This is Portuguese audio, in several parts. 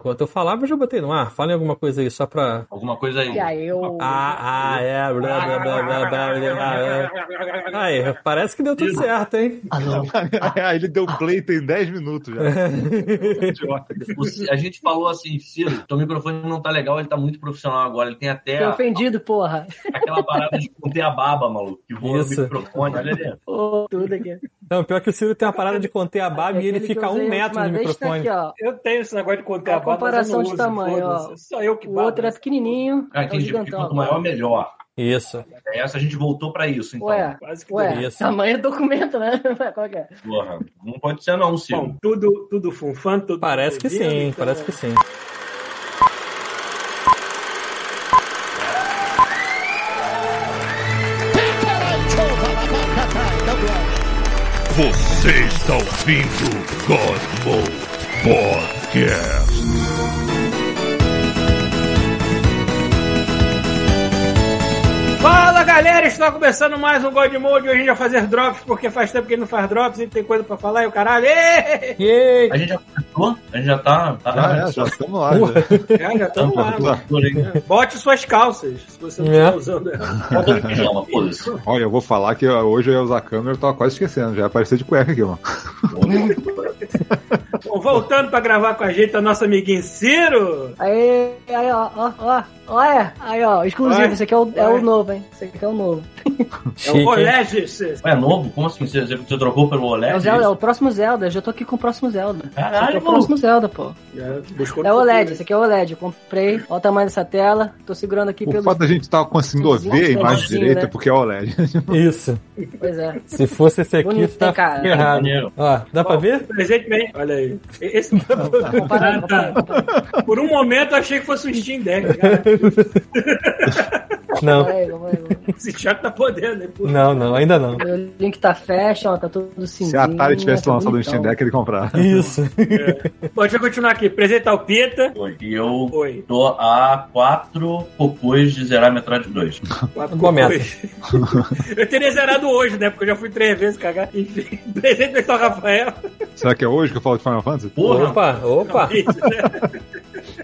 enquanto eu falava, eu já botei no ar. Falem alguma coisa aí, só pra. Alguma coisa aí. E aí eu. Ah, ah, é. Blá, blá, blá, blá, blá, blá, blá. Aí, parece que deu tudo certo, hein? Alô? Aí ele deu play tem 10 minutos já. O A gente falou assim, Ciro, teu microfone não tá legal, ele tá muito profissional agora. Ele tem até Tô a- ofendido, porra. aquela parada de conter a baba, maluco. Que voa Isso. no microfone, olha ali. Ô, tudo aqui. Não, pior que o Ciro tem uma parada de conter a barba e ele fica um metro do tá microfone. Aqui. Eu tenho esse negócio de conter A a barba, comparação de tamanho, ó. Só eu que O babo. outro é pequenininho. Ah, é o entendi. Quanto maior, melhor. Isso. Essa a gente voltou pra isso, então. Ué, Quase que ué, Isso. tamanho é documento, né? Qual que é? Porra, não pode ser não, Ciro. Bom, tudo, tudo funfã, tudo Parece que sim, então- parece que sim. Você está ouvindo Cosmo Podcast. Fala galera, está começando mais um God Mode. Hoje a gente vai fazer drops, porque faz tempo que ele não faz drops e tem coisa pra falar e o caralho. Yay! A gente já começou? A gente já tá... tá Já é, já estamos lá. Já. Já, já estamos lá. mano. Por aí. Bote suas calças, se você não É. está usando ela. Eu tô de pijama, foda-se. Olha, eu vou falar que hoje eu ia usar a câmera, eu tava quase esquecendo. Já ia aparecer de cueca aqui, mano. Bom, voltando pra gravar com a gente, a nossa amiguinha Ciro. Aí, aí, ó, ó, ó. Olha, aí, ó, exclusivo. Vai. Esse aqui é o, é o novo, hein? Esse aqui é o novo. É o? Olegis. Ué, novo? Como assim? Você, você você trocou pelo É OLED? o, Zelda, é o próximo Zelda. Eu já tô aqui com o próximo Zelda. Aqui é Caralho, o próximo Zelda, pô. Buscou É o OLED, esse aqui é o OLED. Eu comprei. Olha o tamanho dessa tela. Tô segurando aqui O pelo. fato da gente estar conseguindo Nossa, ver a imagem nossa, direita né? é porque é OLED. Isso. Pois é. Se fosse esse aqui, Bonito, tá hein, cara? Maneiro. Ó, dá pra ver? Presente bem, olha aí. Esse... Comparando, comparando, comparando. Por um momento eu achei que fosse um Steam Deck, cara. Não. Esse chato tá podendo, hein? pô. Não, não, ainda não. Meu link tá fashion, ó, tá tudo Se cinzinho. a Atari tivesse tá lançado um bonitão. Steam Deck, ele comprar. Isso. Bom, deixa eu continuar aqui. Apresentar o Pita. Oi, E eu Oi. tô a quatro cocôs de zerar Metroid 2. Quatro cocôs. Eu teria zerado hoje, né? Porque eu já fui três vezes cagar. Enfim, presente pessoal Rafael. Será que é hoje que eu falo de Final Fantasy? Porra! Opa, opa. Isso, né?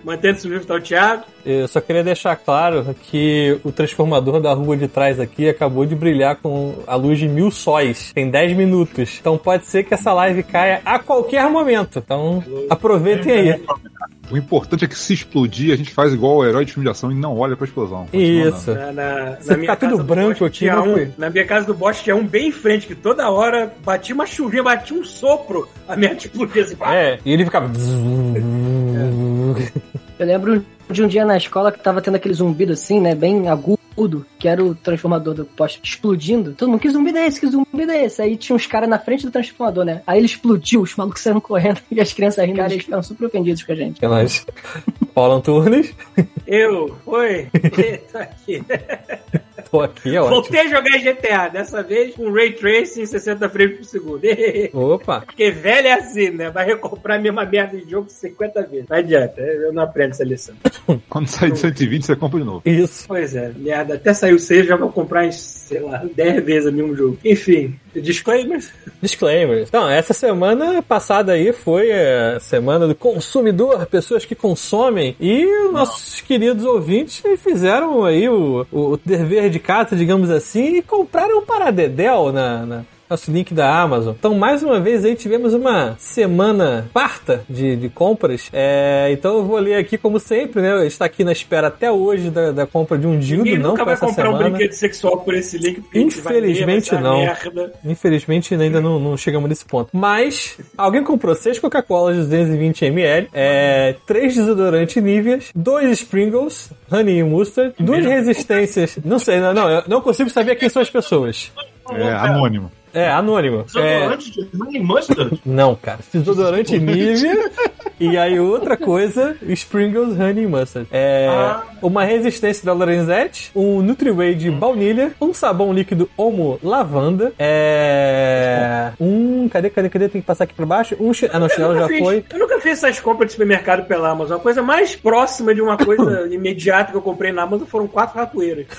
Mantendo-se vivo tá o Thiago. Eu só queria deixar claro que o transformador da rua de trás aqui acabou de brilhar com a luz de mil sóis. Tem 10 minutos. Então pode ser que essa live caia a qualquer momento. Então aproveitem aí. O importante é que se explodir, a gente faz igual o herói de filme de ação e não olha pra explosão. Continua Isso. Na, na, Se ficar tudo do branco, eu tinha um. Na minha casa do Bosch tinha um bem em frente, que toda hora batia uma chuvinha, batia um sopro, a minha explodia assim. É, e ele ficava. Eu lembro de um dia na escola que tava tendo aquele zumbido assim, né? Bem agudo, que era o transformador do poste explodindo. Todo mundo, que zumbido é esse? Que zumbido é esse? Aí tinha uns caras na frente do transformador, né? Aí ele explodiu, os malucos saíram correndo e as crianças rindo, cara, eles ficaram super ofendidos com a gente. Que nós. Paulo Antunes. Eu, oi, tô aqui. Tô aqui, é ótimo. Voltei a jogar GTA, dessa vez com Ray Tracing em 60 frames por segundo. Opa. Porque velho é assim, né? Vai recomprar a mesma merda de jogo 50 vezes. Não adianta, eu não aprendo essa lição. Quando sair de 120, você compra de novo. Isso. Pois é, merda. Até saiu 6, já vou comprar em, sei lá, 10 vezes o mesmo jogo. Enfim, disclaimers. Disclaimers. Então, essa semana passada aí foi a semana do consumidor, pessoas que consomem, e os nossos queridos ouvintes fizeram aí o, o dever de casa, digamos assim, e compraram para Dedel na, na- nosso link da Amazon. Então, mais uma vez aí tivemos uma semana farta de, de compras. É, então eu vou ler aqui como sempre, né? Está aqui na espera até hoje da, da compra de um dildo, Ninguém não nunca vai essa comprar um semana. brinquedo sexual por esse link. porque gente vai ler, Infelizmente não. Merda. Infelizmente ainda não, não chegamos nesse ponto. Mas alguém comprou seis Coca-Cola de 220ml, é, três desodorantes Niveas, dois Sprinkles, Honey e Mustard, duas resistências. Não sei, não, não, eu não consigo saber quem são as pessoas. É anônimo. É, anônimo. É, Desodorante de honey mustard? não, cara. Desodorante Nivea e aí outra coisa, Sprinkles Honey Mustard. É, uma resistência da Lorenzetti, um Nutriway de baunilha, um sabão líquido Omo Lavanda, é, um... Cadê, cadê, cadê? Tem que passar aqui pra baixo. Um... Ah, não, chinelo já fiz- foi. Eu nunca fiz essas compras de supermercado pela Amazon. A coisa mais próxima de uma coisa imediata que eu comprei na Amazon foram quatro ratoeiras.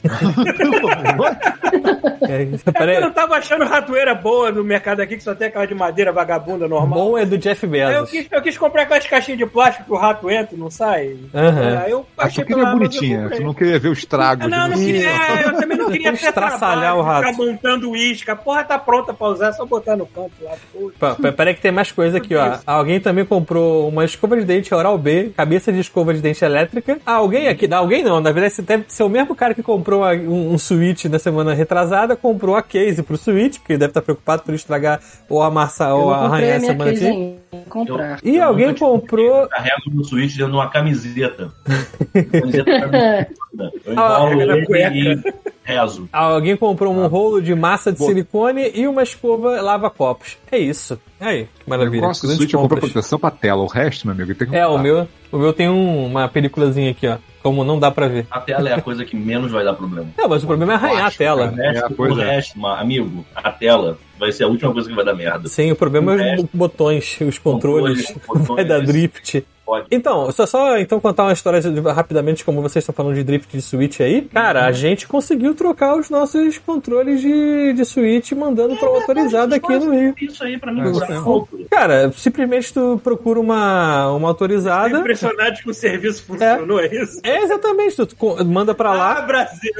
É, Eu peraí. não tava achando ratoeira boa no mercado aqui, que só tem aquela de madeira vagabunda normal. Bom é do Jeff Aí eu Bezos. quis, eu quis comprar aquelas caixinhas de plástico que o rato entra e não sai. Aham. Aí eu Ah, achei tu queria pela Amazon, eu bonitinha, comprei. tu não queria ver o estrago. Ah, Não, eu não de- queria, é, eu também não queria ter Estraçalhar trabalho, o rato. ficar montando isca. A porra tá pronta pra usar, é só botar no canto lá. Peraí que tem mais coisa aqui, ó. Alguém também comprou uma escova de dente Oral B, cabeça de escova de dente elétrica. Ah, alguém aqui, não, alguém não, na verdade deve ser o mesmo cara que comprou a- um, um Switch na semana retrasada, comprou a case pro Switch, porque deve estar preocupado por estragar ou amassar Eu ou arranhar a semana case Comprar. E Eu alguém nunca tive- comprou. Eu carrego no Switch dentro de uma camiseta. camiseta Eu Ah, enrolo carrega na ele cueca. e rezo. Alguém comprou Ah. um rolo de massa de silicone e uma escova lava-copos. É isso. Aí, que maravilha. negócio do Grandes Switch eu comprei compras. proteção pra tela. O resto, meu amigo, tem que É, o comprar. meu, o meu tem um- uma peliculazinha aqui, ó. Como não dá pra ver. A tela é a coisa que menos vai dar problema. Não, mas o problema é arranhar a tela. O resto, É, pois o é. resto, ma- amigo, a tela vai ser a última coisa que vai dar merda. Sim, o problema é os resto- botões, os controles. Controles, Vai dar drift. Pode. Então, só, só então contar uma história de- rapidamente, como vocês estão falando de drift de Switch aí. Cara, a gente conseguiu trocar os nossos controles de, de Switch mandando pra uma autorizada aqui no Rio. Isso aí pra mim É, é. Cara, simplesmente tu procura uma, uma autorizada. Impressionante que o serviço funcionou, é, isso? É exatamente, tu co- manda pra lá. Ah, Brasil!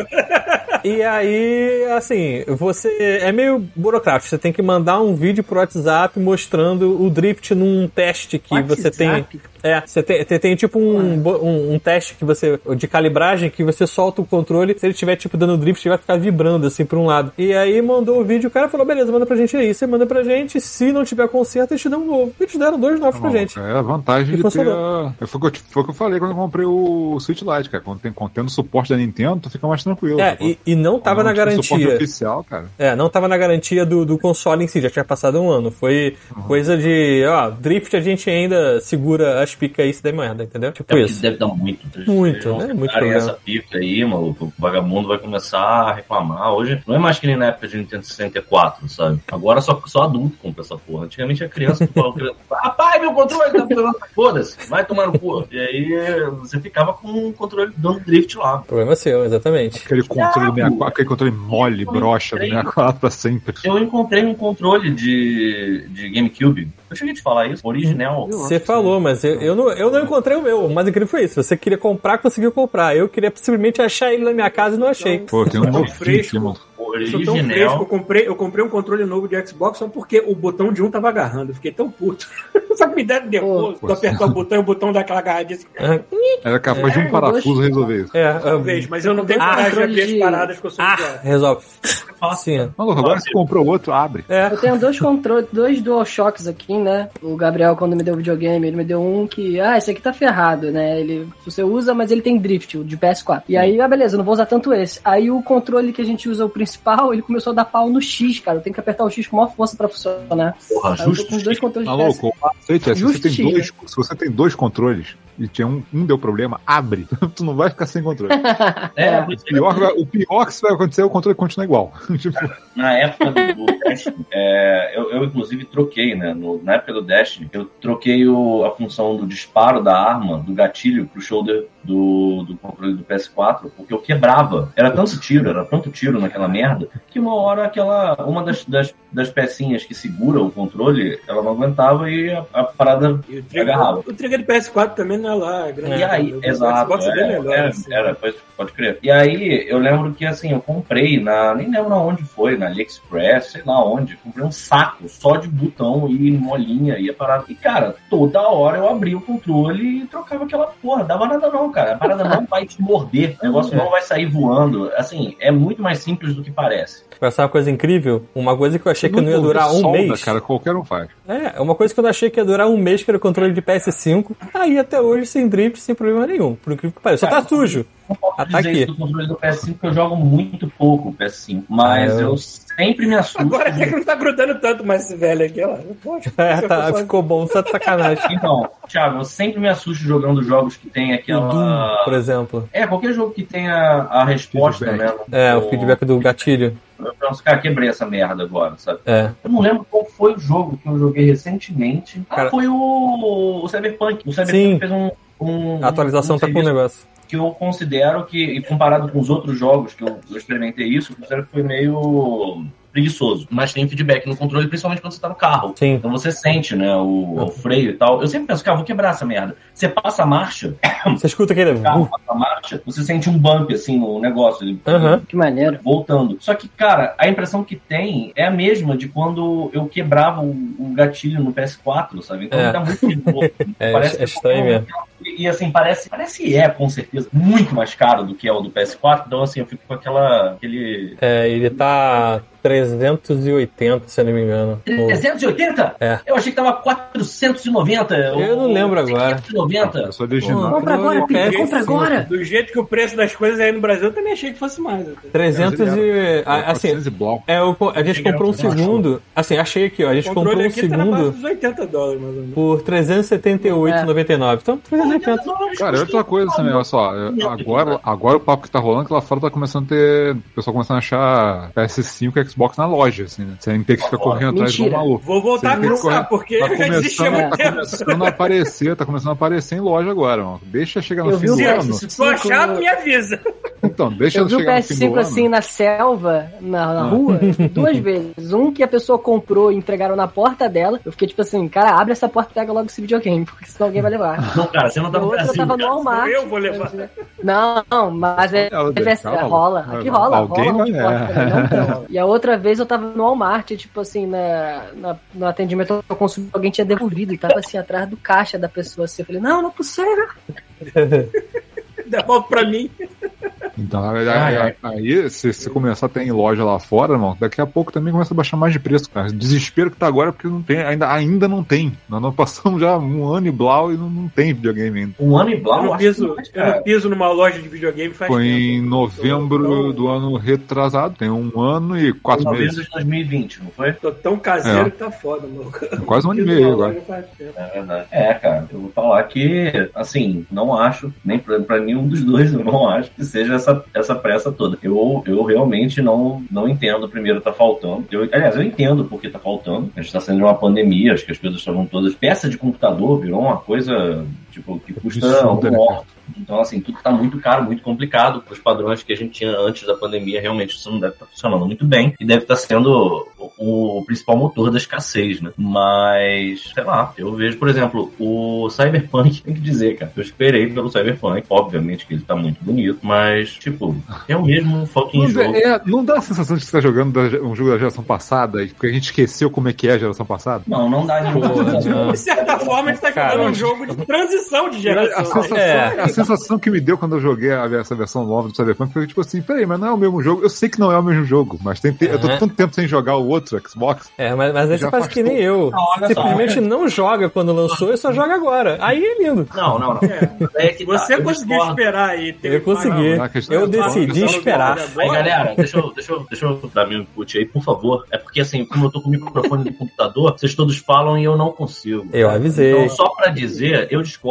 E aí, assim, você é meio burocrático. Você tem que mandar um vídeo pro WhatsApp mostrando o drift num teste que você tem. WhatsApp? É, você tem, tem, tem tipo um, um, um teste que você. de calibragem que você solta o controle. Se ele estiver, tipo, dando drift, ele vai ficar vibrando assim pra um lado. E aí mandou o vídeo, o cara falou: beleza, manda pra gente aí. Você manda pra gente, se não tiver conserto, eles te dão um novo. E te deram dois novos pra gente. É a vantagem E de ter. funcionou. a- Foi o, que eu, te- foi o que eu falei quando eu comprei o Switch Lite, cara. Quando tem contendo suporte da Nintendo, tu fica mais tranquilo. É, e, e não tava na não garantia. oficial, cara. É, não tava na garantia do, do console em si, já tinha passado um ano. Foi coisa de, ó, drift a gente ainda segura as picas aí se der merda, entendeu? Tipo É isso. deve dar muito. Muito, né? Muito sentarem problema. essa pica aí, maluco. O vagabundo vai começar a reclamar. Hoje não é mais que nem na época de Nintendo 64, sabe? Agora só, só adulto compra essa porra. Antigamente a criança que falava, rapaz, meu controle tá pegando. Foda-se, vai tomar no cu. E aí você ficava com o controle dando drift lá. Problema seu, exatamente. Aquele controle, do 64, aquele controle mole, brocha do 64 pra sempre. Eu encontrei um controle de, de GameCube. Eu cheguei a te falar isso, original. Você falou, mas eu, eu, não, eu não encontrei o meu. O mais incrível foi isso. Você queria comprar, conseguiu comprar. Eu queria simplesmente achar ele na minha casa e não achei. Pô, tem um fresco. mano. Eu sou tão fresco, eu Original. comprei, eu comprei um controle novo de Xbox só porque o botão de um tava agarrando. Eu fiquei tão puto. Só que me deram nervoso. Tu apertar o botão e o botão dá aquela agarradinha assim. Ah, Era capaz de um É, parafuso resolver isso. É, Talvez, mas eu não tenho Ah, coragem de abrir as paradas que eu sou ah, resolve. Assim, ó. Maluco, agora você comprou outro, abre. É. Eu tenho dois controles, dois DualShocks aqui, né? O Gabriel, quando me deu o videogame, ele me deu um que, ah, esse aqui tá ferrado, né? Ele, você usa, mas ele tem drift, o de PS4. E aí, ah, beleza, eu não vou usar tanto esse. Aí o controle que a gente usa, o principal, ele começou a dar pau no X, cara. Eu tenho que apertar o X com maior força pra funcionar. Porra, Aí eu tô justo. com dois controles de Maluco, o macete é, se, você tem dois, se você tem dois controles e tinha um, um deu problema, abre. tu não vai ficar sem controle. É, O pior, o pior que isso vai acontecer é o controle continuar igual. Tipo, na época do é, eu, eu, inclusive troquei, né? no- na época do Destiny, eu troquei o- a função do disparo da arma, do gatilho, pro shoulder do, do controle do PS4, porque eu quebrava. Era tanto tiro, era tanto tiro naquela merda, que uma hora aquela. Uma das, das, das pecinhas que segura o controle, ela não aguentava e a, a parada E o trigger, agarrava. o trigger do PS4 também não é lá. grande. E aí, O exato, Xbox é bem é, melhor. é, assim. era, pode, pode crer. E aí, eu lembro que, assim, eu comprei na, nem lembro onde foi, na AliExpress, sei lá onde, comprei um saco só de botão e molinha e a parada. E, cara, toda hora eu abria o controle e trocava aquela porra, dava nada não, cara. A parada não vai te morder, o negócio não vai sair voando. Assim, é muito mais simples do que parece. Vai ser uma coisa incrível. Uma coisa que eu achei que não ia durar um solda, mês. cara, qualquer um faz. É, uma coisa que eu não achei que ia durar um mês, que era o controle de PS5. Tá aí até hoje sem drift, sem problema nenhum. Por incrível que pareça. Só tá Cara, sujo. Não posso Ah, tá dizer aqui. isso do controle do PS5, porque eu jogo muito pouco o PS5. Mas Ah, eu- eu... sempre me assusto. Agora até que não tá grudando tanto mais esse velho aqui, ó. Poxa, É, tá, ficou bom, só de sacanagem. Então, Thiago, eu sempre me assusto jogando jogos que tem O aquela. Doom, por exemplo. É, qualquer jogo que tenha a resposta, né? É, o feedback do gatilho. Eu, penso, cara, quebrei essa merda agora, sabe? É. Eu não lembro qual foi o jogo que eu joguei recentemente. Ah, Cara- foi o, o Cyberpunk. O Cyberpunk Sim. fez um. um A atualização um tá com o negócio. Que eu considero que, e comparado com os outros jogos que eu, eu experimentei isso, eu considero que foi meio preguiçoso. Mas tem feedback no controle, principalmente quando você tá no carro. Sim. Então você sente, né, o, o freio e tal. Eu sempre penso, cara, vou quebrar essa merda. Você passa a marcha, Você escuta aquele. o carro Uh, passa a marcha, você sente um bump, assim, no negócio. Aham. Que maneiro. voltando. Só que, cara, a impressão que tem é a mesma de quando eu quebrava o, o gatilho no PS4, sabe? Então É. tá muito de boa. É, Parece é estranho mesmo. E, e, assim, parece, parece que é, com certeza, muito mais caro do que é o do PS4. Então, assim, eu fico com aquela. aquele. É, ele tá 380, se eu não me engano. O- 380? É. Eu achei que tava 490. Eu não lembro agora. 590. Eu sou original. Compra agora, Pedro, PS5. compra agora. Do jeito que o preço das coisas aí no Brasil, eu também achei que fosse mais. até. 300 e. a- Assim, 400 e blau. é, o- a gente comprou um segundo. Assim, achei aqui, ó. A gente comprou um tá na base segundo dos 80 dólares, mais ou menos. por 378,99. Então, 380. Cara, é outra coisa também, olha só. eu- Agora, agora o papo que tá rolando é que lá fora tá começando a ter. O pessoal começando a achar PS5 e Xbox na loja, assim, né? Sem ter que ficar correndo atrás do maluco. Vou voltar a Você tem pensar, porque Tá já começando, muito tá tempo. começando a aparecer, tá começando a aparecer em loja agora, mano. Deixa chegar no Eu fim vi o do ano. PS5. Se tu achar, me avisa. Então, deixa Eu vi o chegar no fim do PS5 ano. assim na selva, na, na rua, duas vezes. Um que a pessoa comprou e entregaram na porta dela. Eu fiquei tipo assim, cara, abre essa porta e pega logo esse videogame, porque senão alguém vai levar. Não, cara, você não tá no Brasil. tava no. Walmart. Eu vou levar. Não, não, mas é, é, rola. Aqui rola, Alguém rola vai- é. tem. E a outra vez eu tava no Walmart, tipo assim, na, na- no atendimento eu consumi, alguém tinha devolvido e tava assim atrás do caixa da pessoa assim. Eu falei, não, não é possível. Devolve pra mim. Então, aí, Ai, ai. aí, se você começar a ter em loja lá fora, irmão, daqui a pouco também começa a baixar mais de preço, cara. Desespero que tá agora porque não tem, ainda, ainda não tem. Nós não passamos já um ano e blau e não, não tem videogame ainda. Um ano e blau, eu não, piso, mais, eu não piso numa loja de videogame faz Foi tempo. em novembro Tô- tô- do ano retrasado, tem um ano e quatro Novembro meses. de 2020, não foi? Tô tão caseiro É. que tá foda, mano. Quase um ano e meio agora. É verdade. É, cara, eu vou falar que, assim, não acho, nem pra, pra nenhum dos dois, eu não acho que seja essa, essa pressa toda. Eu, eu realmente não, não entendo, primeiro, tá faltando. Eu, aliás, eu entendo porque tá faltando. A gente tá sendo uma pandemia, acho que as coisas estavam todas. Peça de computador virou uma coisa, tipo, que custa Absurda, um né, ó. Então, assim, tudo tá muito caro, muito complicado. Os padrões que a gente tinha antes da pandemia, realmente, isso não deve estar funcionando muito bem. E deve estar sendo o, o principal motor da escassez, né? Mas, sei lá, eu vejo, por exemplo, o Cyberpunk, tem que dizer, cara, eu esperei pelo Cyberpunk. Obviamente que ele tá muito bonito, mas, tipo, é o mesmo fucking Não, dá- jogo. é, não dá a sensação de que você tá jogando da- um jogo da geração passada, porque a gente esqueceu como é que é a geração passada? Não, não dá sensação. não. De certa forma, a gente tá jogando um jogo de transição de A geração. sensação, É. a sensação que me deu quando eu joguei a- essa versão nova do Cyberpunk foi tipo assim, peraí, mas não é o mesmo jogo. Eu sei que não é o mesmo jogo, mas tem, eu tô Uhum. tanto tempo sem jogar o outro Xbox. É, mas, mas aí você faz que nem eu. Não, só. Simplesmente não joga quando lançou e só joga agora. Aí é lindo. Não, não, não. É que tá, Você eu conseguiu esperar aí. ter Eu consegui. Não, a questão Eu é- decidi esperar. Aí, galera, deixa eu, deixa, eu, deixa eu dar meu input aí, por favor. É porque, assim, como eu tô com o microfone do computador, vocês todos falam e eu não consigo. Eu avisei. Então, só pra dizer, eu discordo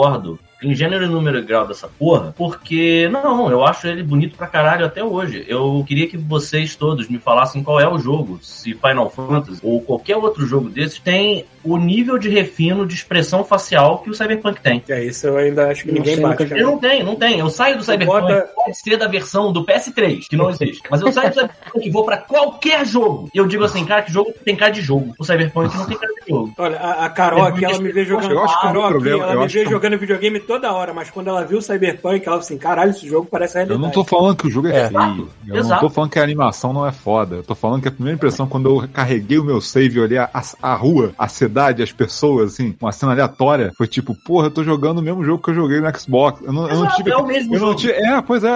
em gênero, e número e grau dessa porra, porque, não, eu acho ele bonito pra caralho até hoje. Eu queria que vocês todos me falassem qual é o jogo, se Final Fantasy ou qualquer outro jogo desses tem o nível de refino de expressão facial que o Cyberpunk tem. É isso, eu ainda acho que Não ninguém bate. Eu não tenho, não tenho. Eu saio do Cyberpunk, Bota- pode ser da versão do PS3, que não existe. Mas eu saio do Cyberpunk e vou pra qualquer jogo. E eu digo assim, cara, que jogo tem cara de jogo. O Cyberpunk não tem cara de jogo. Olha, a, a Carol Eu aqui, ela me vê jogando. eu acho que a é um Carol aqui, problema, ela eu me vê que- jogando videogame toda hora, mas quando ela viu o Cyberpunk, ela falou assim: caralho, esse jogo parece a Eu realidade. não tô falando que o jogo é, É. feio. Eu Exato. não tô falando que a animação não é foda. Eu tô falando que a primeira impressão, quando eu carreguei o meu save e olhei a, a rua, a cidade, as pessoas, assim, uma cena aleatória, foi tipo, porra, eu tô jogando o mesmo jogo que eu joguei no Xbox. Eu não, eu não Exato, tive. é o mesmo eu não jogo. tive- é, pois é.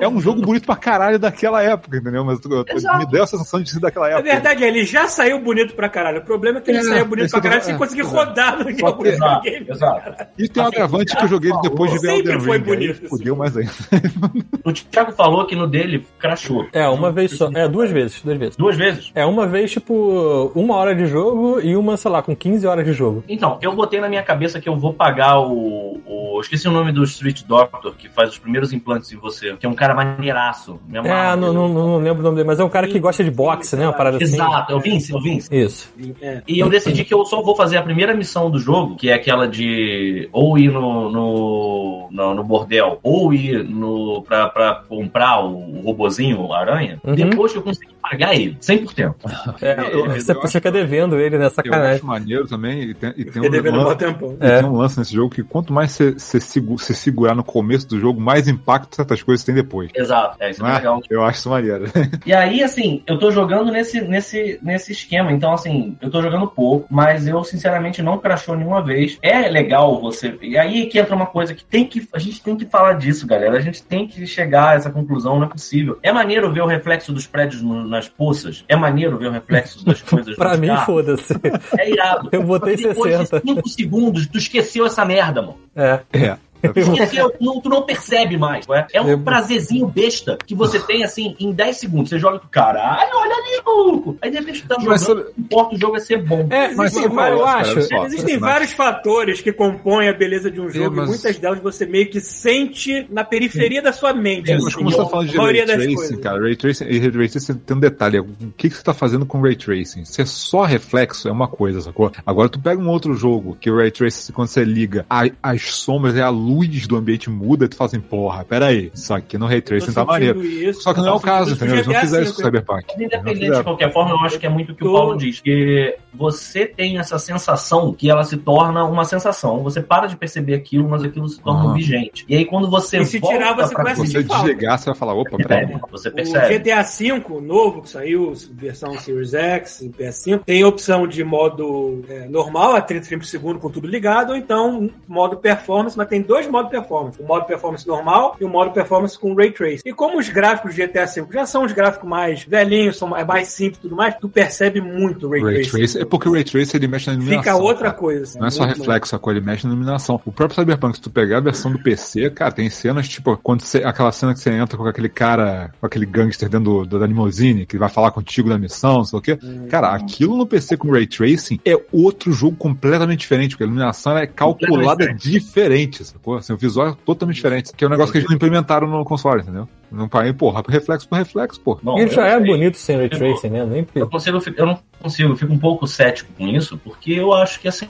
É um jogo bonito pra caralho daquela época, entendeu? Mas eu- me deu a sensação de ser daquela A época. verdade é, ele já saiu bonito pra caralho. O problema é que ele É, saiu é bonito pra caralho é- sem conseguir rodar no jogo. Exato, exato. E tem um agravante que eu joguei depois de ver Sempre Elden foi Ring. aí bonito Fudeu mais ainda. O Thiago falou que no dele crashou. É, uma vez só. É, duas vezes, duas vezes. Duas vezes? É uma vez, tipo, uma hora de jogo e uma, sei lá, com 15 horas de jogo. Então, eu botei na minha cabeça que eu vou pagar o. o esqueci o nome do Street Doctor, que faz os primeiros implantes em você, que é um cara maneiraço. Me É, amarra não, não, não lembro o nome dele, mas é um cara que gosta de boxe, né? Uma parada assim. Exato, é o Vince, é o Vince. Isso. É. E eu decidi que eu só vou fazer a primeira missão do jogo, que é aquela de ou ir no, no, no, no bordel, ou ir no, pra, pra comprar o, o robozinho, o aranha, Uhum. depois que eu conseguir pagar ele, 100%. É, eu- você, eu você fica devendo ele, né? Eu Sacanagem. acho maneiro também. E tem, e tem um um lance, e É. tem um lance nesse jogo que quanto mais você, você, segu- você segurar no começo do jogo, mais impacto certas coisas tem depois. Exato, é isso é é? legal. Eu acho isso maneiro. E aí, assim, eu tô jogando nesse, nesse, nesse esquema. Então, assim, eu tô jogando pouco, mas eu, sinceramente, não crashou nenhuma vez. É legal você. E aí que entra uma coisa que tem que. A gente tem que falar disso, galera. A gente tem que chegar a essa conclusão, não é possível. É maneiro ver o reflexo dos prédios no- nas poças. É maneiro ver o reflexo das coisas Pra mim, foda-se. É irado. Eu botei Depois 60. de 5 segundos, tu esqueceu essa merda, mano. É. É. Tu esqueceu, não, tu não percebe mais. não É, é um Eu- prazerzinho besta que você tem assim em 10 segundos. Você joga pro caralho, olha ali, maluco. Aí de repente tu tá jogando, Mas sabe- não importa o jogo é ser bom. É, Mas mas, mas eu cara, acho. só. Existem Mas- vários fatores que compõem a beleza de um jogo mas- e muitas delas você meio que sente na periferia da sua mente. Mas assim, como você tá falando de Ray Tracing, coisas. cara, Ray Tracing, e Ray Tracing tem um detalhe, o que, que você tá fazendo com Ray Tracing? Se é só reflexo, é uma coisa, sacou? Agora tu pega um outro jogo, que o Ray Tracing, quando você liga, a- as sombras e a luz do ambiente muda, tu fala assim, porra, peraí, isso aqui no Ray Tracing tá maneiro. isso, Só que não é tô o caso, entendeu? Eles não fizeram isso com hein? Cyberpunk. Independente de qualquer forma, eu acho que é muito o que o Paulo diz, que você tem essa sensação que ela se torna uma sensação. Você para de perceber aquilo, mas aquilo se torna vigente. E aí quando você E se volta tirar, você pra começa você desligar, você vai falar, opa, peraí. percebe, você O percebe. GTA V novo que saiu, versão Series X e PS5, tem opção de modo é, normal, a 30 frames por segundo com tudo ligado, ou então modo performance, mas tem dois modos performance. O modo performance normal e o modo performance com Ray Tracing. E como os gráficos de GTA V já são os gráficos mais velhinhos, são mais, mais simples e tudo mais, tu percebe muito o Ray, Ray Tracing. Tracing, é porque o Ray Tracing ele mexe na iluminação. Fica outra cara. coisa. assim, Não é só reflexo, a coisa, ele mexe na iluminação. O próprio Cyberpunk, se tu pegar a versão do PC, cara, tem cenas tipo, quando você, aquela cena que você entra com aquele cara, com aquele gangster dentro do, da limousine, que vai falar contigo da missão, não sei o quê. Cara, aquilo no PC com Ray Tracing é outro jogo completamente diferente, porque a iluminação é calculada diferente, sacou? Assim, o visual é totalmente diferente, que é um negócio que eles não implementaram no console, entendeu? Não parei, porra, reflexo por reflexo, pô. Bom, Ele já é sei. bonito sem ray tracing, né? Nem Eu, consigo, eu não consigo, eu fico um pouco cético com isso, porque eu acho que assim,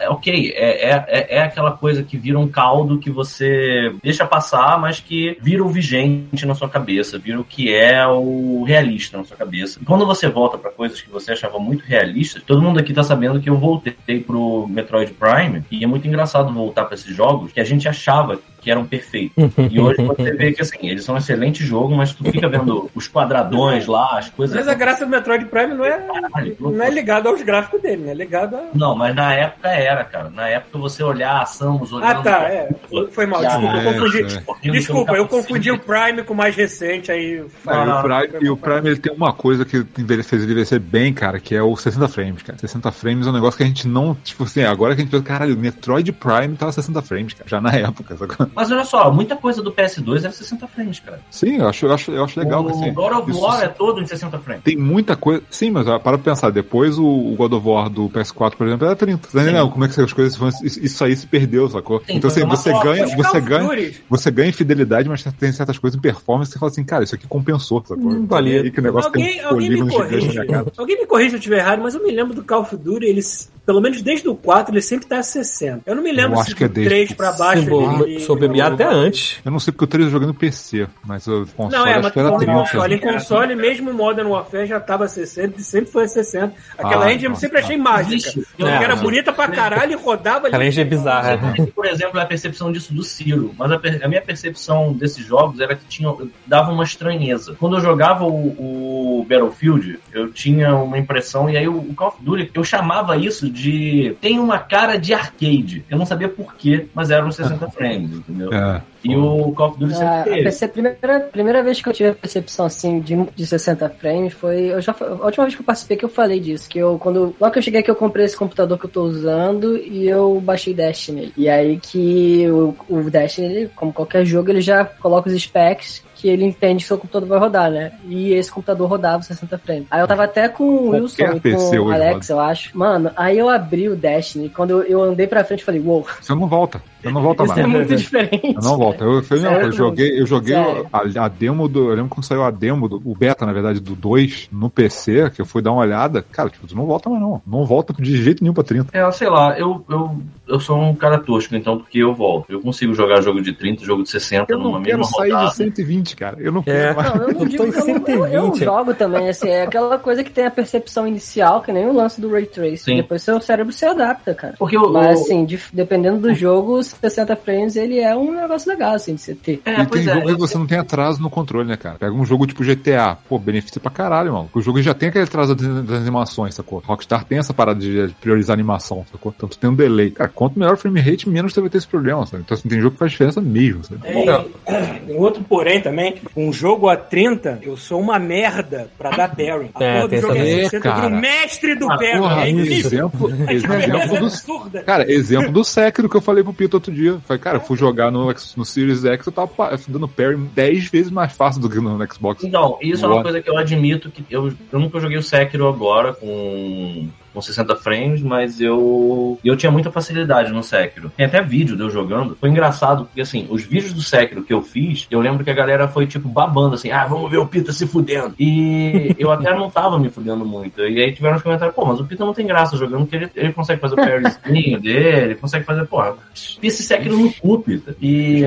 é ok, é, é, é- é aquela coisa que vira um caldo que você deixa passar, mas que vira o vigente na sua cabeça, vira o que é o realista na sua cabeça. E quando você volta pra coisas que você achava muito realistas, todo mundo aqui tá sabendo que eu voltei pro Metroid Prime, e é muito engraçado voltar pra esses jogos que a gente achava que eram perfeitos. E hoje você vê que assim, eles são um excelente jogo, mas tu fica vendo os quadradões lá, as coisas. Mas a graça do Metroid Prime não é, Caralho, não é ligada aos gráficos dele, né? É ligada a... Não, mas na época era, cara. Na época você olhar a Samus olhando. Ah, tá, é. Foi mal, Ah, desculpa, eu é, confundi. é. Desculpa, eu confundi o Prime com o mais recente, aí. Ah, e o Ah, Prime, e o Prime ele tem uma coisa que fez ele envelhecer bem, cara, que é o 60 frames, cara. 60 frames é um negócio que a gente não, tipo assim, agora que a gente pensa, caralho, o Metroid Prime tava 60 frames, cara, já na época. sacou? Mas olha só, muita coisa do PS2 era 60 frames, cara. Sim, eu acho, eu acho, eu acho legal o assim. God of isso- War é todo em 60 frames. Tem muita coisa. Sim, mas para pra pensar, depois o, o God of War do PS4, por exemplo, era 30. Tá entendendo? Como é que as coisas vão. Isso, isso aí se perdeu, sacou? Sim, então assim, você troca. ganha, você ganha, você ganha em fidelidade, mas tem certas coisas em performance que você fala assim, cara, isso aqui compensou, sacou? Hum, valia. E que o negócio Alguém, tem alguém me cara. Alguém me corrige se eu estiver errado, mas eu me lembro do Call of Duty, eles, pelo menos desde o 4, ele sempre tá a 60. Eu não me lembro Eu se acho que é do desde 3 o pra baixo. Ele- soube me até antes. Eu não sei porque o 3 eu joguei no PC, mas o console Não, é, acho mas que era falando em 30. console, em console, mesmo o Modern Warfare já tava a 60 e sempre foi a 60. Aquela Ah, engine eu sempre achei mágica. Porque era não. bonita pra caralho e rodava ali. Aquela engine é bizarra. né? Por exemplo, é a percepção disso do Ciro. Mas a, per- a minha percepção desses jogos era que tinha, dava uma estranheza. Quando eu jogava o, o Battlefield, eu tinha uma impressão, e aí o, o Call of Duty, eu chamava isso de. Tem uma cara de arcade. Eu não sabia porquê, mas eram 60 frames, entendeu? É. E o Call of Duty Ah, sempre a teve. perce- primeira, primeira vez que eu tive a percepção assim de, de 60 frames foi. Eu já, a última vez que eu participei que eu falei disso. Que eu, quando. Logo que eu cheguei aqui, eu comprei esse computador que eu tô usando e eu baixei Destiny. E aí que o, o Destiny, ele, como qualquer jogo, ele já coloca os specs que ele entende que seu computador vai rodar, né? E esse computador rodava 60 frames. Aí eu tava até com o Wilson e com o Alex, eu acho. Mano, aí eu abri o Destiny. Quando eu, eu andei pra frente, eu falei, uou, Você não volta. Você não volta isso mais. é muito diferente. Eu não volto. Eu, falei, não, eu joguei, eu joguei a, a demo do. Eu lembro quando saiu a demo, do, o beta, na verdade, do 2 no PC, que eu fui dar uma olhada. Cara, tipo, tu não volta mais, não. Não volta de jeito nenhum pra 30. É, sei lá, eu, eu, eu sou um cara tosco, então, porque eu volto. Eu consigo jogar jogo de 30, jogo de 60 Eu não numa quero mesma sair rodada. de 120, cara. Eu não É. quero mais. Não, eu não Eu digo tô em que eu, não- eu, eu 120. jogo também, assim, é aquela coisa que tem a percepção inicial, que nem o lance do Ray Tracing. Sim. Depois seu cérebro se adapta, cara. Porque o. Mas assim, dif- dependendo do jogo, 60 frames ele é um negócio legal, assim, de você ter. é, e tem é, jogo aí que você não tem atraso no controle, né, cara? Pega um jogo tipo GTA, pô, benefício pra caralho, mano. O jogo já tem aquele atraso das, das animações, sacou? Rockstar tem essa parada de priorizar a animação, sacou? Então tu tem um delay. Cara, quanto melhor o frame rate, menos você vai ter esse problema, sabe? Então assim, tem jogo que faz diferença mesmo, sabe? Tem outro porém também, um jogo a 30, eu sou uma merda pra dar parry. A É, porra do tem jogo essa é. 60, eu viro Cara. mestre do Ah, parry. Porra, é exemplo, exemplo é do absurda. Cara, exemplo do Sekiro que eu falei pro Pito outro dia. Falei, cara, eu fui jogar no, no Series X, eu tava dando parry 10 vezes mais fácil do que no, Xbox. Então, isso é uma coisa que eu admito que eu, eu nunca joguei o Sekiro agora com, com 60 frames, mas eu eu tinha muita facilidade no Sekiro. Tem até vídeo de eu jogando. Foi engraçado, porque assim, os vídeos do Sekiro que eu fiz, eu lembro que a galera foi tipo babando assim, ah, vamos ver o Pita se fudendo. E eu até não tava me fudendo muito. E aí tiveram os comentários, pô, mas o Pita não tem graça jogando, porque ele, ele consegue fazer o parryzinho dele, ele consegue fazer, porra, esse Sekiro no cu, Pita. E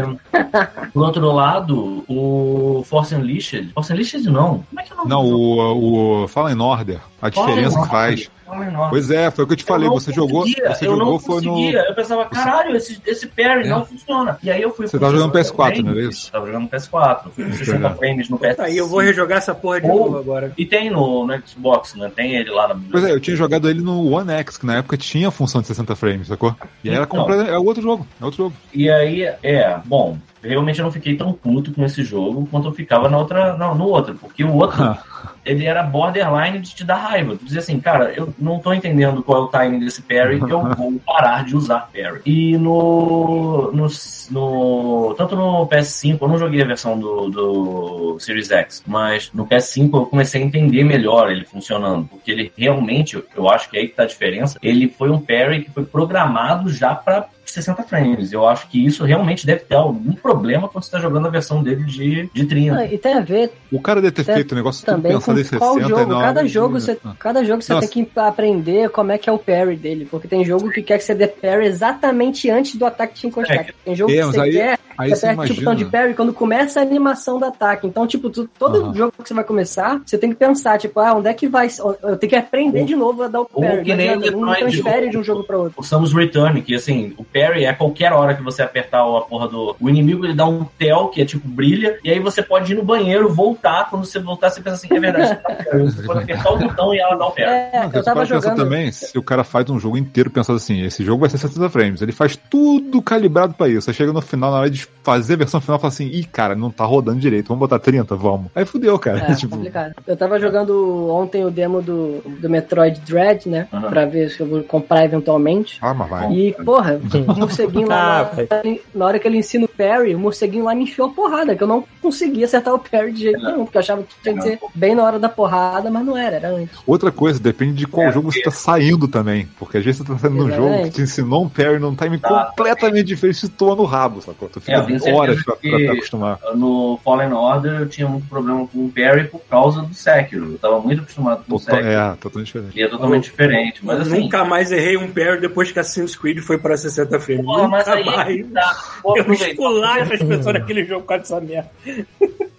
do outro lado, o Force Unleashed. Force Unleashed não. Como é que é o nome Não, o, o Fallen Order, a diferença que faz. Fallen Order. Pois é, foi o que eu te falei, Eu você jogou, você eu jogou não foi no. Eu pensava, caralho, esse, esse parry É. não funciona. E aí eu fui Você tava jogando jogo PS4, frames, não era isso? Tava jogando PS4. Fui com 60 Jogando. frames no PS5. Aí eu vou rejogar essa porra de Ou- novo agora. E tem no, no Xbox, né? Tem ele lá na Pois é, eu tinha jogado ele no One X, que na época tinha a função de 60 frames, sacou? E aí era Então. completo, é outro jogo, é outro jogo. E aí, é, bom, realmente eu não fiquei tão puto com esse jogo quanto eu ficava na outra, não, no outro, porque o outro, ele era borderline de te dar raiva. Tu dizia assim, cara, eu não tô entendendo qual é o timing desse parry, que eu vou parar de usar parry. E no, no, no tanto no PS5, eu não joguei a versão do, do Series X, mas no PS5 eu comecei a entender melhor ele funcionando, porque ele realmente, eu acho que é aí que tá a diferença, ele foi um parry que foi programado já pra 60 frames. Eu acho que isso realmente deve ter algum problema quando você tá jogando a versão dele de, de 30. Ah, e tem a ver O cara deve ter É, feito o negócio também com pensado em 60 qual jogo. na Cada de- jogo, você, Ah. cada jogo você Nossa. tem que aprender como é que é o parry dele. Porque tem jogo que quer que você dê parry exatamente antes do ataque te encostar. É, Tem jogo é, que mas você aí- quer Aí você aperta tipo botão de parry quando começa a animação do ataque. Então, tipo, tu- todo Aham. jogo que você vai começar, você tem que pensar, tipo, ah, onde é que vai. Eu tenho que aprender Ou- de novo a dar o ou parry. que Não, nem não transfere ou- de um jogo pra outro. O Samus Return, que assim, o parry é a qualquer hora que você apertar a porra do. O inimigo ele dá um tel, que é tipo brilha, e aí você pode ir no banheiro, voltar. Quando você voltar, você pensa assim, é verdade, você tá parry. Você pode apertar o botão e ela dá o parry. É, eu você tava pode pensar jogando. também, se o cara faz um jogo inteiro pensando assim, esse jogo vai ser 60 frames, ele faz tudo calibrado pra isso. Aí chega no final, na hora de fazer a versão final, fala assim, ih, cara, não tá rodando direito, vamos botar 30? Vamos. Aí fudeu, cara. É, tipo, complicado. Eu tava jogando ontem o demo do, do Metroid Dread, né? Aham. Pra ver se eu vou comprar eventualmente. ah, mas vai. E, porra, o morceguinho Ah, lá, na, na hora que ele ensina o parry, o morceguinho lá me enfiou a porrada, que eu não conseguia acertar o parry de jeito nenhum, porque eu achava que tinha que ser bem na hora da porrada, mas não era, era antes. Outra coisa, depende de qual jogo você tá saindo também. Porque às vezes você tá saindo num jogo que te ensinou um parry num time Tá. completamente diferente e toa no rabo, sacou? Tu É, fica eu certeza horas pra, pra acostumar. No Fallen Order eu tinha muito problema com o parry por causa do Sekiro. Eu tava muito acostumado com o Total- Sekiro. é, totalmente diferente. E é totalmente diferente. Mas Eu assim. nunca mais errei um parry depois que Assassin's Creed foi pra 60 frames. Porra, mas aí é mais. tá. Pô, Eu esculacho as pessoas daquele jogo causa dessa merda.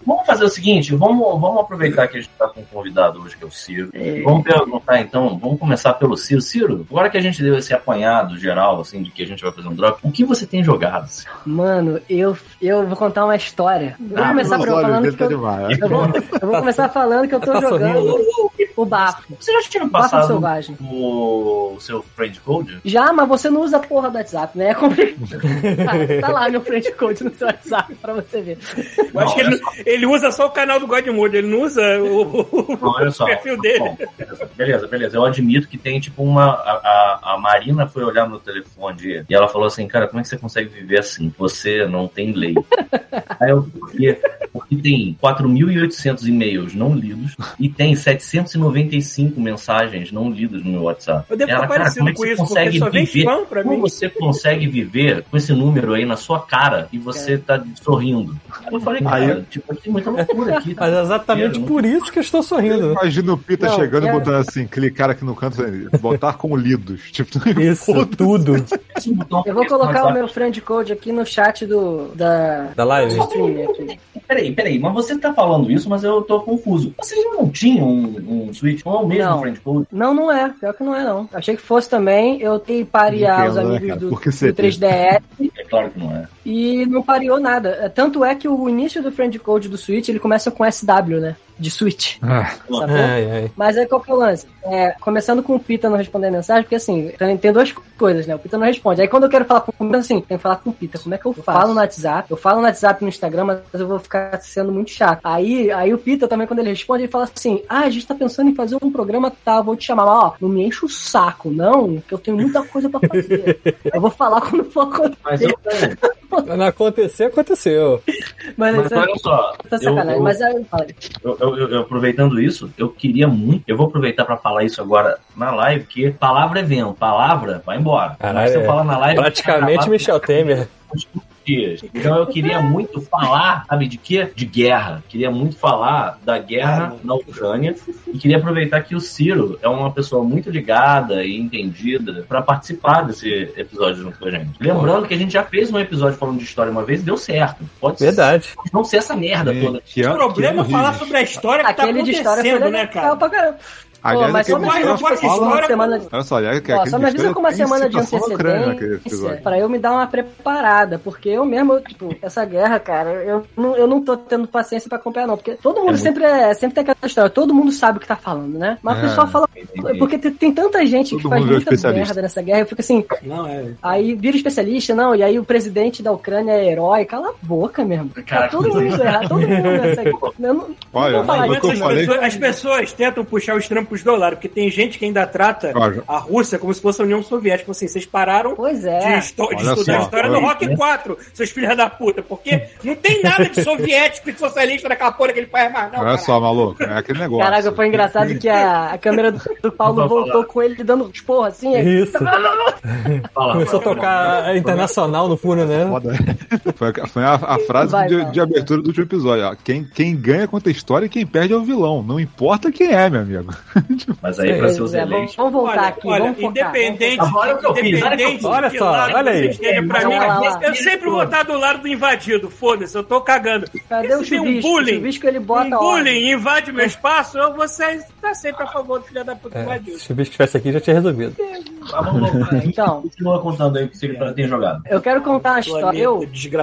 Vamos fazer o seguinte, vamos, vamos aproveitar que a gente tá com um convidado hoje, que é o Ciro. É. Vamos perguntar, então, vamos começar pelo Ciro. Ciro, agora que a gente deu esse apanhado geral, assim, de que a gente vai fazer um drop, o que você tem jogado? Ciro? Mano, eu, eu vou contar uma história. Eu vou Ah, começar falando que tá eu, eu vou, eu vou começar falando que eu tô Tá jogando o bafo. Você já tinha Bafo passado selvagem. o seu friend code? Já, mas você não usa a porra do WhatsApp, né? É complicado. tá lá meu friend code no seu WhatsApp pra você ver. Eu acho que ele, ele usa só o canal do Godmode, ele não usa o, o- Não, olha só. o perfil dele. Bom, beleza, beleza. Eu admito que tem, tipo, uma. A, a, a Marina foi olhar no telefone e ela falou assim: Cara, como é que você consegue viver assim? Você não tem lei. Aí eu, porque, porque tem 4.800 e-mails não lidos e tem 795 mensagens não lidas no meu WhatsApp. Eu devo Ela, estar cara, parecido como é que com você isso, porque consegue só viver? pra Como mim. você consegue viver com esse número aí na sua cara e você tá sorrindo? Eu falei, cara, Aí- tipo, tem muita loucura aqui. Mas é exatamente por isso que eu estou sorrindo. né? Imagina o Pita Não, chegando e é- botando assim, clicar aqui no canto, botar como lidos. Tipo, Isso, tudo. Eu vou colocar o meu friend code aqui no chat do, da, Da live. do stream aqui. Peraí, peraí, mas você tá falando isso, mas eu tô confuso. Vocês não tinham um, um Switch? Não é o mesmo Não. friend code? Não, não é. Pior que não é, não. Achei que fosse também. Eu tentei parear os né, amigos do, do você 3DS É claro que não é. E não pareou nada. Tanto é que o início do friend code do Switch, ele começa com SW, né? De Switch. Ah, Sacou? Ai, ai. Mas aí qual que é o lance? É, começando com o Pita não responder mensagem, porque assim, tem, tem duas coisas, né? O Pita não responde. Aí quando eu quero falar com o Pita, assim, tem que falar com o Pita. Como é que eu, falo no WhatsApp? Eu falo no WhatsApp e no Instagram, mas eu vou ficar sendo muito chato. Aí, aí o Pita também, quando ele responde, ele fala assim: Ah, a gente tá pensando em fazer um programa, tá? Vou te chamar, mas ó, não me enche o saco, não, que eu tenho muita coisa pra fazer. eu vou falar quando for acontecer. Mas eu, Não acontecer, aconteceu. Mas, mas é olha só, tá eu, sacanagem. eu- Mas aí, eu- eu- eu- eu aproveitando isso, eu queria muito, eu vou aproveitar pra falar isso agora na live, que palavra é vento, palavra vai embora. Caralho, se eu é. falar na live... Praticamente Michel Temer. dias. Então eu queria muito falar, sabe de quê? De guerra. Queria muito falar da guerra na Ucrânia e queria aproveitar que o Ciro é uma pessoa muito ligada e entendida para participar desse episódio junto com a gente. Lembrando que a gente já fez um episódio falando de história uma vez e deu certo. Pode Verdade. não ser essa merda toda. que O ano- problema é falar sobre a história que tá Aquele de história foi acontecendo, né, cara? pra caramba. Aliás, Pô, mas só me avisa tipo assim, uma história semana Olha só, aliás, que Ó, só me avisa com uma semana de antecedência pra eu me dar uma preparada, porque eu mesmo, tipo, essa guerra, cara, eu não, eu não tô tendo paciência pra acompanhar, não, porque todo mundo muito- sempre, é, sempre tem aquela história, todo mundo sabe o que tá falando, né? Mas É. o pessoal fala, porque tem, tem tanta gente que Todo faz mundo é muita merda nessa guerra, eu fico assim, Não, é. aí vira especialista, não, e aí o presidente da Ucrânia é herói, cala a boca mesmo. Tá Cara, todo mundo errado, todo mundo nessa guerra. Eu não, Olha, não vou falar que As pessoas, as pessoas tentam puxar os trampos do lado, porque tem gente que ainda trata Olha. a Rússia como se fosse a União Soviética. Assim, vocês pararam Pois de, é. esto- de estudar só, história no Rock 4, seus filhos da puta, porque não tem nada de soviético e de socialista naquela porra que ele faz mais, não. Olha cara. só, maluco, é aquele negócio. Caraca, foi engraçado que a, a câmera do, do Paulo voltou falar. com ele dando esporro assim. aí- Isso. Fala, Começou a tocar a internacional no fundo, né? Foda. Foi, a- foi a, a frase Vai, de, vai. de abertura do último episódio. ó. Quem, quem ganha conta a história e quem perde é o vilão. Não importa quem é, meu amente. Mas aí Pois é, vamos, eleitos. vamos voltar Olha, aqui, olha, vamos focar, independente, o que eu fiz, olha o que eu independente fiz. Olha de só, olha aí. esteja, pra mim, lá, lá. eu sempre vou estar do lado do invadido, foda-se, eu tô cagando. Cadê Porque o se tem um bullying, o chuvisco ele bota um bullying invade meu espaço, eu vou ser, tá sempre a favor do filho da puta É, invadido. se o bicho estivesse aqui, já tinha resolvido. Mas vamos. Então. Continua contando aí o que você tem jogado. Eu quero contar a história. Eu,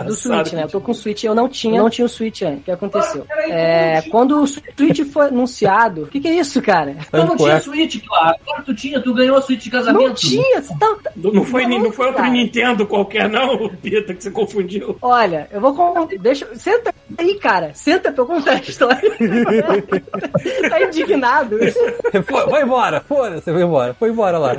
do Switch, né? Eu tô com o Switch, eu não tinha, não tinha o Switch antes. O que aconteceu? É, quando o Switch foi anunciado. O que, que é isso, cara? Eu não tinha é. Switch, claro. Claro tu tinha, tu ganhou a Switch de casamento. Não tinha! Você tá- tá- Não foi, Não, não foi outro cara. Nintendo qualquer, não, Pita, que você confundiu. Olha, eu vou contar. Deixa. Senta aí, cara. Senta pra eu contar a história. tá indignado. Foi- Vai embora, foda-se, vai embora. Foi embora lá.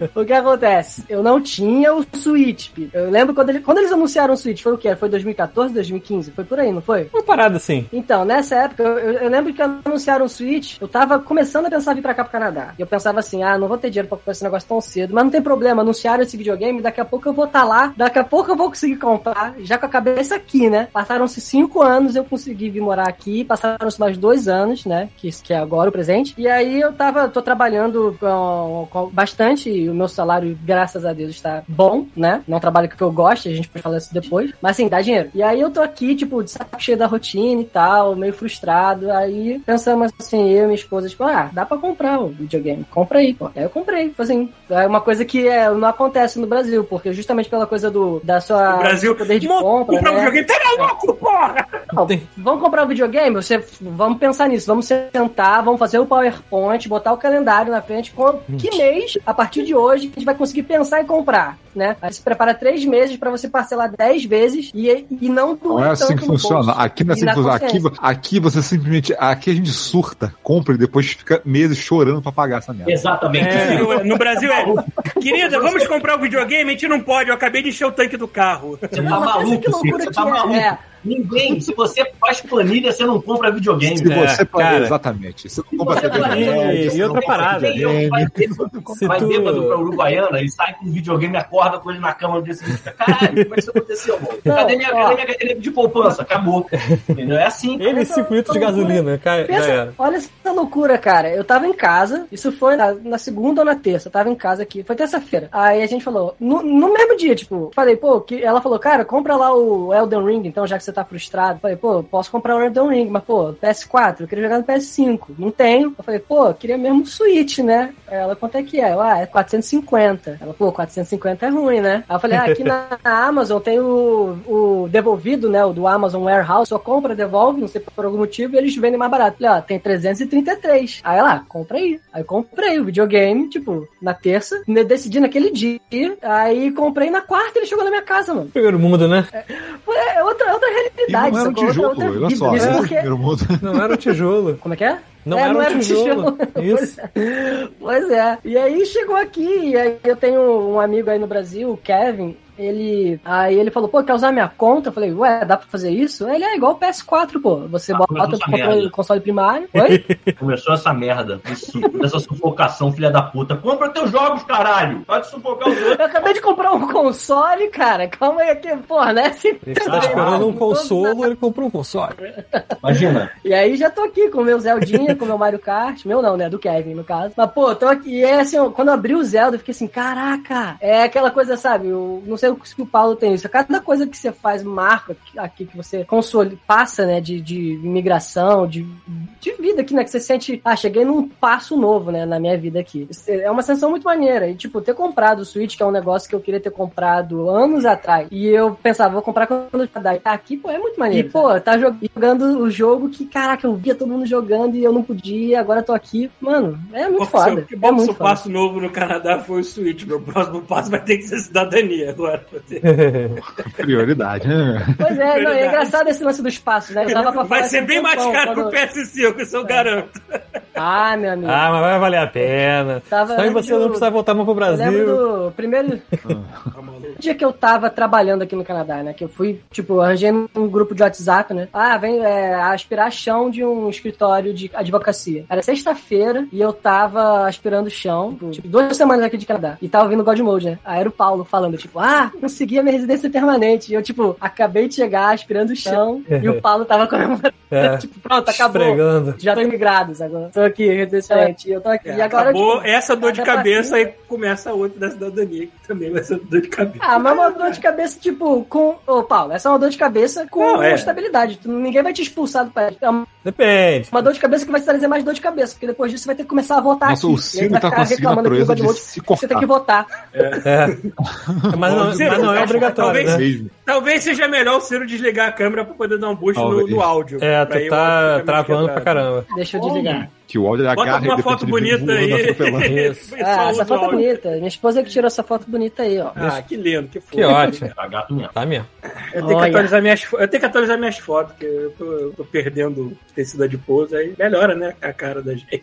O que acontece? Eu não tinha o Switch. Eu lembro quando, ele- quando eles anunciaram o Switch, foi o quê? Foi 2014, 2015? Foi por aí, não foi? Uma parada assim. Então, nessa época, eu, eu- lembro que quando anunciaram o Switch, eu tava começando a pensar em vir pra cá pro Canadá. E eu pensava assim, ah, não vou ter dinheiro pra comprar esse negócio tão cedo. Mas não tem problema, anunciaram esse videogame, daqui a pouco eu vou estar lá, daqui a pouco eu vou conseguir comprar, já com a cabeça aqui, né? Passaram-se cinco anos, eu consegui vir morar aqui, passaram-se mais dois anos, né? Que, que é agora o presente. E aí eu tava, tô trabalhando com, com bastante e o meu salário, graças a Deus, está bom, né? Não trabalho com o que eu gosto, a gente pode falar isso depois. Mas assim, dá dinheiro. E aí eu tô aqui, tipo, de saco cheio da rotina e tal, meio frustrado. Aí pensamos assim, eu e minha esposa, tipo, ah, dá pra comprar o videogame. Compra aí, pô. Aí eu comprei. Tipo Assim, é uma coisa que é, não acontece no Brasil, porque justamente pela coisa do da sua Brasil, poder de compra, comprar um né? videogame, tá louco, porra! Não, vamos comprar o videogame? Você, vamos pensar nisso. Vamos sentar, vamos fazer o PowerPoint, botar o calendário na frente. Com, que mês, a partir de hoje, a gente vai conseguir pensar em comprar, né? Aí você prepara três meses pra você parcelar dez vezes e, e não Não é assim tanto que funciona. Aqui não é E assim que funciona. Aqui, aqui você simplesmente. Aqui a gente surta, compra e depois fica meses chorando pra pagar essa merda. Exatamente. É, no, Brasil é. Querida, vamos comprar o videogame? A gente não pode, eu acabei de encher o tanque do carro. Você tá maluco, que loucura Ciro, você que tá é. maluco. É. Ninguém, se você faz planilha, você não compra videogame. Se velho. você É, cara. exatamente. Você não compra Você TV fala, grande, e você outra não parada, é que vai bêbado, Se vai tu- bêbado pra Uruguaiana e sai com o videogame, acorda com ele na cama no dia seguinte. Caralho, como é que isso aconteceu, mano? Cadê minha, cadê minha carteira de poupança? Acabou. Entendeu? É assim. Ele e 5 litros de gasolina, cai, já Pensa, era. olha essa loucura, cara. Eu tava em casa, isso foi na, na segunda ou na terça, eu tava em casa aqui, foi terça-feira. Aí a gente falou, no, no mesmo dia, tipo, falei, pô, que, ela falou, cara, compra lá o Elden Ring, então, já que você tá frustrado. Falei, pô, posso comprar o Elden Ring, mas, pô, PS4, eu queria jogar no PS5. Não tenho. Eu falei, pô, eu queria mesmo Switch, né? Aí Ela, quanto é que é? Eu, ah, é 450. Ela, pô, 450 é ruim, né? Aí eu falei, ah, aqui na Amazon tem o, o devolvido, né? O do Amazon Warehouse, só compra, devolve, não sei por algum motivo, e eles vendem mais barato. Falei, ó, tem 333. Aí ela, ah, compra aí. Aí eu comprei o videogame, tipo, na terça, ne- decidi naquele dia, aí comprei na quarta, ele chegou na minha casa, mano. Primeiro mundo, né? É outra, outra E realidade, não era um tijolo, outra, olha só. Isso né? porque- Primeiro mundo. Não era um tijolo. Como é que é? Não É, era não um era um tijolo. tijolo. Isso. Pois é. E aí chegou aqui, e aí eu tenho um amigo aí no Brasil, o Kevin. Ele. Aí ele falou, pô, quer usar minha conta? Eu falei, ué, dá pra fazer isso? Ele é igual o PS4, pô. Você Ah, bota o controle, console primário. Oi? Começou essa merda. Isso, essa sufocação, filha da puta. Compra teus jogos, caralho. Pode sufocar os outros. Eu acabei de comprar um console, cara. Calma aí aqui, porra, né? Se- Ele tá esperando um consolo, ele comprou um console. Imagina, E aí já tô aqui com o meu Zeldinha, com o meu Mario Kart. Meu não, né? Do Kevin, no caso. Mas, pô, tô aqui. E é assim, quando eu abri o Zelda, eu fiquei assim, caraca. É aquela coisa, sabe? Eu não sei se o Paulo tem isso. Cada coisa que você faz, marca aqui, que você console, passa, né? De, de imigração, de, de vida aqui, né? Que você sente, ah, cheguei num passo novo, né? Na minha vida aqui. É uma sensação muito maneira. E, tipo, ter comprado o Switch, que é um negócio que eu queria ter comprado anos atrás. E eu pensava, vou comprar quando eu tá aqui, pô, é muito maneiro. E, pô, tá jog- jogando o jogo que, caraca, eu via todo mundo jogando e eu não podia, agora eu tô aqui. Mano, é muito foda. que É bom que muito seu foda. passo novo no Canadá foi o Switch. Meu próximo passo vai ter que ser cidadania agora. Prioridade, né? Pois é, não, é engraçado esse lance dos passos, né? Eu tava pra falar Vai ser isso bem mais caro que o PS5, isso eu garanto. Ah, meu amigo. Ah, mas vai valer a pena. Tava Só em lembro você não precisar voltar mais pro Eu lembro Brasil. do primeiro dia que eu tava trabalhando aqui no Canadá, né? Que eu fui, tipo, arranjei um grupo de WhatsApp, né? Ah, vem é, aspirar chão de um escritório de advocacia. Era sexta-feira e eu tava aspirando chão, tipo, duas semanas aqui de Canadá. E tava vindo God Mode, né? Aí era o Paulo falando, tipo, ah, consegui a minha residência permanente. E eu, tipo, acabei de chegar aspirando chão e o Paulo tava comemorando. É. tipo, pronto, acabou. Esfregando. Já tô imigrados agora. Tô aqui, recentemente. Eu tô aqui. e agora, Acabou tipo, essa dor de cabeça e começa a outra da cidadania, que também vai ser dor de cabeça. Ah, mas uma dor de cabeça, tipo, com. Ô, Paulo, essa é uma dor de cabeça com Não, é. estabilidade. Ninguém vai te expulsar do país. É uma Depende. uma dor de cabeça que vai te trazer mais dor de cabeça, porque depois disso você vai ter que começar a votar Nossa, aqui. o E Ciro vai tá ficar conseguindo a proeza de Godmode se que Você tem que votar. É. Mas não, Ciro, mas não é obrigatório, talvez- né? Talvez seja melhor o Ciro desligar a câmera pra poder dar um boost no, no áudio. É, tu tá travando pra caramba. Deixa eu desligar. Que o áudio Bota agarra e uma de foto bonita aí. Ah, essa foto é bonita. Minha esposa que tirou essa foto bonita aí, ó. Ah, que lindo, que fofo. Que ótimo. Tá gato mesmo. Tá mesmo. Eu tenho, que atualizar minhas, eu tenho que atualizar minhas fotos, porque eu tô, eu tô perdendo tecido adiposo, aí melhora, né, a cara da gente.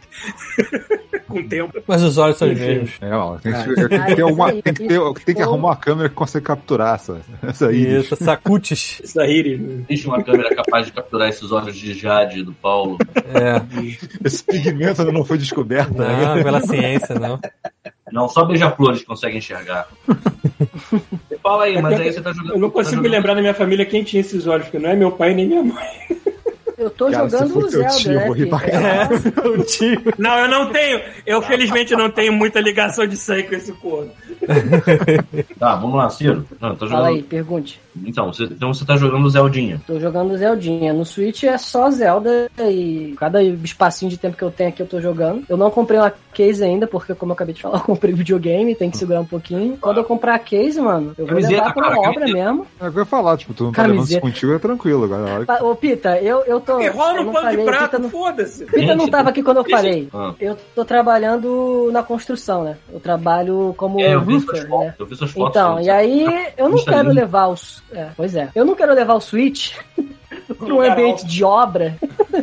Com o tempo. Mas os olhos são os mesmos. É, ó, tem que, Ah, tem que ter, isso uma, tem que, ter, tem que arrumar uma câmera que consegue capturar essa, essa íris. Isso, sacutis. Isso da Iris. existe uma câmera capaz de capturar esses olhos de Jade do Paulo. É. Esse pigmento ainda não foi descoberto, né? Não, pela ciência, não. Não, só beija-flores conseguem enxergar. Você fala aí, mas aí você tá jogando. Eu não tá consigo me jogando- lembrar na minha família quem tinha esses olhos, porque não é meu pai nem minha mãe. Eu tô Cara, jogando o Zelda, tio, né? vou pra caralho. É, o tio. Não, eu não tenho. Eu felizmente não tenho muita ligação de sangue com esse corno. Tá, vamos lá, Ciro. Não, tô Fala jogando. aí, pergunte. Então, você, então você tá jogando Zeldinha. Tô jogando Zeldinha. No Switch é só Zelda e cada espacinho de tempo que eu tenho aqui eu tô jogando. Eu não comprei uma case ainda, porque como eu acabei de falar, eu comprei videogame, tem que segurar um pouquinho. Quando eu comprar a case, mano, eu vou Camiseta, levar pra cara, obra camiseta. mesmo. É o que eu ia falar, tipo, tu não tá levando isso contigo, é tranquilo. Agora, que- Pa- Ô, Pita, eu, eu tô. E rola eu no não pano de falei, prato, Pita não, foda-se. Pita não tava aqui quando eu falei. ah. Eu tô trabalhando na construção, né? Eu trabalho como É, eu vi suas roofer, fotos. né? Eu vi suas fotos. Então, e aí eu não quero levar os. É, pois é. Eu não quero levar o Switch pra um ambiente de obra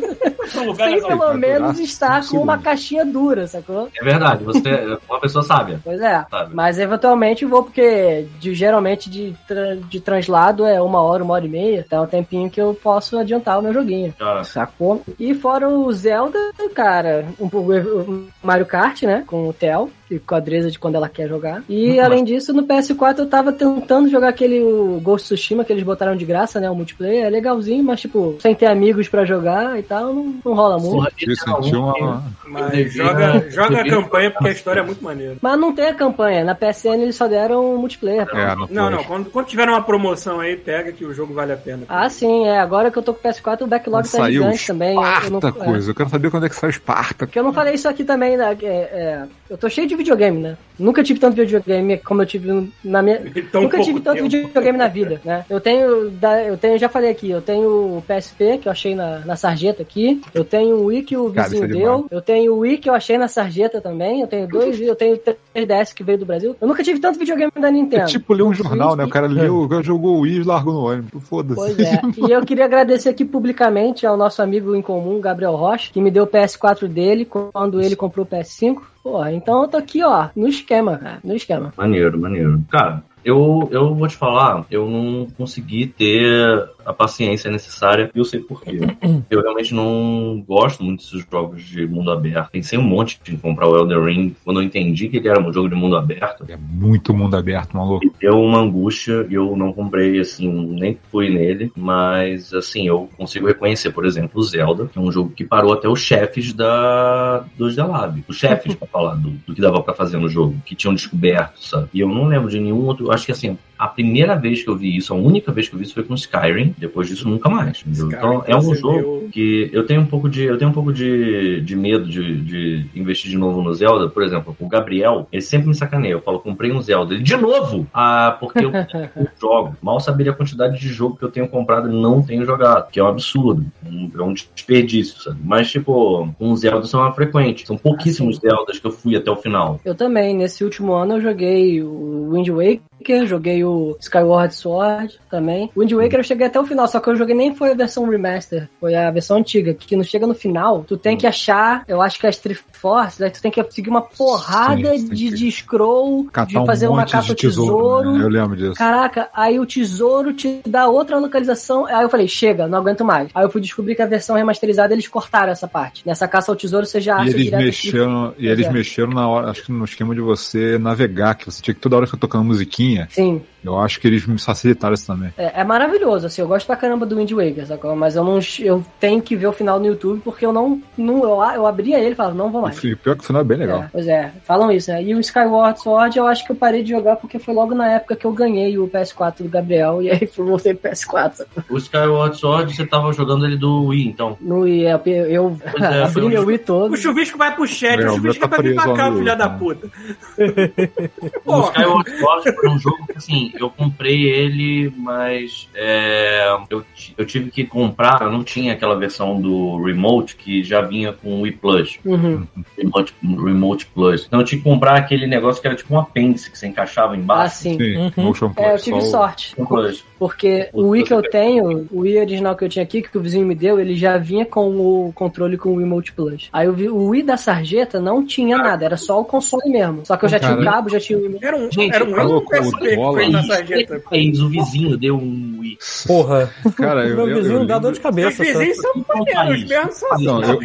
lugar sem pelo menos estar com uma caixinha dura, sacou? É verdade, você é uma pessoa sábia. Pois é. Sabe. Mas eventualmente vou, porque de, geralmente de, tra- de translado é uma hora, uma hora e meia. Então é um tempinho que eu posso adiantar o meu joguinho. Cara, Sacou? E fora o Zelda, cara, um pouco o Mario Kart, né? Com o Theo. E com a Dresa de quando ela quer jogar. E além disso, no PS4 eu tava tentando jogar aquele o Ghost of Tsushima que eles botaram de graça, né? O multiplayer. É legalzinho, mas tipo, sem ter amigos pra jogar e tal, não, não rola muito. porra, Eu senti uma. Mas joga, joga a campanha porque a história é muito maneira. Mas não tem a campanha. Na PSN eles só deram multiplayer. pô. É, não, Não, não, quando, quando tiver uma promoção aí, pega que o jogo vale a pena. Ah, sim, é. Agora que eu tô com o PS4, o backlog tá Saiu gigante também. Eu- eu não- é. coisa. Eu quero saber quando é que sai o Esparta. Porque eu não falei isso aqui também, né? É, é, eu tô cheio de videogame, né? Nunca tive tanto videogame como eu tive na minha. Tão Nunca tive tanto tempo. videogame na vida, né? Eu tenho, da- eu tenho, já falei aqui, eu tenho o PSP que eu achei na, na sarjeta aqui. Eu tenho o Wii que o Cara, vizinho isso é deu. Eu tenho o Wii que eu achei na sarjeta também. Eu tenho dois, eu tenho 3DS que veio do Brasil. Eu nunca tive tanto videogame da Nintendo. É tipo ler um jornal, né? O cara leu, o cara jogou o Wii e largou no ônibus. Foda-se. Pois é. E eu queria agradecer aqui publicamente ao nosso amigo em comum, Gabriel Rocha, que me deu o PS4 dele quando ele comprou o PS5. Porra, então eu tô aqui, ó, no esquema, cara, no esquema. Maneiro, maneiro. Cara, eu, eu vou te falar, eu não consegui ter a paciência necessária e eu sei por quê. Eu realmente não gosto muito desses jogos de mundo aberto. Pensei um monte em comprar o Elden Ring quando eu entendi que ele era um jogo de mundo aberto. É muito mundo aberto, maluco. Deu uma angústia e eu não comprei, assim, nem fui nele, mas, assim, eu consigo reconhecer, por exemplo, o Zelda, que é um jogo que parou até os chefes da, dos The Lab. Os chefes, pra falar do, do que dava pra fazer no jogo, que tinham descoberto, sabe? E eu não lembro de nenhum outro. Acho que, assim, a primeira vez que eu vi isso, a única vez que eu vi isso foi com Skyrim, depois disso nunca mais. Então, é um jogo que eu tenho um pouco de eu tenho um pouco de, de medo de, de investir de novo no Zelda. Por exemplo, o Gabriel, ele sempre me sacaneia. Eu falo, comprei um Zelda. Ele, de novo! Ah, porque eu eu jogo. Mal saberia a quantidade de jogo que eu tenho comprado e não tenho jogado, que é um absurdo. Um- É um desperdício, sabe? Mas, tipo, um Zelda são uma frequente. São pouquíssimos Zeldas que eu fui até o final. Eu também, nesse último ano eu joguei o Wind Waker, joguei o Skyward Sword também. O Wind Waker eu cheguei até o final, só que eu joguei nem foi a versão remaster, foi a versão antiga, que não chega no final, tu tem que achar, eu acho que as Triforce, aí tu tem que seguir uma porrada Sim, de, de scroll, de um fazer uma monte caça tesouro. tesouro. né? Eu lembro disso. Caraca, aí o tesouro te dá outra localização. Aí eu falei, chega, não aguento mais. Aí eu fui descobrir que a versão remasterizada eles cortaram essa parte. Nessa caça ao tesouro você já E acha eles mexeram, e eles é. mexeram na hora, acho que no esquema de você navegar, que você tinha que toda hora ficar tocando musiquinha. Sim, Eu acho que eles me facilitaram isso também. é, é maravilhoso, assim, eu gosto pra caramba do Wind Waker, sacou? Mas eu não eu tenho que ver o final no YouTube porque eu não, não eu, eu abria ele e falava, não vou mais. E pior que o final é bem legal. É, pois é, falam isso, né? E o Skyward Sword eu acho que eu parei de jogar porque foi logo na época que eu ganhei o PS4 do Gabriel e aí fui voltei pro PS4. sacou? O Skyward Sword, você tava jogando ele do Wii, então. No Wii, eu, eu Pois é, foi abri meu Wii todo. O chuvisco vai pro chat, É, o o chuvisco é tá pra vir pra cá, filha da né? puta. O Skyward Sword foi um jogo que, assim, eu comprei ele, mas é, eu, eu tive que comprar, eu não tinha aquela versão do Remote que já vinha com o Wii Plus, Uhum. Remote, Remote Plus. Então eu tinha que comprar aquele negócio que era tipo um apêndice que você encaixava Ah, embaixo. sim. Sim, Uhum. Motion Plus. É, eu tive sorte. Plus. Porque o Wii que eu tenho, o Wii original que eu tinha aqui, que o vizinho me deu, ele já vinha com o controle com o Wii Multiplus. Aí o Wii- o Wii da sarjeta não tinha nada, era só o console mesmo. Só que eu já tinha o cabo, já tinha o Wii. Era um, Gente, era um eu com o PSP que na Isso, sarjeta. fez, o vizinho deu um Wii. Porra. Cara, eu, Meu eu, vizinho eu dá dor de lembro, Os cabeça. só. vizinhos são maneiros, mesmo são Não, eu,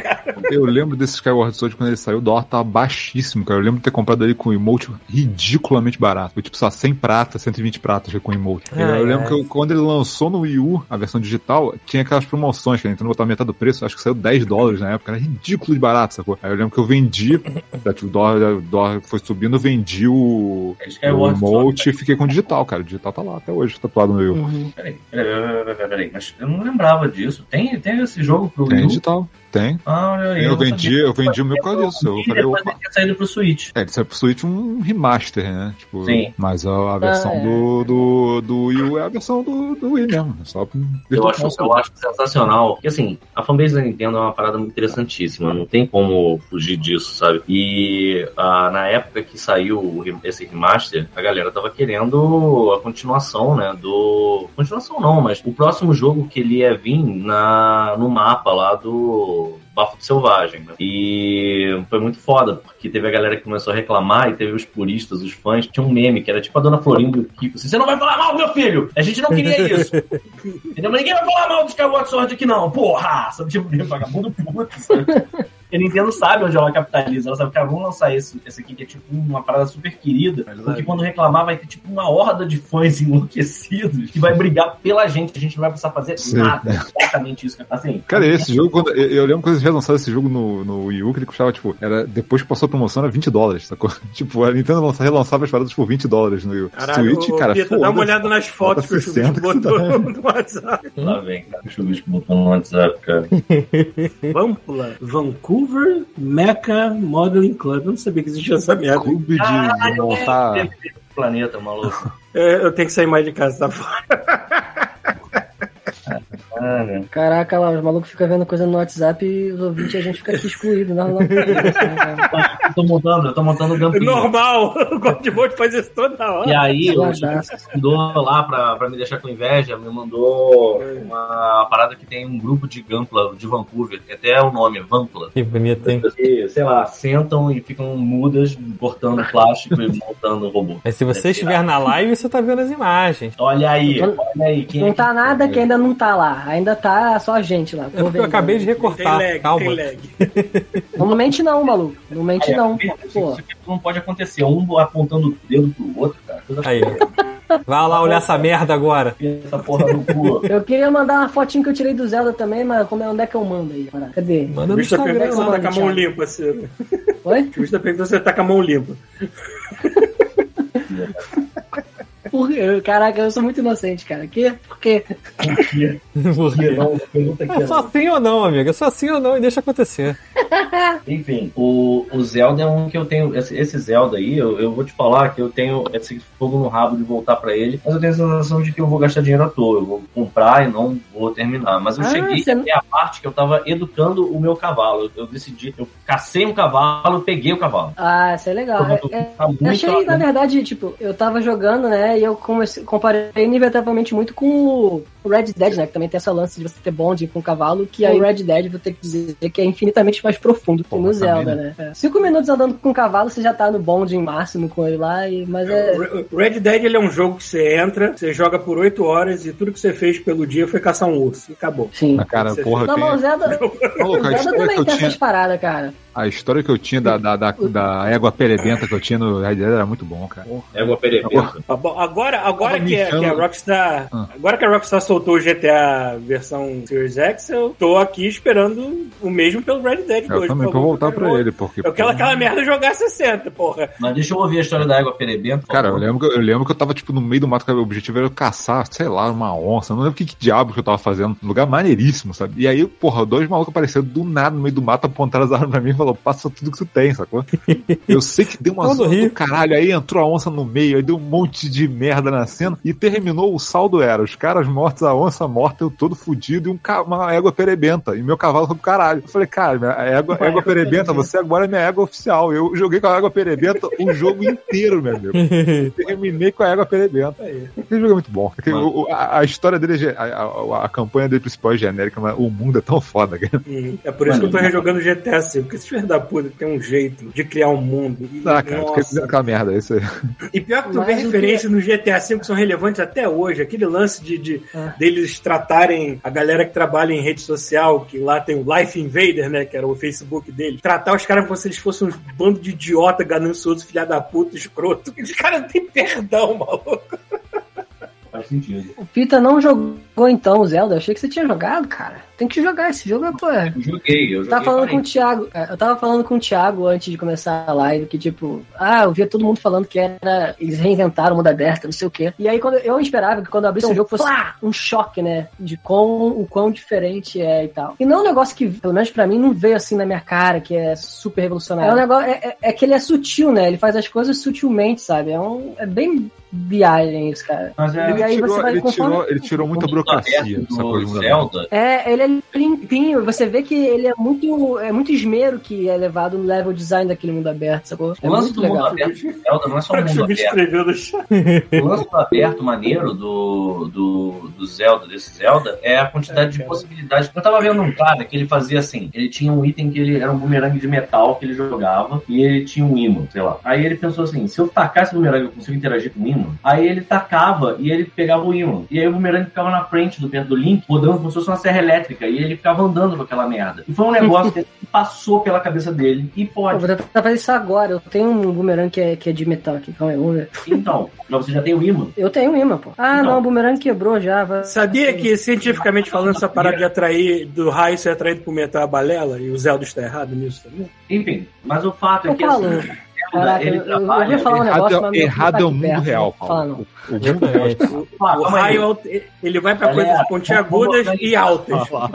eu lembro desse Skyward Sword quando ele saiu, o dólar tava baixíssimo, cara. Eu lembro de ter comprado ele com emote ridiculamente barato. Foi tipo só 100 prata, 120 pratas com emote. Ai, eu lembro ai. que eu- quando ele lançou no Wii U, a versão digital, tinha aquelas promoções que a Nintendo botava metade do preço, acho que saiu 10 dólares na época, era ridículo de barato, sacou? Aí eu lembro que eu vendi, tá, tipo, o dólar, o dólar foi subindo, eu vendi o, É o Skyward Sword. emote e fiquei com o digital, cara. O digital tá lá até hoje, tatuado no Wii U. Uhum. Peraí, peraí, peraí, peraí, peraí, mas eu não lembrava disso. Tem, tem esse jogo pro Tem Wii U? digital, tem. Ah, olha aí, Eu, não vendi, eu vendi o meu por causa disso. Eu E falei, depois opa. ele saído pro Switch. É, ele saiu pro Switch um remaster, né? Tipo, Sim. Mas a, a versão é. do, do, do Wii U é a versão do, do Wii mesmo. é Só Eu acho, console. eu acho sensacional. Porque assim, a fanbase da Nintendo é uma parada muito interessantíssima. Não tem como fugir disso, sabe? E ah, na época que saiu esse remaster, a galera tava querendo a continuação, né? Do. Continuação não, mas o próximo jogo que ele ia vir na, no mapa lá do. Bafo do Selvagem. né? E foi muito foda, porque teve a galera que começou a reclamar e teve os puristas, os fãs. Tinha um meme que era tipo a dona Florinda e o Kiko. Assim, Você não vai falar mal, meu filho! A gente não queria isso! Entendeu? Mas ninguém vai falar mal do Skyward Sword aqui, não. Porra! Sabe, tipo, vagabundo puto, sabe? A Nintendo sabe onde ela capitaliza. Ela sabe que ah, vamos lançar esse, esse aqui, que é tipo uma parada super querida. Porque quando reclamar, vai ter tipo uma horda de fãs enlouquecidos que vai brigar pela gente. A gente não vai precisar fazer Sim. nada. Exatamente isso que assim. Cara, esse jogo, quando, eu, eu lembro quando eles relançaram esse jogo no, no Wii U, que ele custava, tipo, era, depois que passou a promoção, era 20 dólares, sacou? Tipo, a Nintendo lança- relançava as paradas por 20 dólares no Wii U. Caralho, Switch, ô, cara, Pita, dá uma olhada nas fotos que o Chubisco 60 que botou tá. no WhatsApp. Lá vem, cara. Ver que botou no WhatsApp, cara. Vampula, Vancouver Mecha Modeling Club. Eu não sabia que existia essa merda. Clube de, de montar. Planeta, maluco. É, eu tenho que sair mais de casa, tá fora. Cara, Caraca, lá, os malucos ficam vendo coisa no WhatsApp e os ouvintes a gente fica aqui excluído. Não, não, não, não, Eu tô montando, eu tô montando o É Gampinho. normal. O Godmode faz isso toda hora. E aí, o Guardaço. mandou lá pra, pra me deixar com inveja, me mandou uma parada que tem um grupo de Gampla de Vancouver, que até é o nome, Vampla. Que bonito, hein? Que, sei lá, sentam e ficam mudas, cortando plástico e montando robô. Mas se você estiver na live, você tá vendo as imagens. Olha aí, olha aí. Quem é Não que- tá nada que ainda não tá lá. Ainda tá só a gente lá. É porque eu acabei de Tem recortar. lag, Calma. tem lag. Não mente não, maluco. Não mente Aí, não. Isso, Pô. isso aqui não pode acontecer. Um apontando o dedo pro outro, cara. Aí. Vai lá olhar essa merda agora. essa porra no cu. Eu queria mandar uma fotinho que eu tirei do Zelda também, mas como é, onde é que eu mando aí? Pará? Cadê? Manda O no bicho tá Instagram. perguntando se você tá com a mão limpa. Se... O Oi? bicho tá perguntando se você tá com a mão limpa. Por quê? Caraca, eu sou muito inocente, cara. Que? Por quê? Por quê? Não, pergunta aqui, É só não. sim ou não, amiga. É só sim ou não e deixa acontecer. Enfim, o, o Zelda é um que eu tenho. Esse, esse Zelda aí, eu, eu vou te falar que eu tenho esse fogo no rabo de voltar pra ele, mas eu tenho a sensação de que eu vou gastar dinheiro à toa. Eu vou comprar e não vou terminar. Mas eu Ah, cheguei você não- até a parte que eu tava educando o meu cavalo. Eu, eu decidi, eu cacei um cavalo, peguei o cavalo. Ah, isso é legal. É- é- Tá muito eu achei, na verdade, tipo, eu tava jogando, né, e eu comparei inevitavelmente muito com o Red Dead, né, que também tem essa lance de você ter bonding com o cavalo, que aí o Red Dead, vou ter que dizer, que é infinitamente mais profundo que Porra, no também, Zelda, né. É. Cinco minutos andando com o cavalo, você já tá no bonding máximo com ele lá, e, mas é... O Red Dead ele é um jogo que você entra, você joga por 8 horas e tudo que você fez pelo dia foi caçar um urso. E acabou. Sim. Ah, cara, Você porra, Não, tem- mas o Zelda, o Zelda história que também eu tem tinha, essas paradas, cara. a história que eu tinha da, da, da, da égua perebenta que eu tinha no Red Dead era muito bom, cara. Égua perebenta. Tá Agora, agora Tava que, a- mijando. que a Rockstar. Ah. Agora que a Rockstar soltou o GTA versão Series X, eu tô aqui esperando o mesmo pelo Red Dead 2. Eu também favor, voltar pra ele, porque. Eu quero aquela merda jogar 60, porra. Mas deixa eu ouvir a história da égua perebenta. Cara, eu lembro, que, eu lembro que eu tava, tipo, no meio do mato, que o objetivo era caçar, sei lá, uma onça. Eu não lembro que, que diabo que eu tava fazendo. Um lugar maneiríssimo, sabe? E aí, porra, dois malucos apareceram do nada no meio do mato, apontaram as armas pra mim e falou, passa tudo que tu tem, sacou? Eu sei que deu uma zona do caralho, aí entrou a onça no meio, aí deu um monte de merda na cena, e terminou, o saldo era, os caras mortos, a onça morta, eu todo fudido, e um ca- uma égua perebenta, e meu cavalo foi pro caralho. Eu falei, cara, minha égua, égua perebenta, você agora é minha égua oficial. Eu joguei com a égua perebenta o jogo inteiro, meu amigo. Terminei com a égua perebenta. Aquele jogo é muito bom. Mano. o- a, a história dele, é a, a- a campanha dele principal é genérica, mas o mundo é tão foda, cara. É por isso que eu tô rejogando GTA V, porque esse filhos da puta tem um jeito de criar um mundo. E, Ah, cara, tu quer dizer nossa. aquela merda, é isso aí. E pior que tu vê Mas o referências no GTA V que são relevantes até hoje. Aquele lance de, de- É. deles tratarem a galera que trabalha em rede social, que lá tem o Life Invader, né? Que era o Facebook dele. Tratar os caras como se eles fossem uns bando de idiota, ganancioso, filha da puta, escroto. Os caras não tem perdão, maluco. Faz sentido. O Pita não jogou então o Zelda. Eu achei que você tinha jogado, cara. Tem que jogar esse jogo, é, pô. é. Eu joguei, eu joguei. Tava falando com o Thiago, é, eu tava falando com o Thiago antes de começar a live, que tipo, ah, eu via todo mundo falando que era. Eles reinventaram o mundo aberto, não sei o quê. E aí quando eu esperava que quando eu abrisse o jogo fosse plá, um choque, né? De quão, o quão diferente é e tal. E não é um negócio que, pelo menos pra mim, não veio assim na minha cara, que é super revolucionário. É um negócio. É, é- é que ele é sutil, né? Ele faz as coisas sutilmente, sabe? É, um, é bem viagem isso, cara. Mas é, E Ele aí tirou, você vai ele, conforme- tirou, ele tirou muita mundo burocracia aberto mundo Zelda. É, ele é limpinho. Você vê que ele é muito, é muito esmero que é levado no level design daquele mundo aberto, sacou? É O lance do mundo legal. aberto do Zelda não é só o Para que mundo aberto. O lance do aberto maneiro do, do, do Zelda, desse Zelda, é a quantidade É, de cara. possibilidades. Eu tava vendo um cara que ele fazia assim: ele tinha um item que ele era um bumerangue de metal que ele jogava e ele tinha um imã, sei lá. Aí ele pensou assim: se eu tacar esse bumerangue, eu consigo interagir com o imã. Aí ele tacava e ele pegava o imã. E aí o bumerangue ficava na frente do perto do Link, rodando como se fosse uma serra elétrica. E ele ficava andando com aquela merda. E foi um negócio que passou pela cabeça dele. E pode. vou tentar fazer isso agora. Eu tenho um boomerang que é, que é de metal aqui. Calma aí, vamos ver. Então, mas você já tem o imã. Eu tenho um imã, pô. Ah, Então. não, o boomerang quebrou já. vai- Sabia assim. que, cientificamente falando, essa parada de atrair do raio ser atraído por metal é balela? E o Zelda está errado nisso também? Enfim, mas o fato é Eu que assim, Caraca, ele eu, eu, eu trabalha. ia falar um Errado, negócio, mas meu errado é o tá mundo perto, real, falar, Paulo. O, mundo real. O raio, ele vai pra Galera, coisas pontiagudas vamos- e altas. Ah,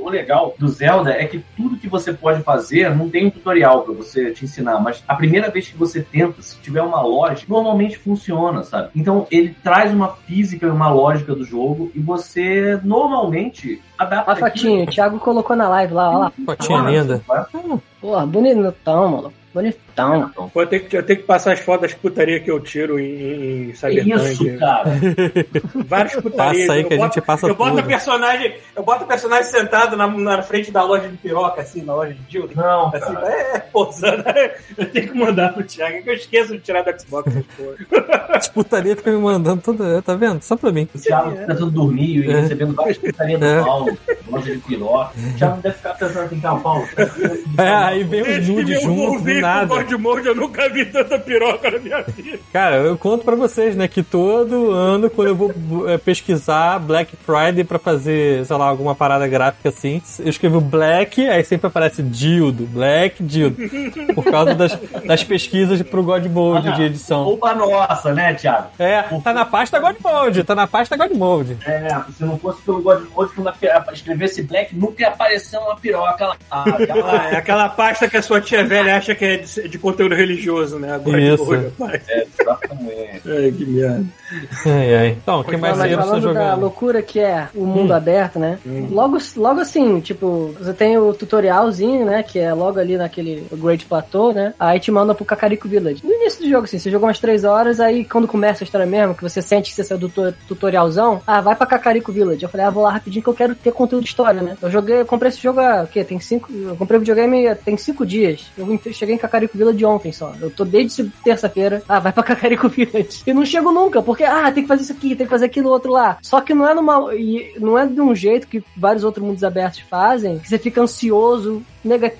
o legal do Zelda é que tudo que você pode fazer não tem um tutorial pra você te ensinar, mas a primeira vez que você tenta, se tiver uma lógica, normalmente funciona, sabe? Então ele traz uma física e uma lógica do jogo e você normalmente Ó, a fotinho, o Thiago colocou na live lá, ó lá. Fotinha linda. Porra, bonitão, mano. Bonitão. Pô, eu tenho, que, eu tenho que passar as fotos das putarias que eu tiro em, em Cyberpunk. isso, cara? Várias putarias. Passa aí Eu que a boto- gente passa Eu boto tudo. o personagem, eu boto o personagem sentado na, na frente da loja de piroca, assim, na loja de dildo. Não, Assim, cara. é, posando. Eu tenho que mandar pro Thiago, que eu esqueço de tirar do Xbox. As putaria fica me mandando toda. Tá vendo? Só pra mim. O Thiago tentando dormir e É. recebendo várias putarias do É. Paulo, loja de piroca. O Thiago deve ficar pensando assim, cara, Paulo. É, aí vem o meu junto, com nada. God Mode, eu nunca vi tanta piroca na minha vida. Cara, eu conto pra vocês, né, que todo ano, quando eu vou é, pesquisar Black Friday pra fazer, sei lá, alguma parada gráfica assim, eu escrevo Black, aí sempre aparece Dildo, Black, Dildo. Por causa das, das pesquisas pro God Mode de edição. Culpa nossa, né, Thiago? É, tá na pasta God Mode, tá na pasta God Mode. É, se não fosse pelo God Mode, quando escrevesse Black, nunca ia aparecer uma piroca lá. Ah, aquela- Ah, é aquela pasta que a sua tia velha acha que é de, de conteúdo religioso, né? Agora Isso. de hoje, rapaz. é, exatamente. Ai, que merda. Ai, ai. Então, o que mais vocês estão falando da jogando? loucura que é o mundo aberto, né? Logo, logo assim, tipo, você tem o tutorialzinho, né? Que é logo ali naquele Great Plateau, né? Aí te manda pro Kakariko Village. No início do jogo, assim, você jogou umas três horas, aí quando começa a história mesmo, que você sente que você saiu do tu- tutorialzão, ah, vai pra Kakariko Village. Eu falei, ah, vou lá rapidinho que eu quero ter conteúdo de história, né? Eu joguei, eu comprei esse jogo há, o quê? Tem cinco, eu comprei o videogame tem cinco dias. Eu cheguei em Kakariko Village ontem só. Eu tô desde terça-feira, ah, vai pra Kakariko Village. E não chego nunca, porque, ah, tem que fazer isso aqui, tem que fazer aquilo outro lá. Só que não é numa, não é de um jeito que vários outros mundos abertos fazem, que você fica ansioso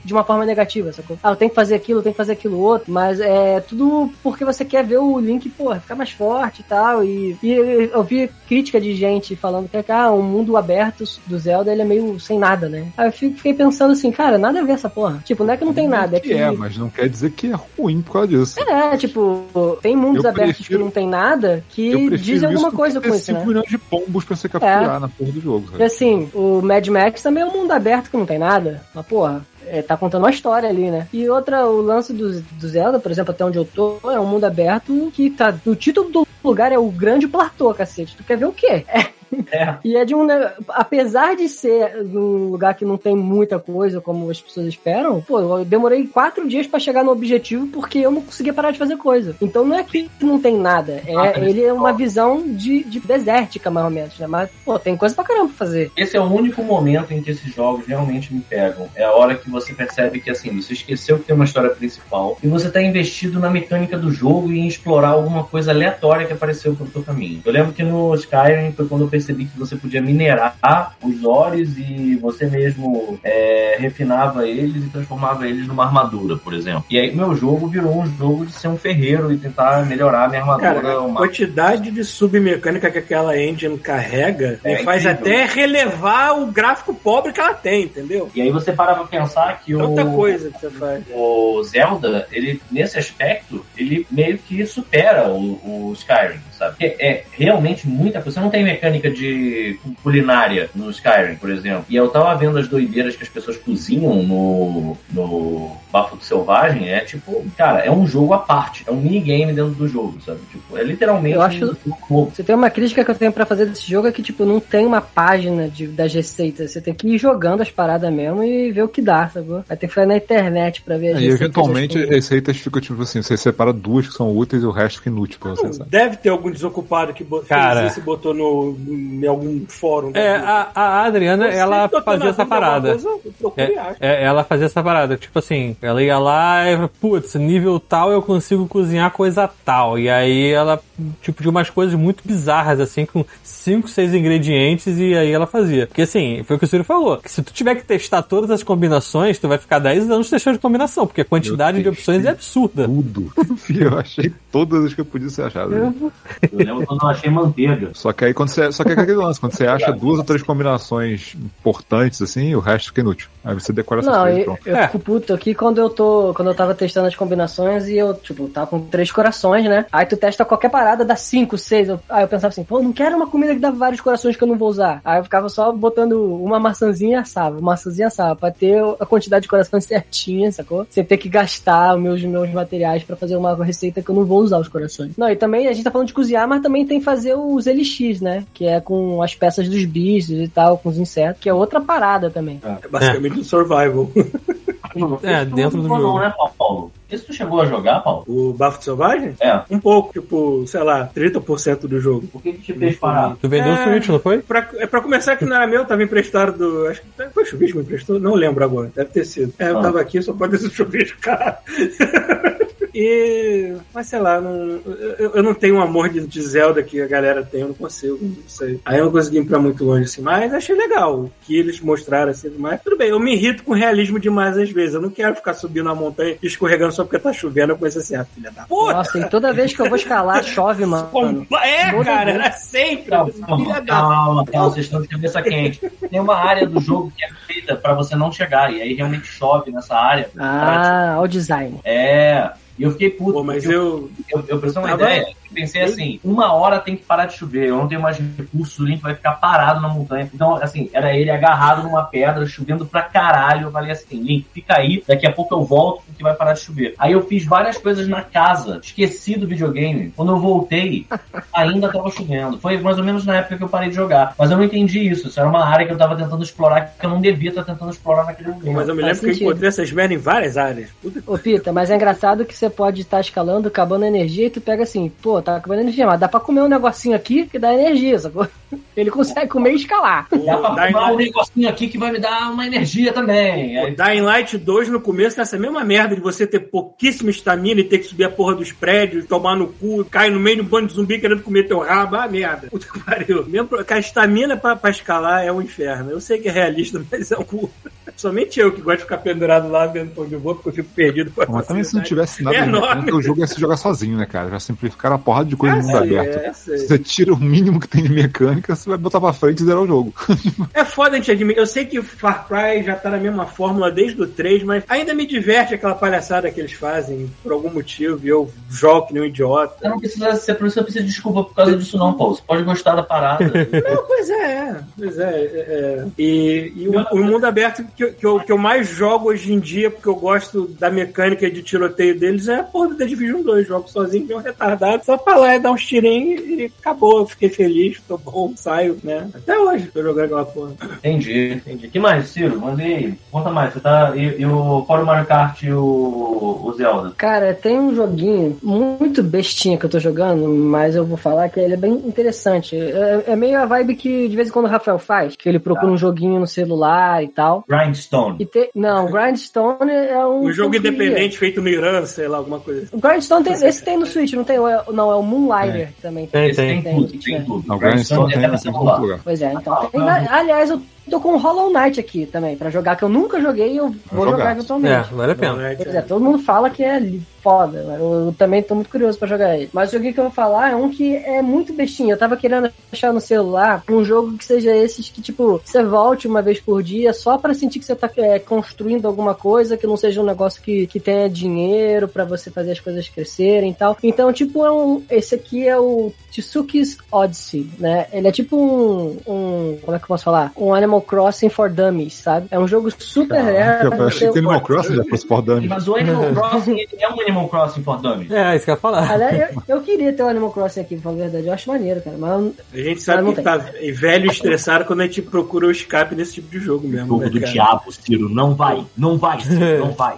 de uma forma negativa, sacou? Ah, eu tenho que fazer aquilo, eu tenho que fazer aquilo outro, mas é tudo porque você quer ver o Link, pô, ficar mais forte e tal, e, e eu vi crítica de gente falando que, ah, o mundo aberto do Zelda, ele é meio sem nada, né? Aí eu fi- fiquei pensando assim, cara, nada a ver essa porra. Tipo, não é que não tem nada, é que... é, mas não quer dizer que é ruim por causa disso. É, tipo, tem mundos Eu abertos prefiro- que não tem nada que dizem alguma coisa com isso, 5 né? milhões de pombos pra você capturar na porra do jogo, E sabe? assim, o Mad Max também é um mundo aberto que não tem nada. Mas, porra, é, tá contando uma história ali, né? E outra, o lance do, do Zelda, por exemplo, até onde eu tô, é um mundo aberto que tá. O título do lugar é o Grande Platô, cacete. Tu quer ver o quê? É, É. E é de um. Apesar de ser num lugar que não tem muita coisa, como as pessoas esperam, pô, eu demorei quatro dias pra chegar no objetivo porque eu não conseguia parar de fazer coisa. Então não é que não tem nada. É, Ah, ele é uma visão de, de desértica, mais ou menos, né? Mas, pô, tem coisa pra caramba pra fazer. Esse é o único momento em que esses jogos realmente me pegam. É a hora que você percebe que, assim, você esqueceu que tem uma história principal e você tá investido na mecânica do jogo e em explorar alguma coisa aleatória que apareceu pelo seu caminho. Eu lembro que no Skyrim foi quando eu percebi que você podia minerar os ores e você mesmo é, refinava eles e transformava eles numa armadura, por exemplo. E aí meu jogo virou um jogo de ser um ferreiro e tentar melhorar a minha armadura. Cara, a quantidade de submecânica que aquela engine carrega É faz incrível. até relevar o gráfico pobre que ela tem, entendeu? E aí você para pra pensar que É o... outra coisa que você faz. o Zelda, ele, nesse aspecto, ele meio que supera o, o Skyrim, sabe? Porque é realmente muita coisa. Você não tem mecânica de culinária no Skyrim, por exemplo. E eu tava vendo as doideiras que as pessoas cozinham no, no Bafo do Selvagem. É tipo, cara, é um jogo à parte. É um minigame dentro do jogo, sabe? Tipo, é literalmente Eu acho- um jogo. Você tem uma crítica que eu tenho pra fazer desse jogo é que, tipo, não tem uma página de, das receitas. Você tem que ir jogando as paradas mesmo e ver o que dá, sacou? Vai ter que ficar na internet pra ver as E receitas. eventualmente das coisas. receitas ficam tipo assim, você separa duas que são úteis e o resto fica inútil pra você, sabe? Deve ter algum desocupado que bo- Cara. fez isso e botou no, em algum fórum. É, a, a Adriana, Você ela botou fazia essa parada. coisa, acha. É, ela fazia essa parada, tipo assim, ela ia lá e putz, nível tal eu consigo cozinhar coisa tal. E aí ela, tipo, de umas coisas muito bizarras, assim, com 5, 6 ingredientes, e aí ela fazia. Porque assim, foi o que o Ciro falou, que se tu tiver que testar todas as combinações, tu vai ficar 10 anos testando combinação, porque a quantidade de opções é absurda. Tudo. eu achei todas as que eu podia ser achado. Eu lembro quando eu achei manteiga. Só que aí quando você. Só que é aquele lance, quando você acha duas ou três combinações importantes, assim, o resto fica inútil. Aí você decora essas Não, três, eu, pronto. eu É. fico puto aqui quando eu tô. Quando eu tava testando as combinações e eu, tipo, tava com três corações, né? Aí tu testa qualquer parada, dá cinco, seis. Eu, aí eu pensava assim, pô, não quero uma comida que dá vários corações que eu não vou usar. Aí eu ficava só botando uma maçãzinha e assava, uma maçãzinha e assava, pra ter a quantidade de corações certinha, sacou? Sem ter que gastar os meus, meus materiais pra fazer uma receita que eu não vou usar os corações. Não, e também a gente tá falando de cozinhar, mas também tem que fazer os elixir, né? Que é com as peças dos bichos e tal, com os insetos, que é outra parada também. É basicamente um survival. É, dentro não do jogo. né, Paulo? Isso tu chegou a jogar, Paulo? O Bafo Selvagem? É. Um pouco, tipo, sei lá, 30% do jogo. O que que te fez parar? Tu vendeu o É. Switch, não foi? Pra, é pra começar que não era meu, tava emprestado do. Acho que foi o Chuvisco que me emprestou, não lembro agora, deve ter sido. É, eu Ah. tava aqui, só pode ter sido o Chuvisco, cara. E. Mas sei lá, não, eu, eu não tenho um amor de, de Zelda que a galera tem, eu não consigo, não sei. Aí eu não consegui ir pra muito longe assim, mas achei legal o que eles mostraram assim, mas tudo bem, eu me irrito com realismo demais às vezes. Eu não quero ficar subindo a montanha e escorregando só porque tá chovendo. Eu comecei assim, ah, filha da puta. Nossa, e toda vez que eu vou escalar, chove, mano. É, Toda cara, vez. era sempre. Calma, filha calma, da calma, calma, vocês estão de cabeça quente. Tem uma área do jogo que é feita pra você não chegar, e aí realmente chove nessa área. Ah, ao design. É. E eu fiquei puto. Pô, mas eu. eu, eu, ter uma Agora- ideia, eu pensei assim, uma hora tem que parar de chover, eu não tenho mais recursos, o Link vai ficar parado na montanha. Então, assim, era ele agarrado numa pedra, chovendo pra caralho. Eu falei assim, Link, fica aí, daqui a pouco eu volto porque vai parar de chover. Aí eu fiz várias coisas na casa, esqueci do videogame. Quando eu voltei, ainda tava chovendo. Foi mais ou menos na época que eu parei de jogar. Mas eu não entendi isso. Isso era uma área que eu tava tentando explorar, que eu não devia estar tentando explorar naquele momento. Mas eu me Faz lembro que eu sentido. encontrei essas merda em várias áreas. Puta que Ô, Pita, mas é engraçado que você pode estar escalando, acabando a energia, e tu pega assim, pô, tá acabando a energia, mas dá pra comer um negocinho aqui que dá energia, sacou? Ele consegue comer e escalar. Dá pra Dying fumar um negocinho aqui que vai me dar uma energia também. O Dying Light 2 no começo, essa mesma merda de você ter pouquíssima estamina e ter que subir a porra dos prédios, tomar no cu, cair no meio de um bando de zumbi querendo comer teu rabo, ah, merda. Puta que pariu. Mesmo que a estamina pra, pra escalar é um inferno. Eu sei que é realista, mas é um cu. Somente eu que gosto de ficar pendurado lá vendo pra onde eu vou, porque eu fico perdido com a Mas também se não tivesse nada É enorme. o jogo ia se jogar sozinho, né, cara? Já simplificaram a porrada de coisa Ah, no mundo aberto. é. Se você tira o mínimo que tem de mecânica, você vai botar pra frente e zerar o jogo. É foda a gente admitir. Eu sei que o Far Cry já tá na mesma fórmula desde o 3, mas ainda me diverte aquela palhaçada que eles fazem por algum motivo e eu jogo que nem um Você idiota. não precisa ser, por isso não precisa de desculpa por causa disso, não, Paulo. Você pode gostar da parada. Não, pois é, pois é. é, é. E, e o, o mundo aberto que que, que eu, que eu mais jogo hoje em dia, porque eu gosto da mecânica de tiroteio deles, é a porra do The Division 2. Jogo sozinho, meio retardado, só pra lá e dar uns tirinhos e acabou. Eu fiquei feliz, tô bom, saio, né? Até hoje tô jogando aquela porra. Entendi, entendi. que mais, Ciro? Mandei aí. Conta mais. Você tá. E, e o fora o Mario Kart e o, o Zelda? Cara, tem um joguinho muito bestinha que eu tô jogando, mas eu vou falar que ele é bem interessante. É, é meio a vibe que de vez em quando o Rafael faz, que ele procura Tá. um joguinho no celular e tal. Grindstone. E tem, não, Grindstone é um. Um jogo independente feito no Irã, sei lá, alguma coisa assim. O Grindstone tem, esse tem no Switch, não tem? É- Não, é o Moonlighter também. Tem, tem, tem. tudo, tem tudo. Tem, é pra tem celular. lugar. Pois é, então. Ah, tem- aliás, eu tô com Hollow Knight aqui também, pra jogar, que eu nunca joguei e eu vou jogar. jogar É, eventualmente. vale a pena. Pois é, todo mundo fala que é foda, mas eu, eu também tô muito curioso pra jogar ele. Mas o jogo que eu vou falar é um que é muito bestinho. Eu tava querendo achar no celular um jogo que seja esses que, tipo, você volte uma vez por dia só pra sentir que você tá é, construindo alguma coisa, que não seja um negócio que, que tenha dinheiro pra você fazer as coisas crescerem e tal. Então, tipo, é um, esse aqui é o Tsuki's Odyssey, né? Ele é tipo um, um. Como é que eu posso falar? Um Animal Crossing for Dummies, sabe? É um jogo super rare. Eu achei que Animal Crossing já fosse por dummy. Mas o Animal Crossing ele é um Animal Crossing for Dummies. É, isso que eu ia falar. Aliás, eu, eu queria ter o Animal Crossing aqui, pra falar a verdade. Eu acho maneiro, cara. Mas A gente sabe Mas que tá velho e estressado quando a gente procura o escape nesse tipo de jogo mesmo. Jogo né, do cara? diabo, Ciro. Não vai. Não vai, Ciro. Não vai.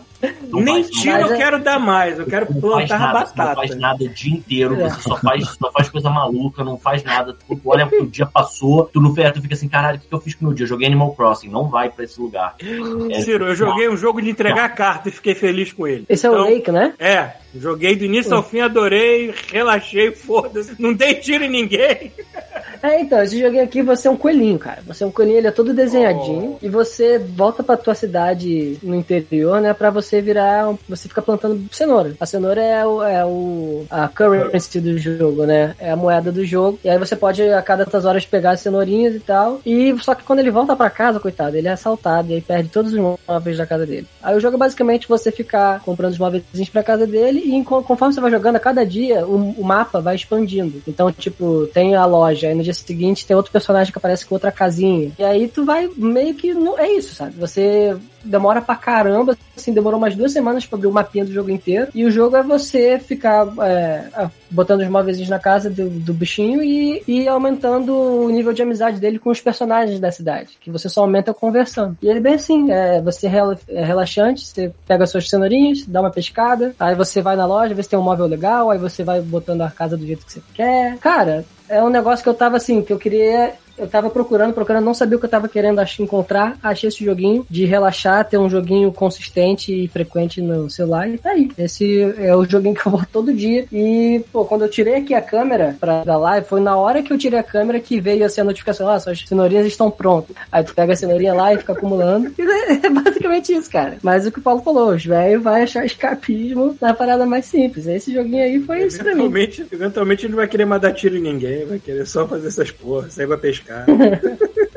Não Nem tiro eu é- quero dar mais, eu quero Não faz plantar nada, você não batata. faz nada o dia inteiro, É. você só faz, só faz coisa maluca, não faz nada. Tu olha que o dia passou, tu no ferro, tu fica assim, caralho, o que que eu fiz com o meu dia? Eu joguei Animal Crossing, não vai pra esse lugar. É, Ciro, eu joguei um jogo de entregar carta e fiquei feliz com ele. esse é o Então, Lake, né? É, joguei do início ao fim, adorei, relaxei, foda-se. Não dei tiro em ninguém. É, então, esse joguinho aqui, você é um coelhinho, cara. Você é um coelhinho, ele é todo desenhadinho. E você volta pra tua cidade no interior, né? Pra você virar. Você fica plantando cenoura. A cenoura é o. É o a currency do jogo, né? É a moeda do jogo. E aí você pode, a cada tantas horas, pegar as cenourinhas e tal. E só que quando ele volta pra casa, coitado, ele é assaltado. E aí perde todos os móveis da casa dele. Aí o jogo é basicamente você ficar comprando os móveis pra casa dele. E conforme você vai jogando, a cada dia, o, o mapa vai expandindo. Então, tipo, tem a loja. Aí no dia seguinte tem outro personagem que aparece com outra casinha. E aí tu vai meio que. Não, é isso, sabe? Você demora pra caramba, assim, demorou umas duas semanas pra abrir o mapinha do jogo inteiro. E o jogo é você ficar é, botando os móveis na casa do, do bichinho e, e aumentando o nível de amizade dele com os personagens da cidade. Que você só aumenta conversando. E ele é bem assim, é, você rela- é relaxante, você pega as suas cenourinhas, dá uma pescada, aí você vai na loja, vê se tem um móvel legal, aí você vai botando a casa do jeito que você quer. Cara, é um negócio que eu tava assim, que eu queria. Eu tava procurando, procurando, não sabia o que eu tava querendo ach- encontrar. Achei esse joguinho de relaxar, ter um joguinho consistente e frequente no celular e tá aí. Esse é o joguinho que eu vou todo dia. E, pô, quando eu tirei aqui a câmera pra da live, foi na hora que eu tirei a câmera que veio assim a notificação: ah, suas cenourinhas estão prontas. Aí tu pega a cenourinha lá e fica acumulando. E é basicamente isso, cara. Mas o que o Paulo falou, os velhos vai achar escapismo na parada mais simples. Esse joguinho aí foi isso pra mim. Eventualmente, ele vai querer mais dar tiro em ninguém, vai querer só fazer essas porras, sair pra pescar cara.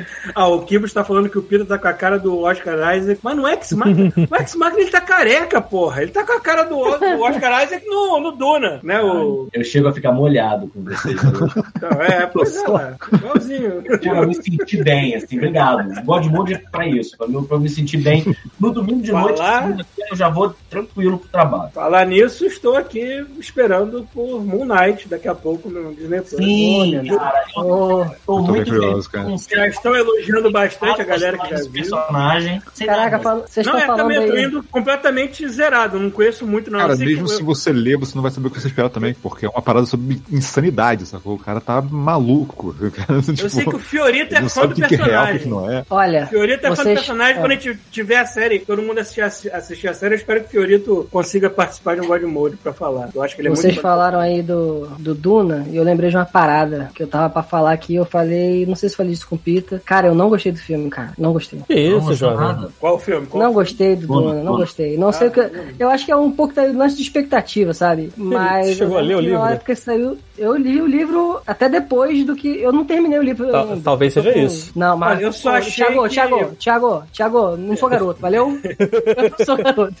ah, o Kibos tá falando que o Pita tá com a cara do Oscar Isaac, mas no X-Machina, o X-Machina ele tá careca, porra. Ele tá com a cara do, do Oscar Isaac no, no Duna, né? O, Eu chego a ficar molhado com vocês. Eu então, é, pois é, igualzinho. a me sentir bem, assim, obrigado. God Mode é pra isso, pra, eu- pra eu me sentir bem. No domingo de noite, Falar- segunda-feira, eu já vou tranquilo pro trabalho. Falar nisso, estou aqui esperando por Moon Knight daqui a pouco no Disney Plus. Sim, Olha, cara, eu tô Eu tô bem muito curioso, feliz cara. Já estão elogiando bastante a galera que já viu. personagem. Caraca, fala- vocês Não, estão é, falando também eu tô indo completamente zerado, não conheço muito, não. Cara, Eu mesmo se você ler, você não vai saber o que você espera também, porque é uma parada sobre insanidade, sacou? O cara tá maluco. Cara, Eu tipo, sei que o Fiorito é fã do o que, que é real, o que, que personagem. não é. Olha, Fiorito é fã do Vocês- personagem. é. Quando a gente tiver a série, todo mundo assistir, a- assistir a série, eu espero que o Fiorito consiga participar de um God Mode pra falar. Eu acho que ele é Vocês muito falaram aí do, do Duna e eu lembrei de uma parada que eu tava pra falar aqui. Eu falei, não sei se falei isso com o Cara, eu não gostei do filme, cara. Não gostei. Que não isso, jovem? nada. Qual o filme? Qual? Não gostei do Duna, não gostei. Não sei o que. Eu acho que é um pouco da lance de expectativa, sabe? Mas. chegou eu a ler o livro? Na época que saiu, eu li o livro até depois do que. Eu não terminei o livro. Tal- talvez seja com- isso. Não, mas. Eu só achei Thiago, que- Thiago, Thiago, Thiago, não sou garoto, valeu? eu não sou garoto.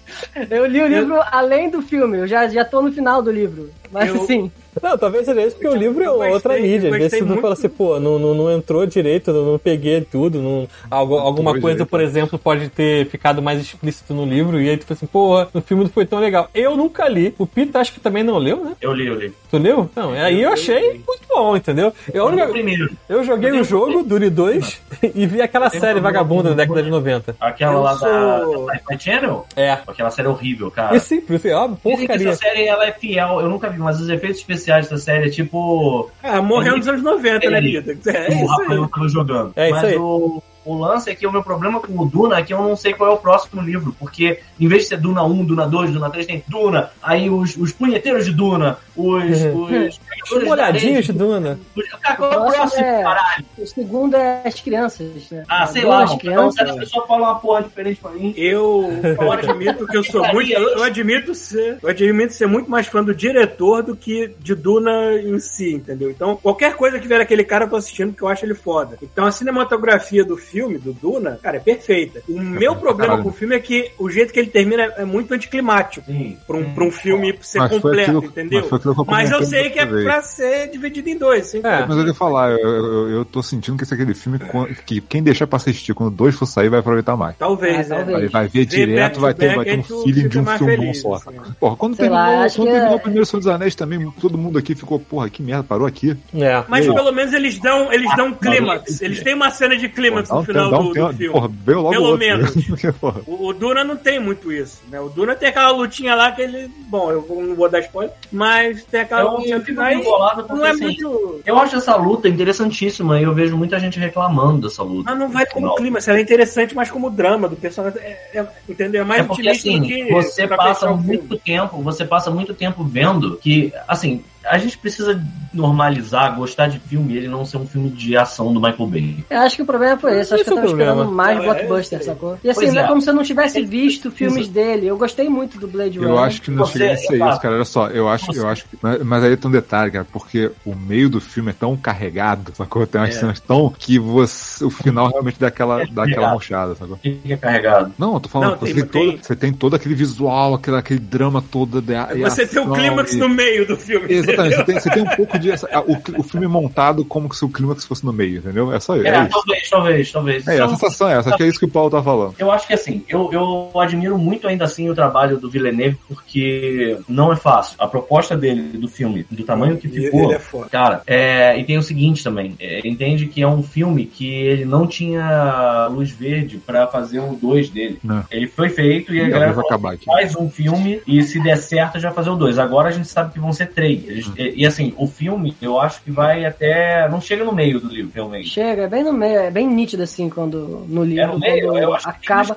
Eu li o livro além do filme, eu já, já tô no final do livro. Mas Eu- assim, Não, talvez seja isso, porque o livro é Eu uma outra mídia. eu Às vezes gostei você não muito fala assim, pô, não, não, não entrou direito, não, não peguei tudo. Não, algo, alguma coisa, direito, por exemplo, pode ter ficado mais explícito no livro. E aí tu fala assim, porra, no filme não foi tão legal. Eu nunca li. O Pita acho que também não leu, né? Eu li, eu li. Tu leu? Não, aí eu achei muito bom, entendeu? Eu, Eu li primeiro. eu joguei o jogo, Duri 2, e vi aquela série vagabunda da década de 90. Aquela Eu lá sou- da, da Sci-Fi Channel? É. Aquela série horrível, cara. E simples, é uma Dizem que porcaria. essa série ela é fiel, eu nunca vi, mas os efeitos especiais dessa série é tipo. Ah, morreu nos anos 90, né, Ele- Pita? É o isso aí. Jogando. É isso mas aí. O, o lance é que o meu problema com o Duna é que eu não sei qual é o próximo livro, porque em vez de ser Duna 1, Duna 2, Duna 3, tem Duna, aí os, os punheteiros de Duna, os. Uhum. os Os molhadinhos de Duna. Cara, qual é o próximo é- caralho? o segundo é as crianças, né? Ah, sei Duas lá. Então, crianças. cada pessoa fala uma porra diferente pra mim. Eu, eu admito que eu sou muito. Eu, eu admito ser. Eu admito ser muito mais fã do diretor do que de Duna em si, entendeu? Então, qualquer coisa que vier aquele cara, eu tô assistindo porque eu acho ele foda. Então, a cinematografia do filme, do Duna, cara, é perfeita. O meu problema caralho. com o filme é que o jeito que ele termina é, é muito anticlimático. Sim. Pra um, pra um filme ser Mas completo, aquilo- entendeu? mas eu Mas eu sei que é vez. pra ser dividido em dois, sim. É. Mas eu ia falar, eu, eu, eu tô sentindo que esse é aquele filme que quem deixar pra assistir quando dois for sair vai aproveitar mais. Talvez, Ah, né? talvez. Vai, vai ver Ver direto, vai ter, vai ter aí um feeling de um filmão feliz, só. assim. Porra, quando Sei terminou, lá, quando terminou é- o primeiro Senhor dos Anéis também, todo mundo aqui ficou, porra, que merda, parou aqui. É. Mas Pô. pelo menos eles dão, eles dão um clímax. Eles têm uma cena de clímax no um final do, um do filme. porra, veio logo Pelo outro. menos. Porque, porra, O, o Duna não tem muito isso, né? O Duna tem aquela lutinha lá que ele. Bom, eu não vou dar spoiler, mas tem aquela Eu lutinha no fico final e bolado porque, não é assim, muito. Eu acho essa luta interessantíssima e eu vejo muita gente reclamando dessa luta. Mas não vai como Não. clima, ela é interessante, mas como drama do personagem. É, é- entendeu? É mais É porque assim, do que. você passa muito tempo, você passa muito tempo vendo que, assim, a gente precisa normalizar, gostar de filme e ele não ser um filme de ação do Michael Bay. Eu acho que o problema foi esse. Acho que eu Esse é o tava esperando mais Não, é blockbuster, esse. sacou? E assim, é é. como se eu não tivesse visto filmes dele. Eu gostei muito do Blade Runner. Eu acho que não chega a ser exato. isso, cara. Olha só, eu acho, eu acho que. Mas, mas aí tem um detalhe, cara, porque o meio do filme é tão carregado, sacou? Tem umas É. cenas tão que você, o final realmente dá aquela, dá aquela mochada, sacou? O que que é carregado? Não, eu tô falando, Não, você, tem- tem todo, tem- você tem todo aquele visual, aquele, aquele drama todo. De, Você tem o clímax e- no meio do filme. Exatamente, você tem, você tem um pouco de. essa- o, o filme montado como se o clímax fosse no meio, entendeu? É só isso. É, É, isso. talvez, talvez, talvez. É, a Então, sensação é essa, acho que é isso que o Paulo tá falando. Eu acho que assim, eu, eu admiro muito ainda assim o trabalho do Villeneuve, porque não é fácil. A proposta dele, do filme, do tamanho que E ficou. Ele é foda. Cara, é, e tem o seguinte também, é, ele entende que é um filme que ele não tinha luz verde pra fazer o 2 dele. Não. Ele foi feito e a Ih, galera vai falou, acabar aqui. faz um filme e se der certo já fazer o 2. Agora a gente sabe que vão ser três. Eles- E, e, assim, o filme eu acho que vai até. não chega no meio do livro, realmente. Chega, é bem no meio, é bem nítido assim quando no livro, É no meio, eu acho que tem acaba.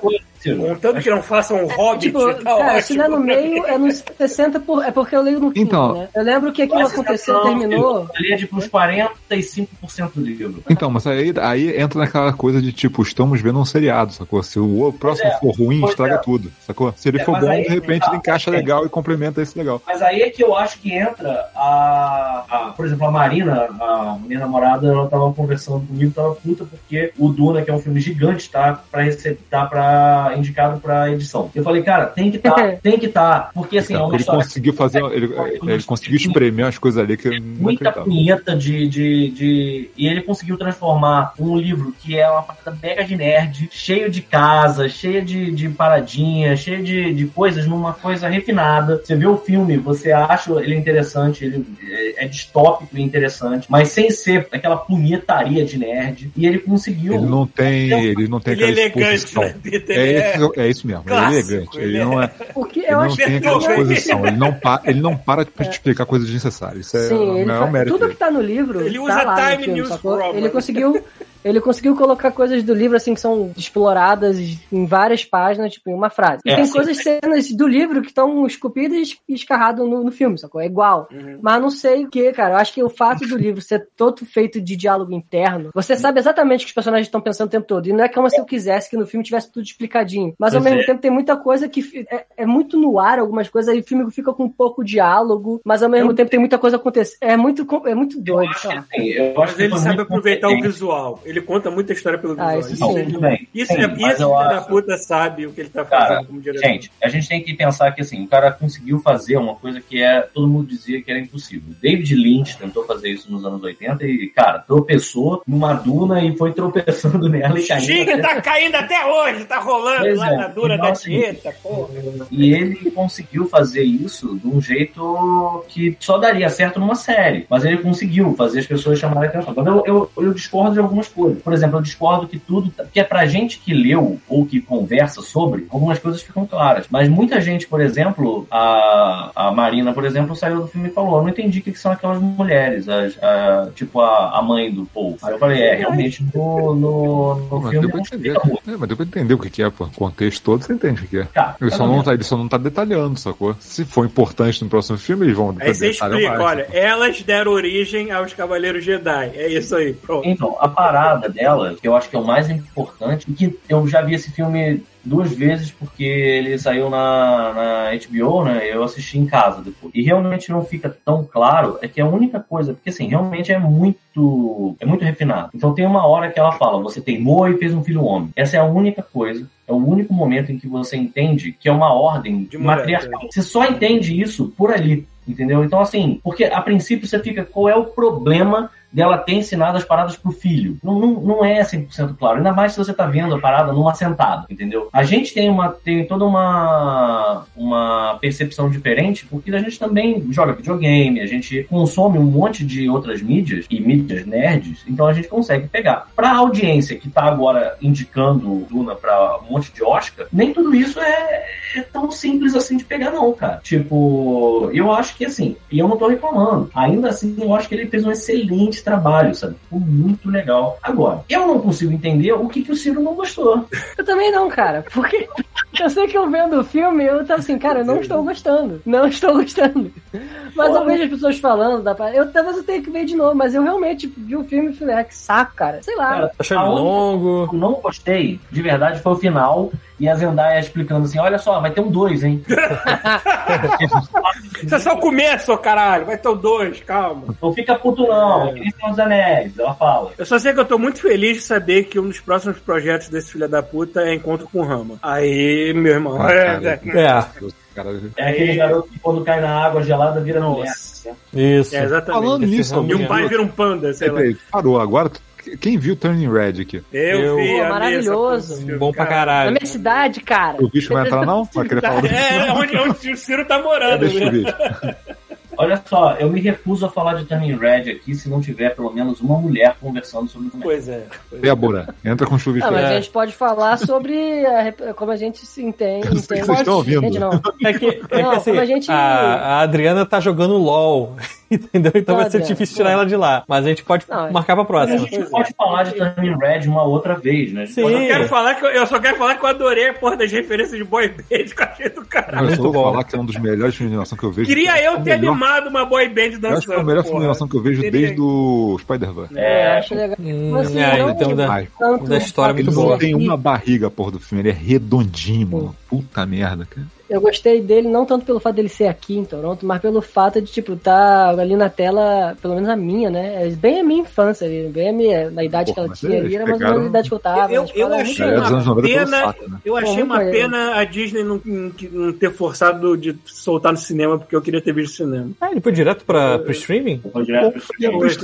Contanto que não façam um hobbit, Tipo, tá cara, ótimo. se não é no meio, é nos 60 por, é porque eu leio no fim, Então. né? Eu lembro que aquilo Mas aconteceu, terminou. Ali é tipo uns 45% do livro. Então, mas aí, aí entra naquela coisa de tipo, estamos vendo um seriado, sacou? Se o próximo é, for ruim, estraga é. tudo, sacou? Se ele É, for bom, aí- de repente tá, ele encaixa é. legal e complementa esse legal. Mas aí é que eu acho que entra a, a- por exemplo, a Marina, a minha namorada, ela tava conversando comigo, tava puta porque o Duna, que é um filme gigante, tá pra receber, tá pra, indicado pra edição. Eu falei, cara, tem que tá, tem que tá, porque assim, é uma ele história conseguiu fazer, ele, ele conseguiu espremer as coisas ali que eu não muita punheta de, de, de. E ele conseguiu transformar um livro que é uma parada mega de nerd, cheio de casa, cheio de, de paradinha, cheio de, de coisas, numa coisa refinada. Você vê o filme, você acha ele interessante, ele é, é distópico e interessante, mas sem ser aquela punhetaria de nerd. E ele conseguiu. Ele não tem, ele não tem Ele é aquela elegante, exposição. né? É, é- isso, é isso mesmo, ele é clássico, elegante. ele Ele é- não, é, Porque ele eu não tem que- aquela exposição. Ele não, pa, ele não para de te explicar coisas desnecessárias. Isso é Sim, o ele maior faz- mérito. tudo dele. que tá no livro. Ele tá usa lá Time filme, News? Roman. Ele conseguiu. Ele conseguiu colocar coisas do livro assim que são exploradas em várias páginas, tipo, em uma frase. E É, tem sim. coisas, cenas do livro que estão esculpidas e escarradas no, no filme, sacou? É igual. Uhum. Mas não sei o que, cara. Eu acho que o fato do livro ser todo feito de diálogo interno, você sabe exatamente o que os personagens estão pensando o tempo todo. E não é como se eu quisesse que no filme tivesse tudo explicadinho. Mas ao Pois mesmo é. tempo tem muita coisa que é, é muito no ar, algumas coisas, aí o filme fica com pouco diálogo, mas ao mesmo Eu- tempo tem muita coisa acontecendo. É muito, é muito Eu doido, acho lá. assim, eu acho Mas que ele sabe aproveitar o visual. Ele Ele conta muita história pelo Ah, visual. isso Não, sim. bem. Isso, Sim, é, isso filho da acho- puta sabe o que ele tá fazendo Cara, como diretor. Gente, a gente tem que pensar que assim, o cara conseguiu fazer uma coisa que é todo mundo dizia que era impossível. David Lynch tentou fazer isso nos anos 80 e, cara, tropeçou numa duna e foi tropeçando nela e caindo. Xing até- tá caindo até hoje, tá rolando Pois lá é. na dura da dieta, porra. E ele conseguiu fazer isso de um jeito que só daria certo numa série. Mas ele conseguiu fazer as pessoas chamarem atenção. Mas eu, eu, eu discordo de algumas coisas. Por exemplo, eu discordo que tudo. Que é pra gente que leu ou que conversa sobre, algumas coisas ficam claras. Mas muita gente, por exemplo, a, a Marina, por exemplo, saiu do filme e falou: Eu não entendi o que, que são aquelas mulheres. As, a- tipo a, a mãe do Paul. Aí eu falei: É, realmente no, no, no Mas filme deu pra entender. É, mas deu pra entender o que que é, pô. O contexto todo você entende o que é. Tá, Ele tá só, não tá, ele só não tá detalhando, sacou? Se for importante no próximo filme, eles vão Aí você detalhar explica, mais, olha, elas deram origem aos Cavaleiros Jedi. É isso aí, pronto. Então, a parada dela, que eu acho que é o mais importante, e que eu já vi esse filme duas vezes porque ele saiu na, na HBO, né? Eu assisti em casa depois. E realmente não fica tão claro, é que a única coisa, porque assim, realmente é muito é muito refinado. Então tem uma hora que ela fala, você teimou e fez um filho homem. Essa é a única coisa é o único momento em que você entende que é uma ordem De mulher, matriarcal. Você só entende isso por ali, entendeu? Então, assim, porque a princípio você fica, qual é o problema dela ter ensinado as paradas pro filho? Não, não, não é 100% claro. Ainda mais se você tá vendo a parada numa sentada, entendeu? A gente tem, uma, tem toda uma, uma percepção diferente, porque a gente também joga videogame, a gente consome um monte de outras mídias, e mídias nerds, então a gente consegue pegar. Pra audiência que tá agora indicando Duna pra um monte de Oscar, nem tudo isso é, é tão simples assim de pegar, não, cara. Tipo, eu acho que assim, e eu não tô reclamando. Ainda assim, eu acho que ele fez um excelente trabalho, sabe? Ficou muito legal. Agora, eu não consigo entender o que, que o Ciro não gostou. Eu também não, cara. Porque eu sei que eu vendo o filme, eu tava assim, cara, eu não estou gostando. Não estou gostando. Mas eu vejo as pessoas falando da parada. Eu talvez eu tenha que ver de novo, mas eu realmente vi o filme e falei, ah, que saco, cara. Sei lá. Cara, Achei longo. eu não gostei, de verdade, foi o final. E a Zendaya explicando assim: olha só, vai ter um dois, hein? Isso é só o começo, ô caralho. Vai ter o dois, calma. Não fica puto, não. Eles são os anéis. Ela fala. Eu só sei que eu tô muito feliz de saber que um dos próximos projetos desse filho da puta é Encontro com o Rama. Aí, meu irmão. Ah, é, cara. é, É, Cara, É aquele garoto que quando cai na água gelada vira. Nossa. isso. É, exatamente. Falando nisso, E um Rama- pai vira um panda, sei lá. parou agora. Quem viu Turning Red aqui? Eu, Eu- vi, Pô, maravilhoso. filme, Bom pra Na caralho. minha cidade, cara. O bicho vai entrar não? Vai querer falar do É, onde, onde o Ciro tá morando. Deixa eu né? Olha só, eu me recuso a falar de Turning Red aqui se não tiver pelo menos uma mulher conversando sobre o filme. Pois é. Pois é. Débora, entra com chuva e Ah, mas frio. a gente pode falar sobre a como a gente se entende. Eu sei que vocês estão ouvindo. Entende, não. É que, é que Não, assim, como a gente- a, a Adriana tá jogando LOL, entendeu? Então Não, vai ser Adriana, difícil tirar não. ela de lá. Mas a gente pode Não, marcar pra A próxima. gente pode falar de Turning Red uma outra vez, né? Sim. Eu só, quero falar que eu, eu só quero falar que eu adorei a porra das referências de boy band que eu achei do caralho. Eu só vou falar que é um dos melhores filmes de animação que eu vejo. Queria eu É o ter melhor- animado uma boy band Eu dançando. acho que é o melhor porra. animação que eu vejo Teria- desde o Spider-Man. É, acho legal. Hum, Mas, assim, é, não então da, Ai, tanto da história muito Ele boa. ser tem uma barriga, porra, do filme. Ele é redondinho, mano. Puta merda, cara. Eu gostei dele não tanto pelo fato dele ser aqui em Toronto, mas pelo fato de, tipo, tá ali na tela, pelo menos a minha, né? É bem a minha infância ali, bem a minha, na idade Pô, que ela tinha ali, era mais ou menos a idade que eu tava. Eu- eu achei muito É, legal. dos anos 90 pelo pena- saco, né? Eu achei Pô, uma pena a Disney não, não ter forçado de soltar no cinema, porque eu queria ter visto no cinema. Ah, ele foi direto pra, pro streaming? Foi direto pro. Foi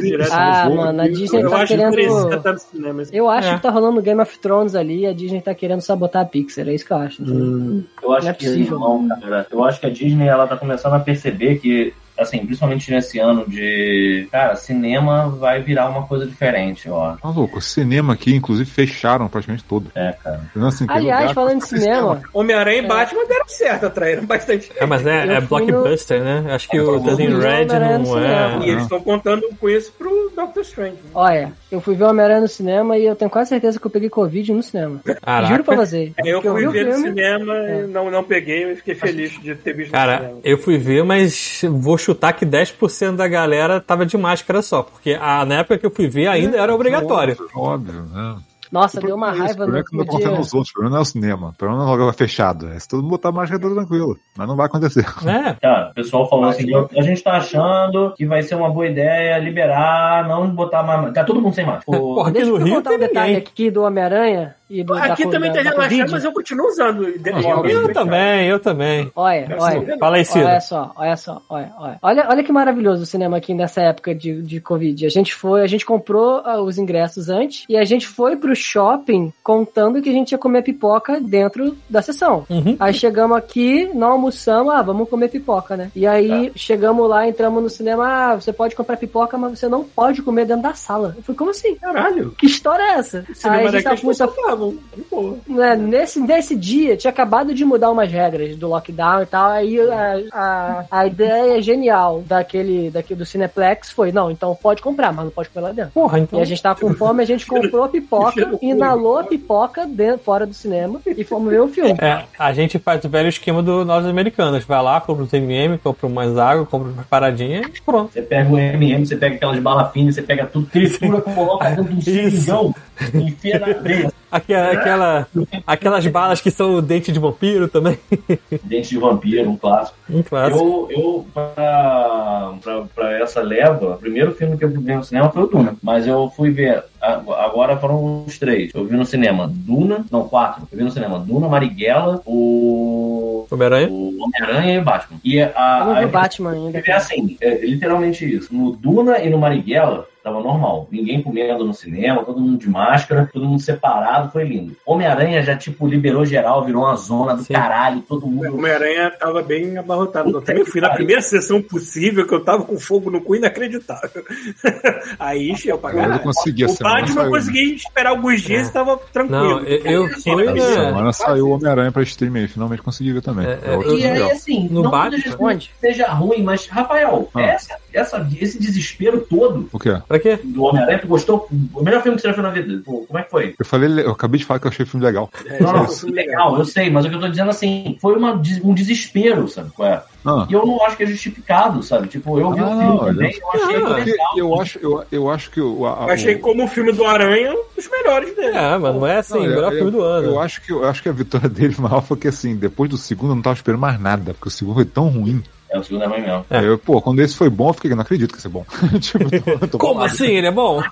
direto. Ah, mano, a. Disney eu tá acho que querendo. cinema. Eu acho É. que tá rolando Game of Thrones ali e a Disney tá querendo sabotar a Pixar, é isso que eu acho. Hum. Eu acho Não é que possível. Não, cara. Eu acho que a Disney ela tá começando a perceber que, assim, principalmente nesse ano de. Cara, cinema vai virar uma coisa diferente, ó. Maluco, o cinema aqui, inclusive, fecharam praticamente todo. É, cara. Assim, Aliás, lugar falando de fazer cinema, Homem-Aranha e Batman deram certo, atraíram bastante. É, mas é, Eu é blockbuster, né? Acho que o Eu Turning fui ver Red no não E é. eles estão contando com isso pro Doctor Strange. olha, eu fui ver o Homem-Aranha no cinema e eu tenho quase certeza que eu peguei Covid no cinema. Caraca. Juro pra você. Eu Porque fui o ver no filme, cinema É. e não, não peguei, e fiquei feliz de ter visto no Cara, eu fui ver, mas vou chutar que 10% da galera tava de máscara só, porque a, na época que eu fui ver ainda era obrigatório. Óbvio, óbvio, né? Nossa, deu uma problema é esse, raiva o problema no é que não último dia. confiando nos outros. O problema não é o cinema. O problema não é o lugar fechado. É se todo mundo botar máscara, tá tranquilo. Mas não vai acontecer. É, Cara, o pessoal falou assim: a gente tá achando que vai ser uma boa ideia liberar, não botar mais. Tá todo mundo sem máscara. Pô, Porra, aqui Deixa no eu Rio contar tem um detalhe ninguém. aqui do Homem-Aranha do Aqui da, também da, tá Covid. mas eu continuo usando. Eu também, eu também. Olha, olha. Fala aí, Ciro. Olha só, olha só, olha, olha. Olha, olha que maravilhoso o cinema aqui nessa época de, de Covid. A gente foi, a gente comprou ah, os ingressos antes e a gente foi pro shopping contando que a gente ia comer pipoca dentro da sessão. Uhum. Aí chegamos aqui, não almoçamos, ah, vamos comer pipoca, né? E aí chegamos lá, entramos no cinema, ah, você pode comprar pipoca, mas você não pode comer dentro da sala. Eu falei, como assim? Caralho. Que história é essa? Aí a gente tava de boa. né, nesse, nesse dia tinha acabado de mudar umas regras do lockdown e tal. Aí a, a, a ideia genial daquele, daquele do Cineplex foi: não, então pode comprar, mas não pode comer lá dentro. Porra, E então. a gente tava com fome, a gente comprou a pipoca, inalou a pipoca dentro, fora do cinema e fomos ver o filme. É, a gente faz o velho esquema do nós americanos. Vai lá, compra um MM, compra mais água, compra uma paradinha e pronto. Você pega o MM, você pega aquelas balas finas, você pega tudo, tritura, coloca dentro de um e enfia na breia. Aquela, aquela, aquelas balas que são o dente de vampiro também. Dente de vampiro, um clássico. Um clássico. Eu, eu pra, pra, pra essa leva, o primeiro filme que eu vi no cinema foi o Duna. Mas eu fui ver, agora foram os três. Eu vi no cinema Duna, não, quatro. Eu vi no cinema Duna, Marighella, o. Homem-Aranha? O Homem-Aranha e o Batman. E a, Eu não vi a- o Batman ainda. é assim, é literalmente isso. No Duna e no Marighella, tava normal. Ninguém comendo no cinema, todo mundo de máscara, todo mundo separado, foi lindo. Homem-Aranha já, tipo, liberou geral, virou uma zona do Sim. caralho, todo O mundo. Homem-Aranha tava bem abarrotado. Eu também fui na pariu. primeira sessão possível, que eu tava com fogo no cu inacreditável. Aí encheu pra Eu não caralho. consegui, a O Batman eu saiu. consegui esperar alguns dias e tava tranquilo. Não, eu, eu fui Essa na. semana saiu o Homem-Aranha pra stream aí, finalmente consegui ver também. É, É, outro E aí, assim, No não Batman? que seja- Onde? seja ruim, mas, Rafael, Ah. essa, essa, esse desespero todo O quê? Pra quê? do Homem-Aranha, tu gostou? O melhor filme que você já viu na vida? Como é que foi? Eu falei, eu acabei de falar que eu achei o filme legal. É, Não, não, isso é legal, eu sei, mas o que eu tô dizendo assim, foi uma, um desespero, sabe qual é? Ah, E eu não acho que é justificado, sabe? Tipo, eu vi Ah, o filme não, também, eu achei não, porque legal. eu acho, eu, eu acho que o, a, Eu achei como o filme do Aranha um dos melhores dele. É, mas não é assim, Não, o melhor eu, filme do ano. Eu acho, que, eu acho que a vitória dele maior foi que, assim, depois do segundo eu não tava esperando mais nada, porque o segundo foi tão ruim. É, o segundo é ruim mesmo. É. Eu, pô, quando esse foi bom, eu fiquei, não acredito que ia ser bom. tipo, tô, tô Como bolado. assim? Ele é bom?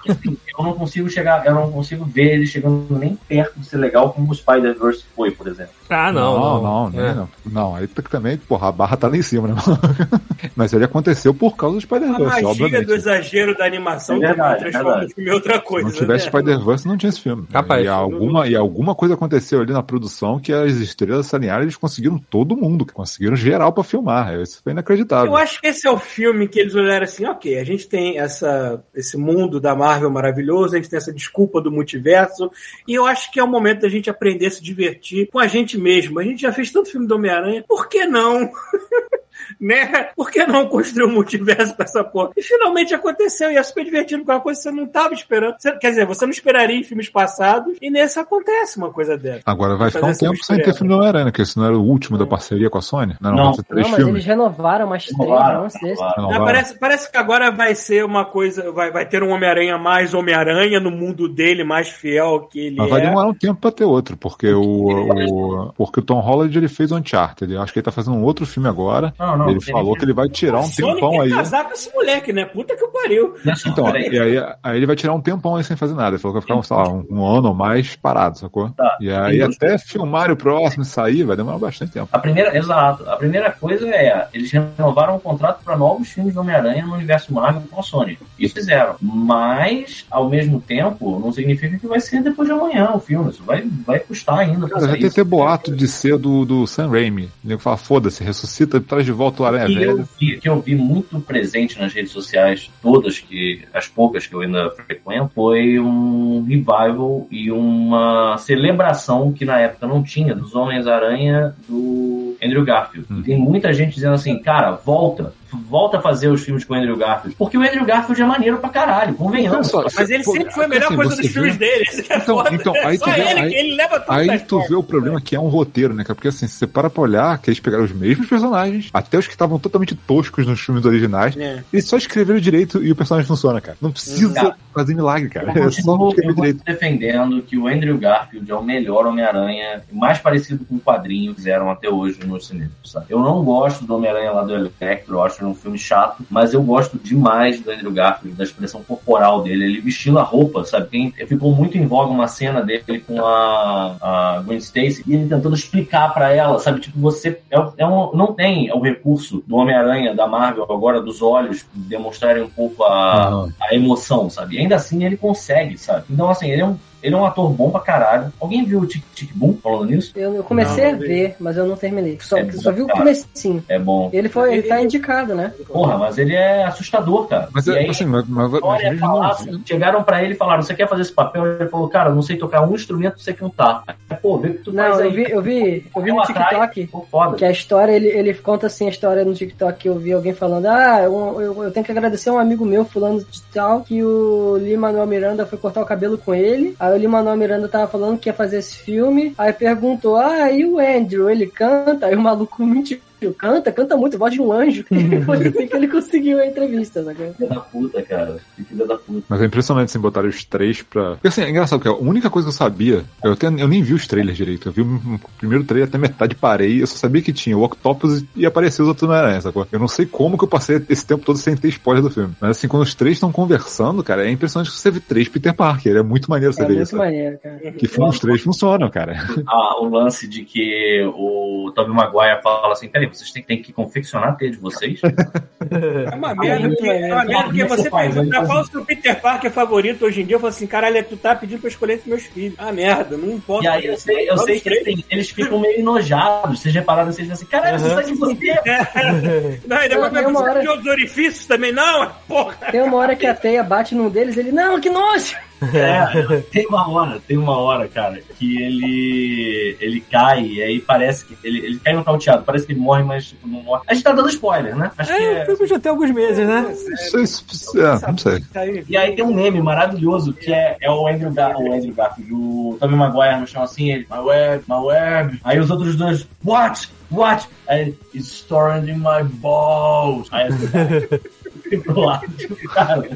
Eu não consigo chegar, eu não consigo ver ele chegando nem perto de ser legal como o Spider-Verse foi, por exemplo. Ah, não. não, Não, não, É. não, não. aí que também, porra, a barra tá lá em cima, né? Mas ele aconteceu por causa do A Spider-Verse, magia obviamente. do exagero da animação É verdade, transforma o filme em outra Se coisa. não tivesse né? Spider-Verse, não tinha esse filme. Capaz. E alguma, e alguma coisa aconteceu ali na produção que as estrelas se alinharam e eles conseguiram todo mundo, conseguiram geral pra filmar. Isso foi inacreditável. Eu acho que esse é o filme que eles olharam assim, ok, a gente tem essa, esse mundo da Marvel maravilhoso, a gente tem essa desculpa do multiverso, e eu acho que é o momento da gente aprender a se divertir com a gente mesmo. A gente já fez tanto filme do Homem-Aranha, por que não? né? Por que não construir um multiverso pra essa porra? E finalmente aconteceu, e é super divertido, porque é uma coisa que você não tava esperando. Você- quer dizer, você não esperaria em filmes passados, e nesse acontece uma coisa dessa. Agora vai ficar um tempo sem ter filme do Homem-Aranha, porque esse não era o último da parceria com a Sony? Não, não, Não. três mas filmes. eles renovaram mais três Renovaram, desse. Renovaram. parece, parece que agora vai ser uma coisa, vai, vai ter um Homem-Aranha mais Homem-Aranha no mundo dele, mais fiel ao que ele Mas vai é. demorar um tempo pra ter outro, porque o, o- porque o Tom Holland ele fez o Uncharted. Acho que ele tá fazendo um outro filme agora. Não, não, ele falou que ele vai tirar um Sony tempão quer aí. casar com esse moleque, né? Puta que pariu. Então, e aí, aí ele vai tirar um tempão aí sem fazer nada. Ele falou que vai ficar, um, sei lá, um, um ano ou mais parado, sacou? Tá. E aí até filmar o próximo e sair vai demorar bastante tempo. A primeira, exato. A primeira coisa é, eles renovaram o contrato para novos filmes do Homem-Aranha no universo Marvel com a Sony. Isso fizeram. Mas, ao mesmo tempo, não significa que vai ser depois de amanhã o filme. Isso vai, vai custar ainda pra Cara, já tem ter boato de ser do, do Sam Raimi. O nego fala, foda-se, ressuscita, traz de volta o Aranha que eu, Velho. vi, que eu vi muito presente nas redes sociais, todas que as poucas que eu ainda frequento, foi um revival e uma celebração que na época não tinha dos Homens-Aranha do Andrew Garfield. Hum. E tem muita gente dizendo assim, cara, volta, volta a fazer os filmes com o Andrew Garfield. Porque o Andrew Garfield é maneiro pra caralho, convenhamos. Só- Mas ele pô, sempre foi a melhor assim, coisa dos filmes vê- dele. Isso que é Então, foda. então, aí Só tu vê- ele, aí- que ele leva tudo Aí tu vê o problema que é um roteiro, né, cara? Porque assim, se você para pra olhar que eles pegaram os mesmos personagens, até os que estavam totalmente toscos nos filmes originais, É. eles só escreveram direito e o personagem funciona, cara. Não precisa Cara, fazer milagre, cara. Eu É só escrever direito. defendendo que o Andrew Garfield é o melhor Homem-Aranha, mais parecido com o quadrinho que fizeram até hoje no cinema. Sabe? Eu não gosto do Homem-Aranha lá do Electro, eu acho um filme chato, mas eu gosto demais do Andrew Garfield, da expressão corporal dele, ele vestindo a roupa, sabe? Tem, ficou muito em voga uma cena dele com a, a Gwen Stacy e ele tentando explicar pra ela, sabe? Tipo, você é, é um, não tem o recurso do Homem-Aranha da Marvel agora dos olhos demonstrarem um pouco a, a emoção, sabe? E ainda assim ele consegue, sabe? Então, assim, ele é um, ele é um ator bom pra caralho. Alguém viu o Tic Tic Boom falando nisso? Eu, eu comecei Não, a não vi. ver, mas eu não terminei. Só, É só vi o comecinho. É bom. Ele foi, ele Ele- tá indicado, né? Porra, mas ele é assustador, cara. Mas, e é, aí, assim, mas, mas, mas olha, mesmo falar, não- assim, chegaram pra ele e falaram: Você quer fazer esse papel? Ele falou: Cara, eu não sei tocar um instrumento, você que não tá. Aí, Pô, vê o que tu faz Não, aí. eu vi, eu vi, eu vi no atrás, TikTok. Foda. Que a história, ele, ele conta assim a história no TikTok que eu vi alguém falando: Ah, eu, eu, eu tenho que agradecer um amigo meu, fulano de tal, que o Lin-Manuel Miranda foi cortar o cabelo com ele. Aí o Lin-Manuel Miranda tava falando que ia fazer esse filme. Aí perguntou: Ah, e o Andrew? Ele canta? Aí o maluco mentiu. Canta, canta muito, voz de um anjo. E foi assim que ele conseguiu a entrevista, sabe? Filha da puta, cara. Filha da puta. Mas é impressionante assim, botar os três pra. Porque assim, é engraçado, porque a única coisa que eu sabia, eu, até, eu nem vi os trailers direito. Eu vi o primeiro trailer até metade parei. Eu só sabia que tinha o Octopus e apareceu os outros Homem-Aranha, sacou? Eu não sei como que eu passei esse tempo todo sem ter spoiler do filme. Mas assim, quando os três estão conversando, cara, é impressionante que você vê três Peter Parker. É muito maneiro você É ver muito isso. maneiro, cara. Que filme os três funcionam, cara. Ah, o lance de que o Tobey Maguire fala assim: Peraí, vocês têm, têm que confeccionar a teia de vocês? É uma merda, porque, é uma merda porque é que você pergunta qual é o seu Peter Parker favorito hoje em dia. Eu falo assim, caralho, tu tá pedindo pra eu escolher entre meus filhos. Ah, merda, não importa. E aí eu sei, eu sei que assim, eles ficam meio enojados. Vocês repararam, vocês assim, caralho, você tá de você. Não, e depois Tem uma pergunta hora- de outros orifícios também. Não, porra. Tem uma hora que a teia bate num deles, ele, não, que nojo! É, tem uma hora, tem uma hora, cara, que ele ele cai e aí parece que ele, ele cai nocauteado, parece que ele morre, mas tipo, não morre. A gente tá dando spoiler, né? Acho que É, é. o filme já tem alguns meses, né? Isso, isso, é, não sei. E aí tem um meme maravilhoso que é, é o Andrew, Gar o Andrew Garfield, o Tobey Maguire no chão assim, ele, my web, my web. Aí os outros dois, what? What? Aí ele, it's stored in my balls. Aí assim, pro lado, tipo, cara,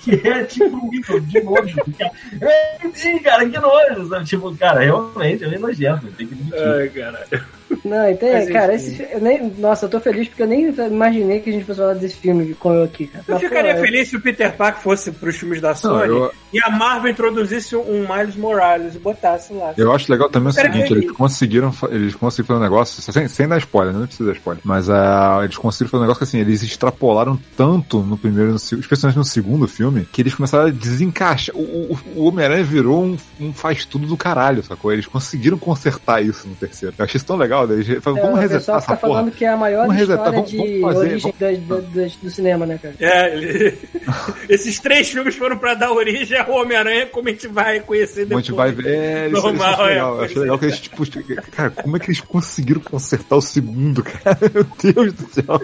que é tipo um nível de nojo. Cara. É, sim, cara, que nojo, sabe? Tipo, cara, realmente é nojento, tem que admitir. Ai, caralho. Não, então, Mas, cara, esse eu nem, nossa, eu tô feliz porque eu nem imaginei que a gente fosse falar desse filme com eu aqui, cara. Eu Mas, ficaria pô, feliz se o Peter Parker fosse pros filmes da Não, Sony eu, e a Marvel introduzisse um Miles Morales e botasse lá. eu acho legal também o seguinte, eles conseguiram, eles conseguiram fazer um negócio, sem, sem dar spoiler, não precisa dar spoiler, mas ah, eles conseguiram fazer um negócio que assim, eles extrapolaram tanto no primeiro, e no, especialmente no segundo filme, que eles começaram a desencaixar. O, o, o Homem-Aranha virou um, um faz tudo do caralho, sacou? Eles conseguiram consertar isso no terceiro. Eu achei isso tão legal, daí é, vamos o resetar pessoal essa fica porra. falando que é a maior Vamos resetar, história vamos- de vamos fazer, origem das- das- do cinema, né, cara? É, ele- esses três filmes foram pra dar origem ao Homem-Aranha, como a gente vai conhecer A depois. gente vai ver. É, isso, isso Normal, achei é, legal. Eu achei legal que eles, tipo, cara, como é que eles conseguiram consertar o segundo, cara? Meu Deus do céu.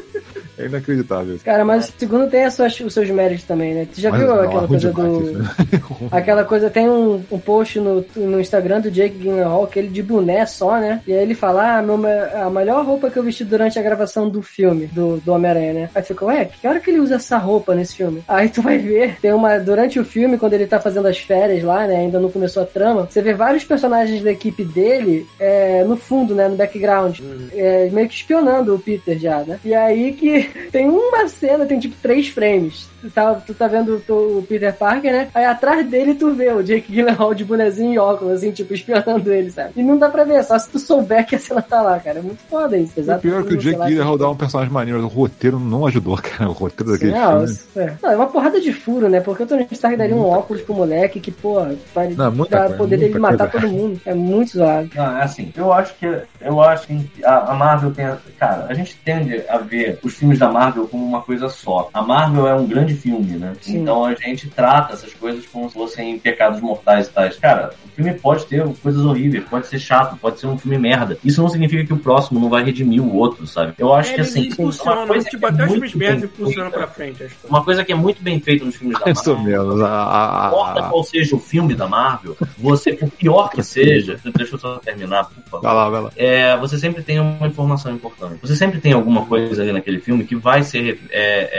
É inacreditável. isso. Cara, mas o segundo tem as suas- os seus méritos também, né? Tu já Mas viu não, aquela coisa demais do. né? Aquela coisa, tem um, um post no, no Instagram do Jake Gyllenhaal, que ele de boné só, né? E aí ele fala, ah, meu, a melhor roupa que eu vesti durante a gravação do filme, do, do Homem-Aranha, né? Aí tu fica, ué, que hora que ele usa essa roupa nesse filme? Aí tu vai ver, tem uma, durante o filme, quando ele tá fazendo as férias lá, né? Ainda não começou a trama, você vê vários personagens da equipe dele é, no fundo, né? No background, é, meio que espionando o Peter já, né? E aí que tem uma cena, tem tipo três frames. Tu tá, tu tá vendo o, Peter Parker, né? Aí atrás dele tu vê o Jake Gyllenhaal de bonezinho e óculos, assim, tipo, espionando ele, sabe? E não dá pra ver, só se tu souber que a cena tá lá, cara. É muito foda isso, exato. pior é que o Jake Gyllenhaal dá um personagem maneiro, mas o roteiro não ajudou, cara. O roteiro daquele Não, filme. isso- é. Não, é uma porrada de furo, né? Porque o Tony Stark daria um óculos pro moleque que, pô, vai Não, muita dar coisa, poder dele matar coisa. todo mundo. É muito zoado. Não, é assim, eu acho que eu acho que a, a Marvel tem. Cara, a gente tende a ver os filmes da Marvel como uma coisa só. A Marvel é um grande grande filme, né? Sim. Então a gente trata essas coisas como se fossem pecados mortais e tais. Cara, o filme pode ter coisas horríveis, pode ser chato, pode ser um filme merda. Isso não significa que o próximo não vai redimir o outro, sabe? Eu acho que Eles assim, uma coisa tipo, que é até os muito filmes merda bem impulsionam feita- pra frente. acho que- Uma coisa que é muito bem feita nos filmes da Marvel. A, a- Não importa qual seja o filme da Marvel, você, por pior que seja, deixa eu só terminar, por favor. Vai lá, vai lá. É, você sempre tem uma informação importante. Você sempre tem alguma coisa ali naquele filme que vai ser é,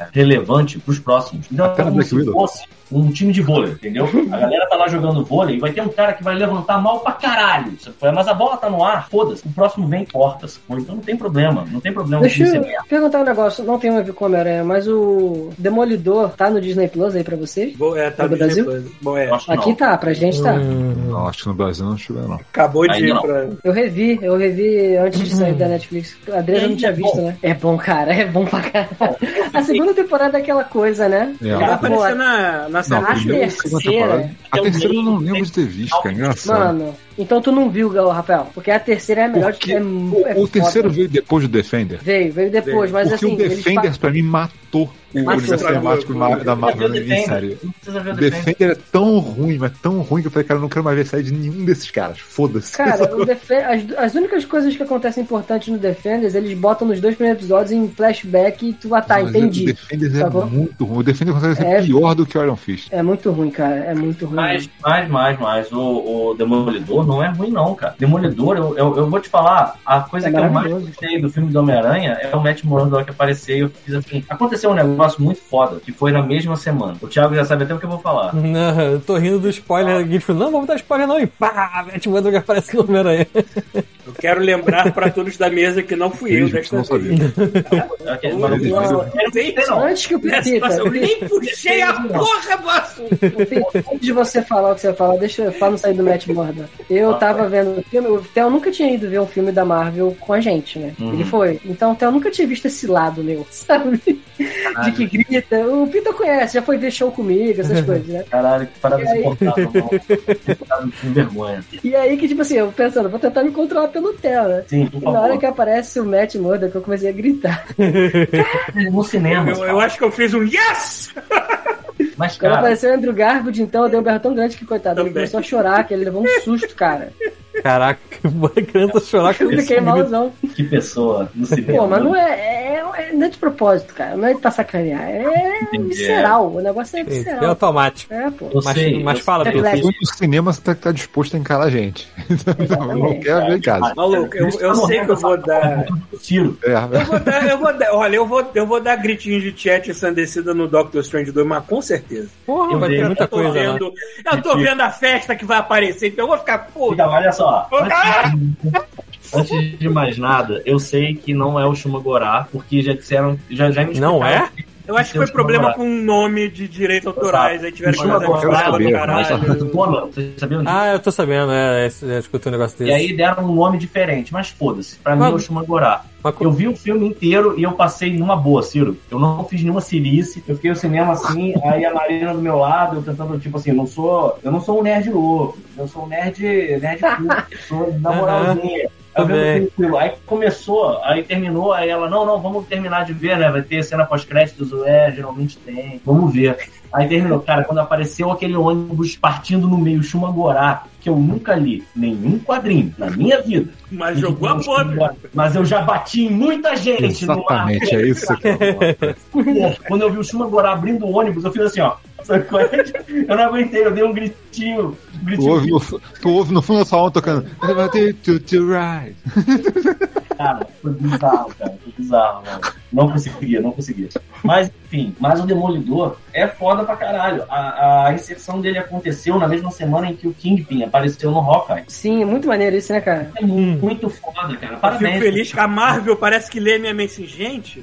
é, relevante pros próximos. Então, Até é como se fosse um time de vôlei, entendeu? A galera tá lá jogando vôlei e vai ter um cara que vai levantar mal pra caralho. Mas a bola tá no ar, foda-se. O próximo vem e corta. sacou? Então não tem problema. Não tem problema Deixa eu perguntar um negócio, não tem a ver com Homem-Aranha, mas o Demolidor tá no Disney Plus aí pra vocês? Bom, é, tá No no Brasil? Plus. Bom, é. Aqui não. tá, pra gente tá. Hum, Não, acho que no Brasil não tiver, não. Acabou de Ainda ir não. pra. Eu revi, eu revi antes de sair da Netflix. A Adriana não tinha visto, né? É bom, cara, é bom pra caralho. A segunda temporada é aquela coisa, né? É. Vai Pô, aparecer na, na Não, a primeiro- Gil. segunda terceira. temporada. A terceira eu não lembro de ter visto, cara. Engraçado. Mano, então tu não viu, Gal, Rafael? Porque a terceira é a melhor Porque é, o, é o terceiro veio depois do Defender. Veio, veio depois, mas Porque assim. o eles Defenders, pra mim, matou o Matou. universo cinemático da Marvel Defender. em série. O Defender. Defender é tão ruim, mas tão ruim que eu falei, cara, eu não quero mais ver série de nenhum desses caras. Foda-se. Cara, o Defe- as, as únicas coisas que acontecem importantes no Defenders, eles botam nos dois primeiros episódios em flashback e tu, ah tá, Mas entendi. O Defender é Sacou? muito ruim. O Defender consegue ser É. pior do que o Iron Fist. É muito ruim, cara. É muito ruim. Mais, mais, mais, mais. O, o Demolidor não é ruim, não, cara. Demolidor, eu, eu, eu vou te falar, a coisa É que eu mais gostei do filme do Homem-Aranha é o Matt Murdock que apareceu e eu fiz assim. Aconteceu um negócio muito foda, que foi na mesma semana. O Thiago já sabe até o que eu vou falar. Não, eu tô rindo do spoiler aqui, tipo, não, vamos dar spoiler não, e pá, o que aparece no Homem-Aranha. Quero lembrar pra todos da mesa que não fui eu desta não vez. Antes que o Pepita, eu nem puxei a porra do assunto. antes de você falar o que você vai falar, deixa eu pra não sair do Matt Murdock. Eu tava vendo o filme, o Theo nunca tinha ido ver um filme da Marvel com a gente, né? Uhum. Ele foi. Então o Theo nunca tinha visto esse lado meu, sabe? De que grita. O Pita conhece, já foi ver show comigo, essas coisas, né? Caralho, que parada aí? insuportável. Tava com vergonha. E aí que, tipo assim, eu pensando, vou tentar me controlar pelo Né? Sim, por E na hora favor. que aparece o Matt Murdock, eu comecei a gritar. No cinema. Eu, eu acho que eu fiz um yes! Mas, Quando cara, apareceu o Andrew Garfield, então, eu dei um berro tão grande que, coitado, ele Também. começou a chorar, que ele levou um susto, cara. Caraca, a criança chorar com Eu fiquei malzão. que pessoa no cinema. Pô, mas não é, é, é- não é de propósito, cara. Não é pra sacanear. É Entendi, visceral. O negócio é Sim, É visceral. automático. É, pô. Eu Mas, sei, mas eu fala. Pedro. Foi no cinema você tá, tá disposto a encarar a gente. Não, não quer ver em casa. Maluco, eu, eu sei que eu vou dar. Ciro. É, Eu vou dar, eu vou dar, olha, eu vou, eu vou dar gritinho de chat ensandecida no Doctor Strange 2, mas com certeza. Porra, Eu vai ter muita eu tô coisa vendo, eu tô vendo a festa que vai aparecer, então eu vou ficar, pô, Então, olha só. Cara! Antes de mais nada, eu sei que não é o Shumagorá, porque já disseram, já, já me Não é? Eu acho que foi problema com o nome de direitos autorais, aí tiveram que Chama fazer uma agora, fala do caralho. Ah, eu tô sabendo, é, eu escutei um negócio E desse. aí deram um nome diferente, mas foda-se. Pra mim Mas- é o Shumagorá. Mas co- Eu vi o filme inteiro e eu passei numa boa, Ciro. Eu não fiz nenhuma cilice. Eu fiquei no cinema assim, aí a Marina do meu lado, eu tentando, tipo assim, eu não sou. Eu não sou um nerd louco. Eu sou um nerd. nerd puro. Eu sou moralzinha. Vendo Também. tranquilo. Aí começou, aí terminou, aí ela, não, não, vamos terminar de ver, né? Vai ter cena pós-créditos, é, geralmente tem. Vamos ver. Aí terminou, cara, quando apareceu aquele ônibus partindo no meio, Shumagorá, que eu nunca li nenhum quadrinho na minha vida. Mas jogou a bomba. Mas eu já bati em muita gente Exatamente, é isso que eu Quando eu vi o Shumagorá abrindo o ônibus, eu fiz assim, ó. Eu não aguentei, eu dei um gritinho. Um Tu gritinho, ouve, no, tu ouve no fundo da sua alma tocando. To, to ride. cara. Foi bizarro, cara. Foi bizarro, mano. Não conseguia, não conseguia. Mas, enfim, mas o Demolidor é foda pra caralho. A, a inserção dele aconteceu na mesma semana em que o Kingpin apareceu no Hawkeye. Sim, muito maneiro isso, né, cara? É muito, muito foda, cara. Eu fico Parabéns. feliz que a Marvel parece que lê minha mente assim, gente,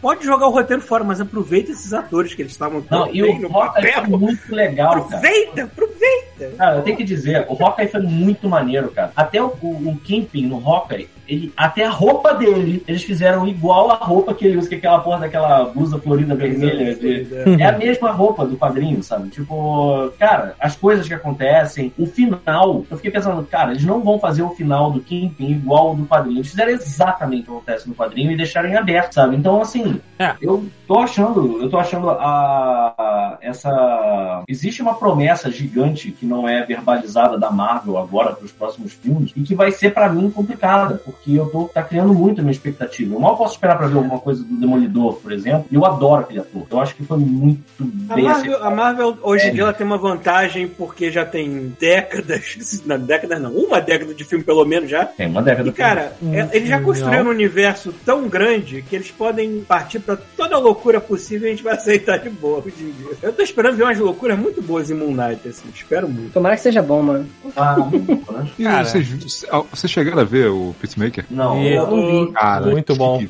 pode jogar o roteiro fora, mas aproveita esses atores que eles estavam tão Não, e bem o no Hawkeye foi papel. muito legal, cara. Aproveita, aproveita. Cara, eu tenho que dizer, o Hawkeye foi muito maneiro, cara. Até o, o, o Kingpin no Hawkeye, ele, até a roupa dele, eles fizeram igual a roupa que ele usa, que é aquela porra daquela blusa florida vermelha. de- é a mesma roupa do quadrinho, sabe? Tipo, cara, as coisas que acontecem, o final, eu fiquei pensando, cara, eles não vão fazer o final do Kingpin igual ao do quadrinho. Eles fizeram exatamente o que acontece no quadrinho e deixaram em aberto, sabe? Então, assim, É. eu tô achando, eu tô achando a, a- essa. Existe uma promessa gigante que não é verbalizada da Marvel agora para os próximos filmes e que vai ser pra mim complicada, porque eu tô tá criando muito a minha expectativa. Eu mal posso esperar pra ver alguma coisa do Demolidor, por exemplo, eu adoro aquele ator. Eu acho que foi muito A bem Marvel, a Marvel, hoje É. em dia ela tem uma vantagem porque já tem décadas, não, décadas não, uma década de filme pelo menos já. Tem uma década. E cara, é- eles já construíram um universo tão grande que eles podem partir pra toda a loucura possível e a gente vai aceitar de boa hoje em dia. Eu tô esperando ver umas loucuras muito boas em Moon Knight, assim, espero muito. Tomara que seja bom, mano. Ah, muito? E Cara. vocês, vocês chegaram a ver o Peacemaker? Não, E- eu não vi. Cara, Muito bom.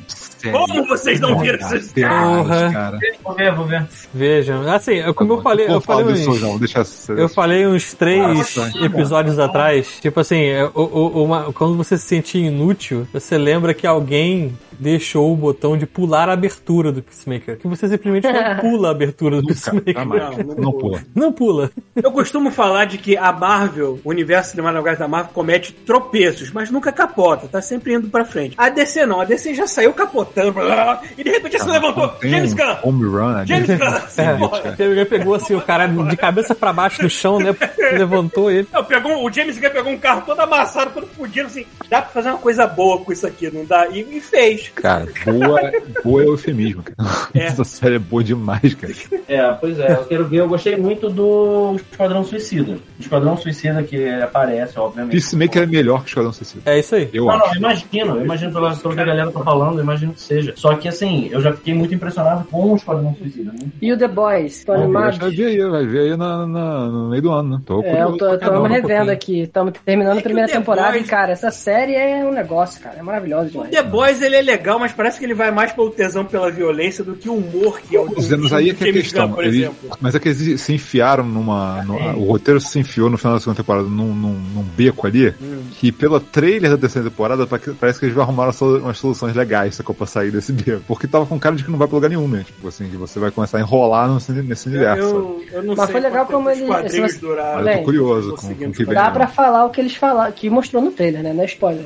Como vocês não viram essas demais, Porra. cara. vou ver, vou ver. Vejam, assim, eu- como eu falei, eu Vou falar falei uns, eu falei uns três Nossa. episódios atrás, tipo assim, é, o- o- uma- quando você se sentir inútil, você lembra que alguém deixou o botão de pular a abertura do Peacemaker, que você simplesmente não pula a abertura do Peacemaker. Não, não Não pula. Não pula. Eu costumo falar de que a Marvel, o universo cinematográfico da Marvel, comete tropeços, mas nunca capota, tá sempre indo pra frente. A DC não, a DC já saiu capotando, blá, blá, e de repente se levantou. James Gunn! home run. James Gunn! Assim, É, ele pegou assim o cara de cabeça pra baixo no chão, né? Levantou ele. Não, pegou, o James Gunn pegou um carro todo amassado, todo fudido, assim, dá pra fazer uma coisa boa com isso aqui, não dá? E, e fez. Cara, boa, boa é o eufemismo, cara. É. Essa série é boa demais, cara. É, pois é, eu quero ver. Eu gostei muito do Esquadrão Suicida. O Esquadrão Suicida que aparece, obviamente. Peacemaker é melhor que o Esquadrão Suicida. É isso aí. Eu Não, não, acho. eu imagino, eu imagino pelo, pelo que a galera tá falando, eu imagino que seja. Só que assim, eu já fiquei muito impressionado com o Esquadrão Suicida. Muito E o The Boys? Estão Bom, animados? Vai ver aí, vai ver aí na, na- no meio do ano, né? Tô É, eu tô, tô caramba, me um revendo pouquinho. aqui. Estamos terminando É a que primeira o temporada Boys- e, cara, essa série é um negócio, cara. É maravilhosa demais. The Boys, ele é legal, mas parece que ele vai mais pelo tesão pela violência do que o humor que é o do Pois é, mas aí é que é a questão. Eles- exemplo. mas é que eles se enfiaram numa. no- o roteiro se enfiou no final da segunda temporada num, num- num beco ali. Hum. Que pela trailer da terceira temporada pa- parece que eles arrumaram solu- umas soluções legais sacou, pra sair desse beco. Porque tava com cara de que não vai pra lugar nenhum, né? Tipo assim, que você vai começar a enrolar nesse, nesse universo. Eu, eu não Mas sei foi legal como tempo ele- os quadrinhos se você- duraram. Mas eu tô curioso com, com que vem. Dá né? pra falar o que eles falaram, que mostrou no trailer, né? Não é spoiler.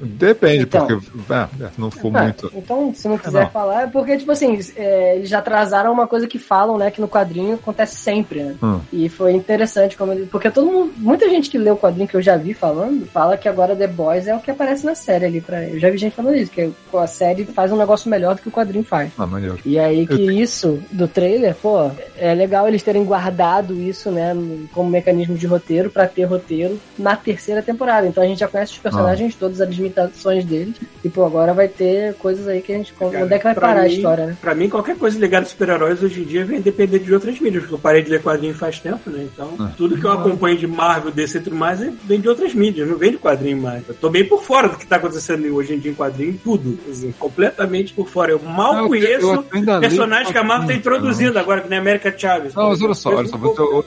Depende, Então. porque é, é, se não for Ah, muito. Então, se não quiser não. falar, é porque, tipo assim, é, eles já atrasaram uma coisa que falam, né? Que no quadrinho acontece sempre, né? Hum. E foi interessante como ele. Porque todo mundo. Muita gente que lê o quadrinho que eu já vi falando, fala que agora The Boys é o que aparece na série ali. Pra... Eu já vi gente falando isso, que a série faz um negócio melhor do que o quadrinho faz. Ah, maneiro. E aí que isso do trailer, pô, é legal eles terem guardado isso, né, como mecanismo de roteiro pra ter roteiro na terceira temporada. Então a gente já conhece os personagens, todas as limitações deles. E pô, agora vai ter coisas aí que a gente Cara, onde é que vai parar a mim- história, né? Pra mim, qualquer coisa ligada a super-heróis hoje em dia vem depender de outras mídias, porque eu parei de ler quadrinho faz tempo, né? Então, Ah. tudo que eu acompanho de Marvel, DC e tudo mais é- vem de outras mídias, não vem de quadrinho mais. Eu tô bem por fora do que tá acontecendo hoje em dia em quadrinho, tudo. assim, completamente por fora. Eu mal Ah, eu- conheço eu personagens que a Marvel tá introduzindo agora, que nem América Chaves. Não, mas olha só, olha só,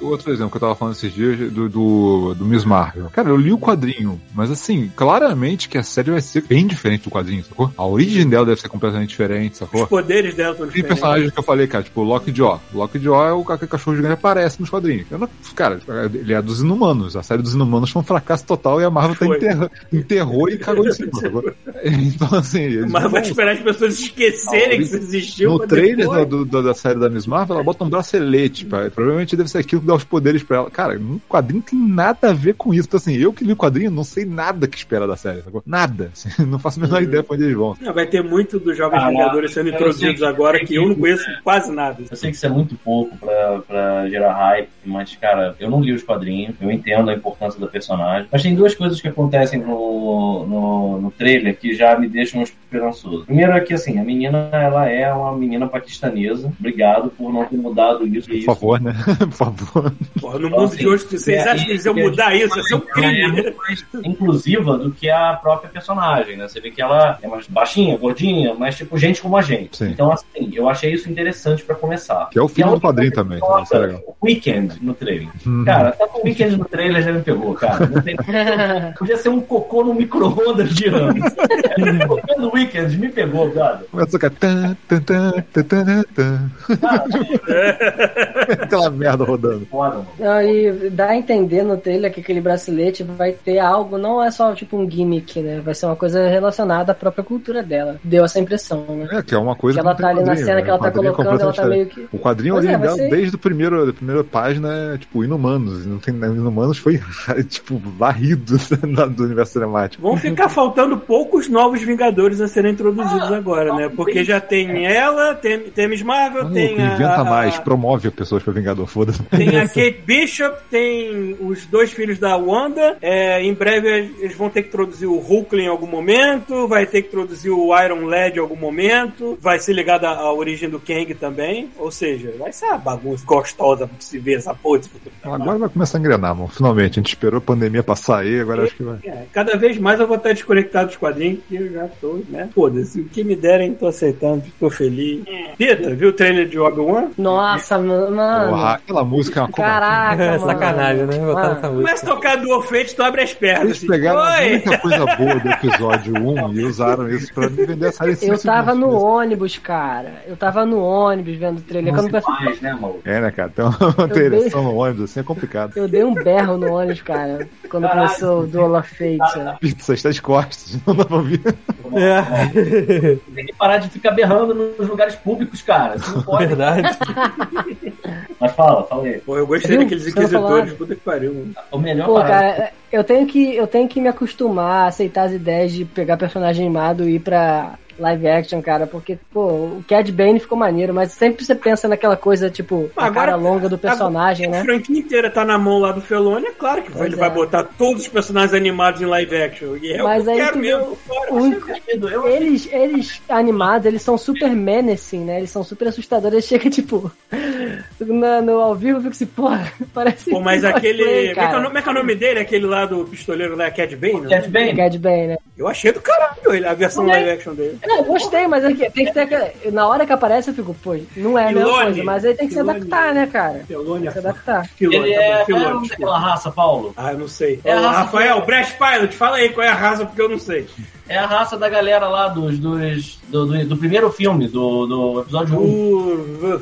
outro exemplo que eu tava falando esses dias do, do, do Miss Marvel. Cara, eu li o quadrinho, mas assim, claramente que a série vai ser bem diferente do quadrinho, sacou? A origem dela deve ser completamente diferente, Os sacou? poderes dela estão Tem personagens que eu falei, cara, tipo o Lockjaw. O Lockjaw é o ca- que cachorro gigante que aparece nos quadrinhos. Eu não, cara, ele é dos Inumanos. A série dos Inumanos foi um fracasso total e a Marvel tá Foi. enterra, enterrou e cagou em cima? Então, assim, Mas vai esperar as pessoas esquecerem que isso existiu. no trailer depois. do- da série da Miss Marvel, ela bota um bracelete. pá. Provavelmente deve ser aquilo que dá os poderes pra ela. Cara, no quadrinho tem nada a ver com isso. Então, assim, eu que li o quadrinho, não sei nada que espera da série. sacou? Nada. Assim, não faço a menor ideia pra onde eles vão. Não, vai ter muito dos Jovens Ah, Vingadores sendo introduzidos que- agora que eu não conheço quase nada. Eu sei que isso é muito pouco pra, pra gerar hype, mas, cara, eu não li os quadrinhos, eu entendo a importância da personagem. Mas tem duas coisas que acontecem no, no, no trailer que já me deixam esperançoso. Primeiro é que, assim, a menina, ela é uma menina paquistanesa. Obrigado por não ter mudado isso. Por favor, né? Por favor. Porra, no Então, mundo assim, de hoje, vocês é, acham que eles iam é, mudar isso? Isso é um Ela é crime. muito mais inclusiva do que a própria personagem, né? Você vê que ela é mais baixinha, gordinha, mas tipo gente como a gente. Sim. Então, assim, eu achei isso interessante pra começar. Que é o a filme do coisa também. que Isso é legal. O Weekend no trailer. Uhum. Cara, tá com o Weekend no trailer já me pegou, cara. Tem... Podia ser um cocô no micro-ondas girando. Tocando Weekend me pegou, cara. Começa a tan, tan, tan, tan, tan. Aquela merda rodando. Foda, mano. Não, e dá a entender no trailer que aquele bracelete vai ter algo, não é só tipo um gimmick, né? Vai ser uma coisa relacionada à própria cultura dela. Deu essa impressão, né? É, que é uma coisa Que ela não tá ali na cena né? que ela O tá quadrinho é colocando, ela tá meio que. O quadrinho Pois ali é, ser- desde o primeiro, da primeira página, é tipo Inumanos. Não tem, Inumanos foi, tipo, varrido do universo cinemático. Vão ficar faltando poucos novos Vingadores a serem introduzidos agora, né? Porque já tem ela, tem, tem Miss Marvel, Maluco, tem a, inventa a- mais, promove pessoas pra Vingador, foda-se. Tem a Kate Bishop, tem os dois filhos da Wanda. É, em breve eles vão ter que introduzir o Hulk em algum momento. Vai ter que introduzir o Iron Lad em algum momento. Vai ser ligado à origem do Kang também. Ou seja, vai ser uma bagunça gostosa de se ver essa porra. Agora vai começar a engrenar, mano. Finalmente, a gente esperou a pandemia passar aí, agora acho que vai. É, cada vez mais eu vou estar desconectado dos quadrinhos, porque eu já tô, né? Foda-se, o que me derem, tô aceitando, tô feliz. Pita, viu o trailer de Obi-Wan? Nossa, mano. Porra, aquela música é uma. Caraca, É sacanagem, né? Essa Começa a tocar do Fate, tu abre as pernas. Eles assim, pegaram Oi! muita coisa boa do episódio 1 e usaram isso pra me vender a série Eu tava no ônibus, cara. Eu tava no ônibus vendo o trailer. Quando eu, Mais, né, maluco? É, né, cara? Tem uma dei- ereção no ônibus assim é complicado. eu dei um berro no ônibus, cara. Quando Caralho. começou o Duel of Fate. né? Pizza está de costas, não dá pra ouvir. É, Tem que parar de ficar berrando nos lugares públicos, cara. Isso não pode. verdade. Mas fala, fala aí. Pô, eu gostei Viu? daqueles não inquisidores, nada. puta que pariu. mano. O melhor Pô, parada. cara, eu tenho que eu tenho que me acostumar a aceitar as ideias de pegar personagem animado e ir pra live action, cara, porque, pô, o Cad Bane ficou maneiro, mas sempre você pensa naquela coisa, tipo, a Agora- cara longa do personagem, A né? franquia inteira tá na mão lá do Felone, é claro que Pois ele é. vai botar todos os personagens animados em live action. E é Mas o que aí eu quero tu mesmo. o Fora. único- Eles, eles animados, eles são super menacing, né? Eles são super assustadores. Eles chegam, tipo, na- no ao vivo, eu fico assim, porra, parece. Pô, mas aquele. Como é, que é o cara. nome- como é que é o nome dele? Aquele lá do pistoleiro lá, Cad Bane? né? Cat Bane? Cad Bane, né? Eu achei do caralho ele, a versão é? live action dele. Não, eu gostei, mas é que tem que ter aquela... Na hora que aparece, eu fico, pô, não é a mesma Filone. coisa, mas aí tem que se Filone. adaptar, né, cara? Felone Tem que se adaptar. Filone, Ele tá bom, é. É Filone, desculpa. daquela raça, Paulo? Ah, eu não sei. É raça Rafael, que- Brash Pilot, fala aí qual é a raça, porque eu não sei. É a raça da galera lá dos, dos, do, do, do primeiro filme, do, do episódio 1. Duro,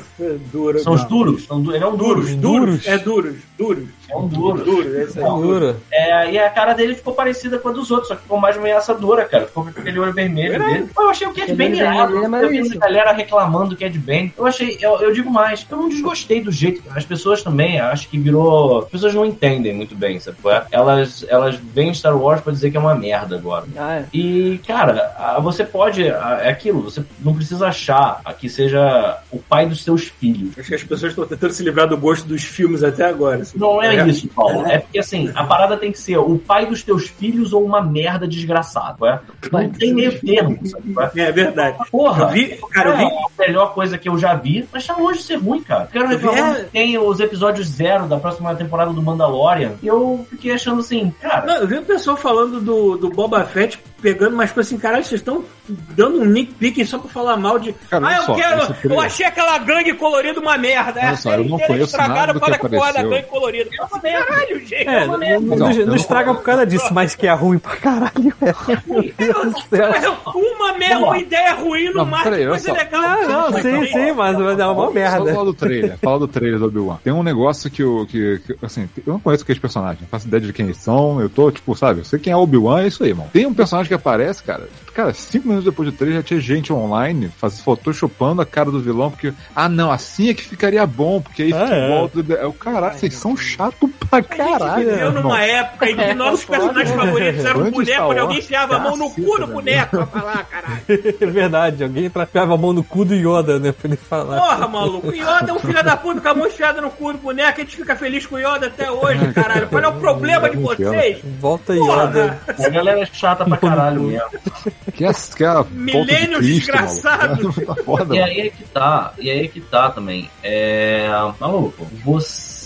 duro. São os duros. São du- ele é um Duros, duro. duros, Duros. É duros, duros. É um duro. Duros, é isso aí. Não. Dura. É, e a cara dele ficou parecida com a dos outros, só que ficou mais ameaçadora, cara. Ficou com aquele olho vermelho dele. Pô, Eu achei o Cad Bane irado. é Eu vi maneiríssimo. a galera reclamando do Cad Bane. Eu achei, eu, eu digo mais, eu não desgostei do jeito. As pessoas também, acho que virou. As pessoas não entendem muito bem, sabe? é? Elas, elas veem Star Wars pra dizer que é uma merda agora. Ah, é. E, cara, você pode. É aquilo, você não precisa achar que seja o pai dos seus filhos. Acho que as pessoas estão tentando se livrar do gosto dos filmes até agora. assim. Não é, isso, Paulo. É porque assim, a parada tem que ser o pai dos teus filhos ou uma merda desgraçada. É? Não tem meio termo, sabe? é? É verdade. Porra, Eu vi, cara, eu vi. é a melhor coisa que eu já vi, mas tá longe de ser ruim, cara. Quero reclamar É. que tem os episódios zero da próxima temporada do Mandalorian. E eu fiquei achando assim, cara. Não, eu vi o pessoal falando do, do Boba Fett pegando umas coisas assim, caralho, vocês estão dando um nick picking só pra falar mal de. Cara, ah, eu só, quero. Eu achei aquela gangue colorida uma merda. Olha É só, eu não conheço nada do que porra da apareceu. gangue colorida. Caralho, gente. É, uma não, merda. não, Não, eu não não- estraga por causa disso, mas que é ruim pra caralho. É. Meu Deus do céu. Uma merda, uma ideia ruim no Não, marketing, coisa só. legal. Ah, não, sim, sim, mas mas é uma merda. fala do trailer, fala do trailer do Obi-Wan. Tem um negócio que eu, que, que, assim, eu não conheço aqueles personagens, não faço ideia de quem eles são, eu tô, tipo, sabe, eu sei quem é Obi-Wan, é isso aí, irmão. Tem um personagem que aparece, cara, cara, cinco minutos depois do trailer já tinha gente online faz, photoshopando a cara do vilão, porque, ah, não, assim é que ficaria bom, porque aí Ah, volta, é o caralho, vocês são chato pra A gente caralho, viveu irmão. numa época em que nossos personagens favoritos eram Antes boneco, Star onde Wars, alguém enfiava a mão no cu do né? boneco pra falar, caralho. É verdade, alguém enfiava a mão no cu do Yoda, né? Pra ele falar. Porra, maluco. O Yoda é um filho da puta com a mão enfiada no cu do boneco. A gente fica feliz com o Yoda até hoje, caralho. Qual é o problema de vocês? Volta Yoda. Porra! A galera é chata pra caralho mesmo. Que é, que é volta de Milênios Cristo, desgraçados. maluco. Tá foda, E aí é que tá, e aí é que tá também. É. Maluco, você.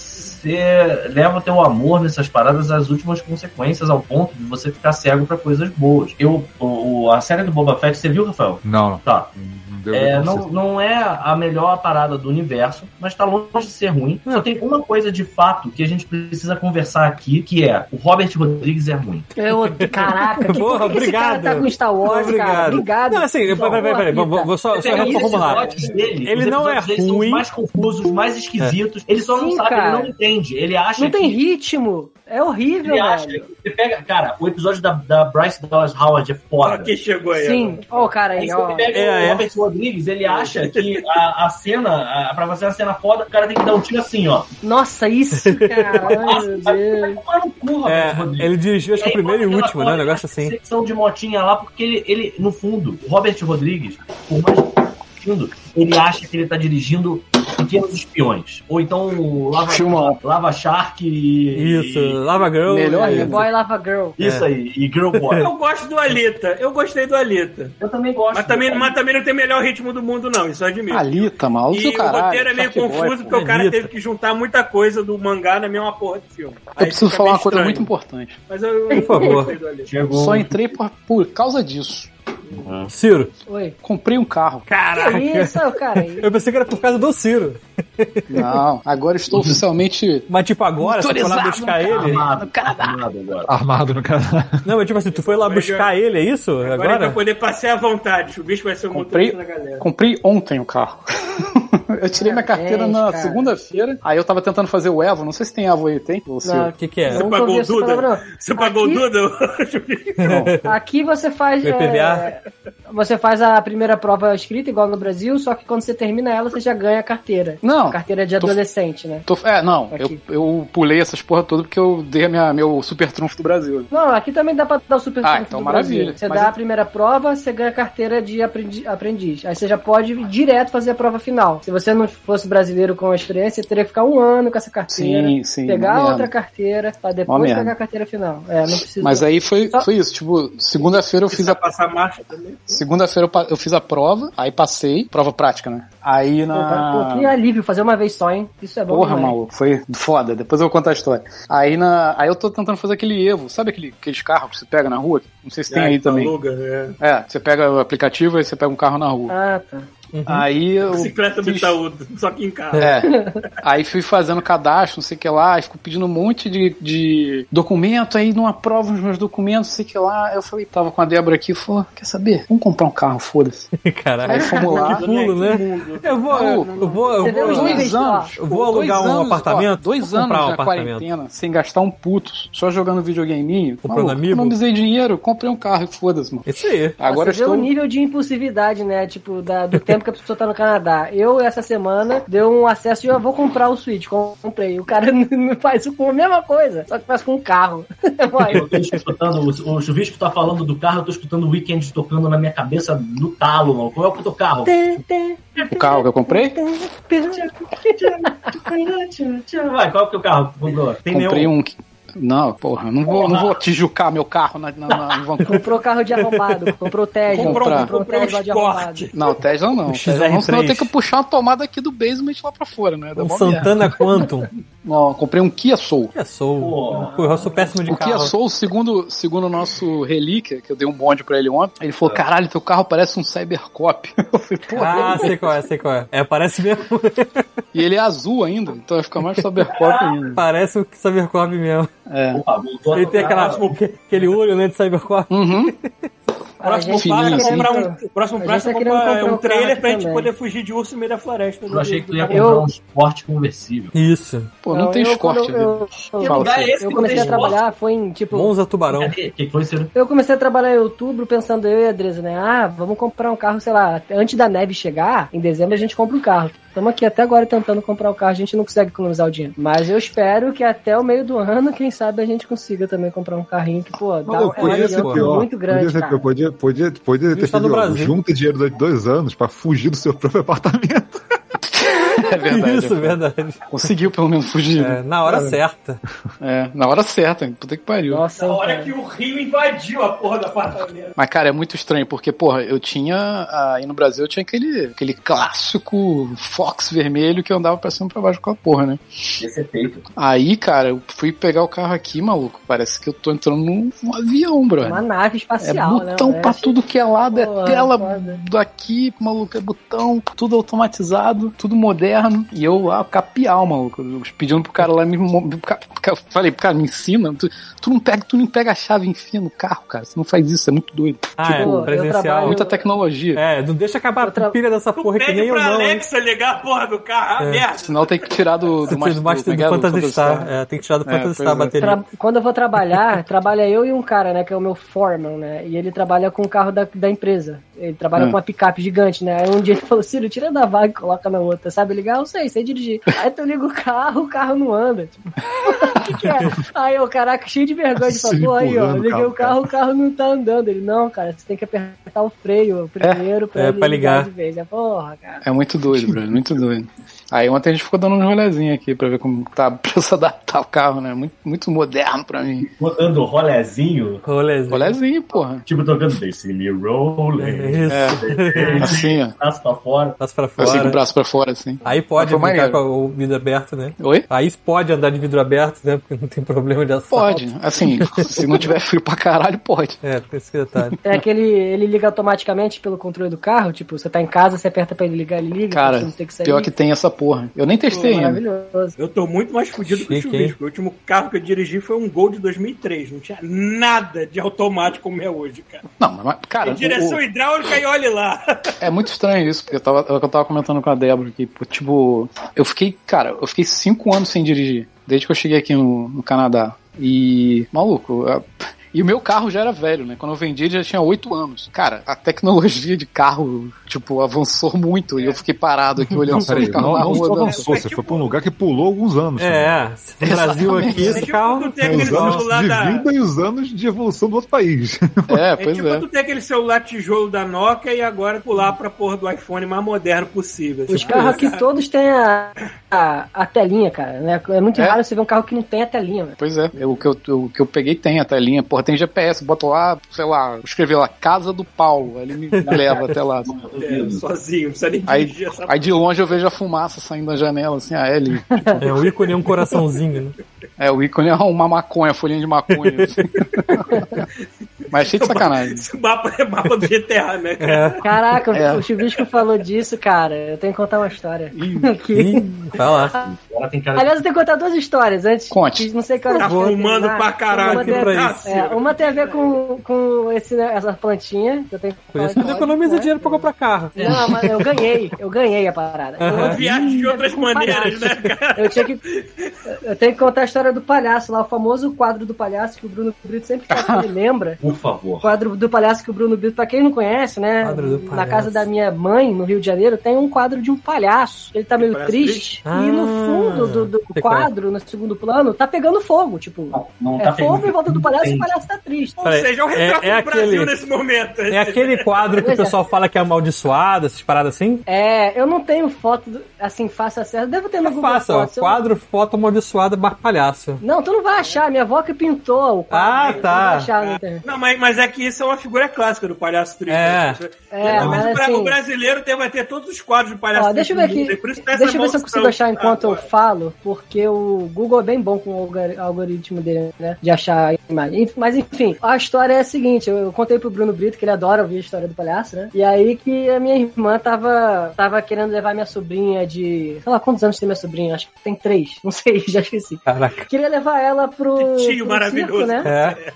você leva o teu amor nessas paradas às últimas consequências, ao ponto de você ficar cego pra coisas boas. Eu, o, a série do Boba Fett, você viu, Rafael? Não, não. Tá. Não É, pra não, não é a melhor parada do universo, mas tá longe de ser ruim. Só tem uma coisa de fato que a gente precisa conversar aqui, que é o Robert Rodrigues é ruim. Eu, caraca, que Porra, por que esse cara obrigado. tá com Star Wars, cara? Obrigado. Não, assim, peraí, peraí, peraí, vou, só, só Tem os reformular. episódios dele, Ele não é são ruim. mais confusos, mais esquisitos. Ele só não Sim, sabe, cara. ele não entende. Ele acha Não tem que ritmo. É horrível, Ele acha velho. que você pega, cara, o episódio da, da Bryce Dallas Howard é foda. Aqui chegou aí. Sim. Ó, o cara Aí aí, você ó. pega É, o é. Robert Rodrigues, ele acha que a, a cena, a, pra você a cena foda, o cara tem que dar um tiro assim, ó. Nossa, isso, cara. Ai, meu Deus. cu, É, ele dirigiu acho que o primeiro e último, né? Um negócio assim. secção de motinha lá, porque ele, ele, no fundo, Robert Rodrigues, por mais que ele acha que ele tá dirigindo Pequenos Espiões. Ou então o Lava. Lava Shark e... Isso, Lava Girl. Melhor e- ainda. Boy Lava Girl. Isso aí, e Girl Boy. Eu gosto do Alita. Eu gostei do Alita. Eu também gosto. Mas também, mas também não tem melhor ritmo do mundo, não. Isso eu admito. Alita, maluco E do o caralho. roteiro é meio Shark Boy, confuso pô. porque o cara Alita. teve que juntar muita coisa do mangá na mesma porra de filme. Eu Aí preciso fica falar uma coisa estranho. muito importante. Mas eu, Por favor. do. Chegou. Só entrei por, por causa disso. Ciro. Oi. Comprei um carro. Caraca. Que isso, cara? Eu pensei que era por causa do Ciro. Não, agora estou oficialmente. Mas tipo, agora, você foi lá buscar ele? Armado, No Canadá. armado agora. Armado no Canadá. Não, mas tipo assim, tu foi lá buscar ele, é isso? Agora, Agora? poder passear à vontade. O bicho vai ser o Comprei, motorista da galera. comprei ontem o carro. Eu tirei minha carteira Parabéns, na cara. segunda-feira. Aí eu tava tentando fazer o Evo. Não sei se tem Evo aí, tem? O que que é? Você pagou o Duda? Você pagou o Duda? Aqui você faz. O IPVA? É, você faz a primeira prova escrita, igual no Brasil, só que quando você termina ela, você já ganha a carteira. Não. A carteira de Tô- adolescente, né? Tô- é, não, eu, eu pulei essas porra toda porque eu dei a minha, meu super trunfo do Brasil. Não, aqui também dá pra dar o super Ah, trunfo então do maravilha. Brasil. Você Mas dá eu- a primeira prova, você ganha a carteira de aprendi- aprendiz. Aí você já pode ir direto fazer a prova final. Se você não fosse brasileiro com a experiência, você teria que ficar um ano com essa carteira. Sim, sim. Pegar outra carteira pra depois pegar a carteira final. É, não precisa. Mas aí foi, Só- foi isso, tipo, segunda-feira eu fiz a Passar. Segunda-feira eu, eu fiz a prova, aí passei, prova prática, né? Aí Pô, pô, que na alívio fazer uma vez só, hein? Isso é bom Porra, demais. maluco, foi foda. Depois eu vou contar a história. Aí na aí eu tô tentando fazer aquele Evo, sabe aquele, aqueles carros que você pega na rua? Não sei se tem Ah, aí também. Luga, é. É, você pega o aplicativo e você pega um carro na rua. Ah, tá. Aí eu Bicicleta do fiz- Itaú, só que em casa. É. Aí fui fazendo cadastro, não sei o que lá, aí ficou pedindo um monte de, de documento, aí não aprova os meus documentos, não sei o que lá. Eu falei, tava com a Débora aqui, falou, quer saber? Vamos comprar um carro, foda-se. Caraca. Aí fomos lá. Que pulo, né? Eu vou, eu vou, eu vou. Dois anos. Eu vou alugar dois um anos, apartamento, ó, dois vou anos um na apartamento. quarentena, sem gastar um puto, só jogando videogameinho. Comprando Maluco, amiibo? Economizei dinheiro, comprei um carro e foda-se, mano. Isso aí. Agora você estou... vê o nível de impulsividade, né? Tipo, da- do tempo que a pessoa tá no Canadá. Eu, essa semana, deu um acesso de eu vou comprar o Switch. Comprei. O cara faz com a mesma coisa, só que faz com um carro. Vai. Eu tô escutando, o, o Chuvisco tá falando do carro, eu tô escutando o Weekend tocando na minha cabeça no talo, mano. Qual é o teu carro? O carro que eu comprei? Vai, qual é o teu carro? comprei um... Não, porra, não vou, não vou tijucar meu carro na, na, na em Vancouver. Comprou carro de arrombado. Comprou Tesla. Comprou comprou comprou Tesla de arrombado. Não, Tesla não. Tesla não, senão eu tenho que puxar uma tomada aqui do basement lá pra fora, né? Dá Um mó merda. Santana Quantum. Não, comprei um Kia Soul. Que sou. Pô. Pô, eu sou péssimo de O Kia carro. Soul, segundo, segundo o nosso relíquia, que eu dei um bonde pra ele ontem, ele falou, caralho, teu carro parece um Cybercop. Eu falei, pô, Ah, sei qual é, sei qual é. É, parece mesmo. e ele é azul ainda, então vai ficar mais Cybercop ainda. parece o Cybercop mesmo. É. Opa, Ele tem aquela, aquele olho, né, de Cybercop. Uhum. Próximo passo tá é querendo- comprar um, próximo passo é tá comprar comprar um um trailer pra gente também. poder fugir de urso no meio da floresta. Eu achei que tu ia Eu- comprar um esporte conversível. Isso. Pô, não, tem eu, Escort quando ali. eu, eu, é eu comecei não a tem esporte? trabalhar, foi em tipo. Monza Tubarão. Eu comecei a trabalhar em outubro pensando eu e a Adresa, né? Ah, vamos comprar um carro, sei lá, antes da neve chegar, em dezembro a gente compra um carro. Estamos aqui até agora tentando comprar o carro, a gente não consegue economizar o dinheiro. Mas eu espero que até o meio do ano, quem sabe, a gente consiga também comprar um carrinho que, pô, dá Maluco, é uma podia ser pior. muito grande, podia, ser pior. podia, podia, podia ter feito Brasil. junta dinheiro durante dois anos pra fugir do seu próprio apartamento. É verdade. Isso, é verdade. Conseguiu pelo menos fugir. É, na hora certa. É, na hora certa. Puta que pariu. Nossa, Na hora cara. que o rio invadiu a porra do apartamento. Mas, cara, é muito estranho, porque, porra, eu tinha. Aí no Brasil eu tinha aquele, aquele clássico Fox vermelho que eu andava pra cima e pra baixo com a porra, né? Esse é feito. Aí, cara, eu fui pegar o carro aqui, maluco. Parece que eu tô entrando num, num avião, brother. Uma nave É espacial, botão né? pra tudo que é lado, Porra, é tela foda. daqui, maluco, é botão, tudo automatizado, tudo moderno. E eu lá, capial, maluco, pedindo pro cara lá me. Falei, cara, me ensina. Tu, tu, não pega, tu não pega a chave e enfia no carro, cara. Você não faz isso, é muito doido. Ah, Tipo, é, presencial. trabalho- Muita tecnologia. É, não deixa acabar Eu tra- a pilha dessa Tu porra que pede nem eu pra não. hein? Alexa ligar a porra do carro, ah, É. merda. Senão tem que tirar do, do, Do Master, do, como é que é? do Do Phantasy Star. É, tem que tirar do É, Phantasy Star a é. bateria. Tra- Quando eu vou trabalhar, trabalha eu e um cara, né, que é o meu foreman, né, e ele trabalha com o carro da, da empresa. Ele trabalha Ah. com uma picape gigante, né, aí um dia ele falou, Ciro, tira da vaga e coloca na outra, sabe ligar? Eu sei, sei dirigir. Aí tu liga o carro, o carro não anda, tipo, o que que é? Aí eu, caraca, cheio de vergonha, de Se falar, pô, aí ó, liguei o carro, o carro não tá andando. Ele, não, cara, você tem que apertar o freio primeiro pra, é, ele pra ligar. de vez. É, porra, cara. É muito doido, bro, muito doido. Aí ontem a gente ficou dando um rolezinho aqui pra ver como tá pra se adaptar o carro, né? Muito, muito moderno pra mim. Botando rolezinho, Rolezinho. Rolezinho, porra. tipo tocando See Me Rolling. É isso. Assim, ó. Braço pra fora. Passa pra Assim, com o fora. braço pra fora, assim. Aí pode maneiro. com o vidro aberto, né? Oi? Aí pode andar de vidro aberto, né? Porque não tem problema de assalto. Pode. Assim, se não tiver frio pra caralho, pode. É, tem esse detalhe. É aquele, ele liga automaticamente pelo controle do carro, tipo, você tá em casa, você aperta pra ele ligar, ele liga, Cara, você não tem que sair. pior que tem essa porra. Eu nem testei ainda. maravilhoso. Eu tô muito mais fudido que o? Chuvisco. O último carro que eu dirigi foi um Gol de 2003. Não tinha nada de automático como é hoje, cara. Não, mas, cara, Tem direção o- hidráulica e olhe lá. é muito estranho isso, porque eu tava, eu tava comentando com a Débora aqui, pô, tipo, eu fiquei, cara, eu fiquei cinco anos sem dirigir, desde que eu cheguei aqui no, no Canadá. E, maluco, e o meu carro já era velho, né? Quando eu vendi, ele já tinha oito anos. Cara, a tecnologia de carro, tipo, avançou muito e eu fiquei parado aqui olhando Não, só peraí, os carros não, na não rua. só dando- avançou, É você tipo- foi pra um lugar que pulou alguns anos. É, no Brasil aqui, É esse carro. tem É, aquele os anos celular de da. vida e os anos de evolução do outro país. É, É pois tipo é. quando tem aquele celular tijolo da Nokia e agora pular pra porra do iPhone mais moderno possível. Os carros aqui todos têm a, a, a telinha, cara. Né? É muito É. raro você ver um carro que não tem a telinha. velho. Pois é, eu- o que eu, o que eu peguei tem a telinha, porra, tem GPS, boto lá, sei lá, escrevi lá, Casa do Paulo, aí ele me leva até lá. assim. é, sozinho, não precisa nem Aí, essa aí de longe eu vejo a fumaça saindo da janela, assim, a L. É um ícone e um coraçãozinho, né? É, o ícone é uma maconha, folhinha de maconha. assim. Mas cheio de sacanagem. Esse mapa é mapa do GTA, né, cara? É. Caraca, É. o Chuvisco falou disso, cara. Eu tenho que contar uma história. Que- Ih, vai lá. Ela tem cara Aliás, eu tenho que contar duas histórias antes. Conte. que Não sei que hora Tá que eu vou fumando pra caralho, é, uma tem a ver com, com esse, né, essa plantinha. Que eu tenho que Por falar que economiza dinheiro pra comprar carro. Não, mas eu ganhei. Eu ganhei a parada. Eu Viagem de outras o maneiras, né, cara? Eu tinha que. Eu tenho que contar a história do palhaço lá, o famoso quadro do palhaço que o Bruno Brito sempre fala que ele lembra. Por O favor. quadro do palhaço que o Bruno Brito, pra quem não conhece, né? Quadro do Na casa da minha mãe, no Rio de Janeiro, tem um quadro de um palhaço. Ele tá meio triste. triste? e no Ah, fundo do, do sei quadro, no segundo plano, tá pegando fogo. Tipo, Não é tá fogo em volta do palhaço e o palhaço tá triste. Ou Peraí, seja, é o retrato é- é do Brasil aquele- nesse momento. É aquele quadro que o é. pessoal fala que é amaldiçoado, essas paradas assim? É, eu não tenho foto, assim, faça certo. Devo ter no É Google fácil, ó. Fotos. eu- Quadro, foto amaldiçoada, bar palhaço. Não, tu não vai achar. Minha avó que pintou o quadro. Ah, Tu tá. Não vai achar na internet. Não, mas, mas é que isso é uma figura clássica do palhaço triste. É. É, mas mas assim- o brasileiro tem, vai ter todos os quadros do palhaço Ó, deixa eu ver triste aqui. por isso tem essa Deixa eu ver se eu consigo achar enquanto eu falo, porque o Google é bem bom com o algori- algoritmo dele, né? De achar a imagem. Enf- Mas enfim, a história é a seguinte: eu, eu contei pro Bruno Brito que ele adora ouvir a história do palhaço, né? E aí que a minha irmã tava, tava querendo levar minha sobrinha de. Sei lá quantos anos tem minha sobrinha? Acho que tem três. Não sei, já esqueci. Caraca. Queria levar ela pro. Que tio pro maravilhoso. circo, né? É.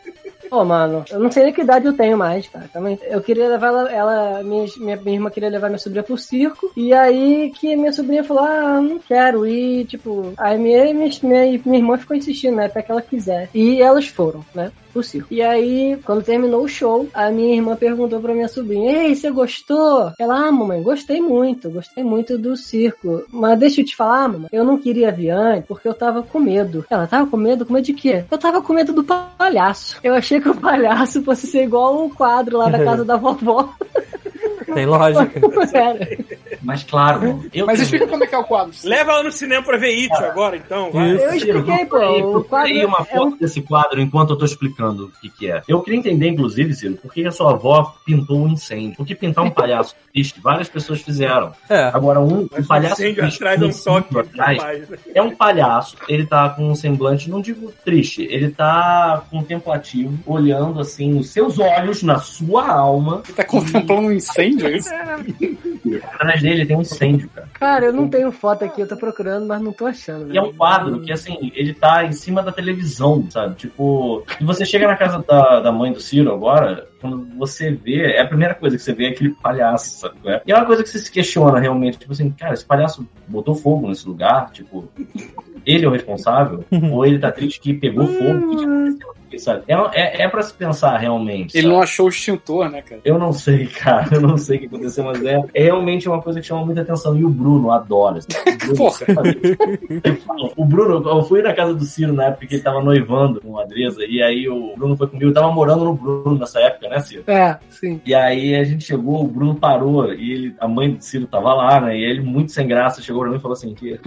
Pô, mano, eu não sei nem que idade eu tenho mais, cara. Também. Eu queria levar ela, ela minha, minha, irmã queria levar minha sobrinha pro circo. E aí que minha sobrinha falou: Ah, não quero ir. Tipo, aí minha, minha, minha, minha irmã ficou insistindo, né? Até que ela quiser. E elas foram, né? Circo. E aí, quando terminou o show, a minha irmã perguntou pra minha sobrinha: Ei, você gostou? Ela, ah, mamãe, gostei muito, gostei muito do circo. Mas deixa eu te falar, mamãe, eu não queria vir antes porque eu tava com medo. Ela tava com medo? Com medo de quê? Eu tava com medo do palhaço. Eu achei que o palhaço fosse ser igual o quadro lá da casa da vovó. Tem lógica. Mas claro, eu Mas explica como é que é o quadro. Leva ela no cinema pra ver It agora, então. vai. Eu expliquei, pô. O procurei uma é um foto desse quadro enquanto eu tô explicando o que, que é. Eu queria entender, inclusive, Ciro, por que a sua avó pintou um incêndio? Porque pintar um palhaço triste, várias pessoas fizeram. É. Agora, um, um palhaço incêndio triste, atrás é um atrás, é um palhaço, ele tá com um semblante, não digo triste, ele tá contemplativo, olhando assim nos seus olhos, na sua alma. Você tá contemplando um incêndio, é isso? Atrás dele tem um incêndio, cara. Cara, eu não tenho foto aqui, eu tô procurando, mas não tô achando. E é um quadro que, assim, ele tá em cima da televisão, sabe? Tipo, e você chega na casa da, da mãe do Ciro agora, quando você vê, é a primeira coisa que você vê é aquele palhaço, sabe? é? E é uma coisa que você se questiona realmente, tipo assim, cara, esse palhaço botou fogo nesse lugar, tipo, ele é o responsável? ou ele tá triste que pegou fogo? Que aqui, sabe? É, é, é pra se pensar realmente. Ele sabe? não achou o extintor, né, cara? Eu não sei, cara. Eu não sei o que aconteceu, mas é, é realmente uma coisa que chama muita atenção. E o Bruno adora. O Bruno, o Bruno, eu fui na casa do Ciro na época que ele tava noivando com a Adresa, e aí o Bruno foi comigo, eu tava morando no Bruno nessa época, né, Ciro? É, sim. E aí a gente chegou, o Bruno parou, e ele, a mãe do Ciro tava lá, né? E ele, muito sem graça, chegou pra mim e falou assim: que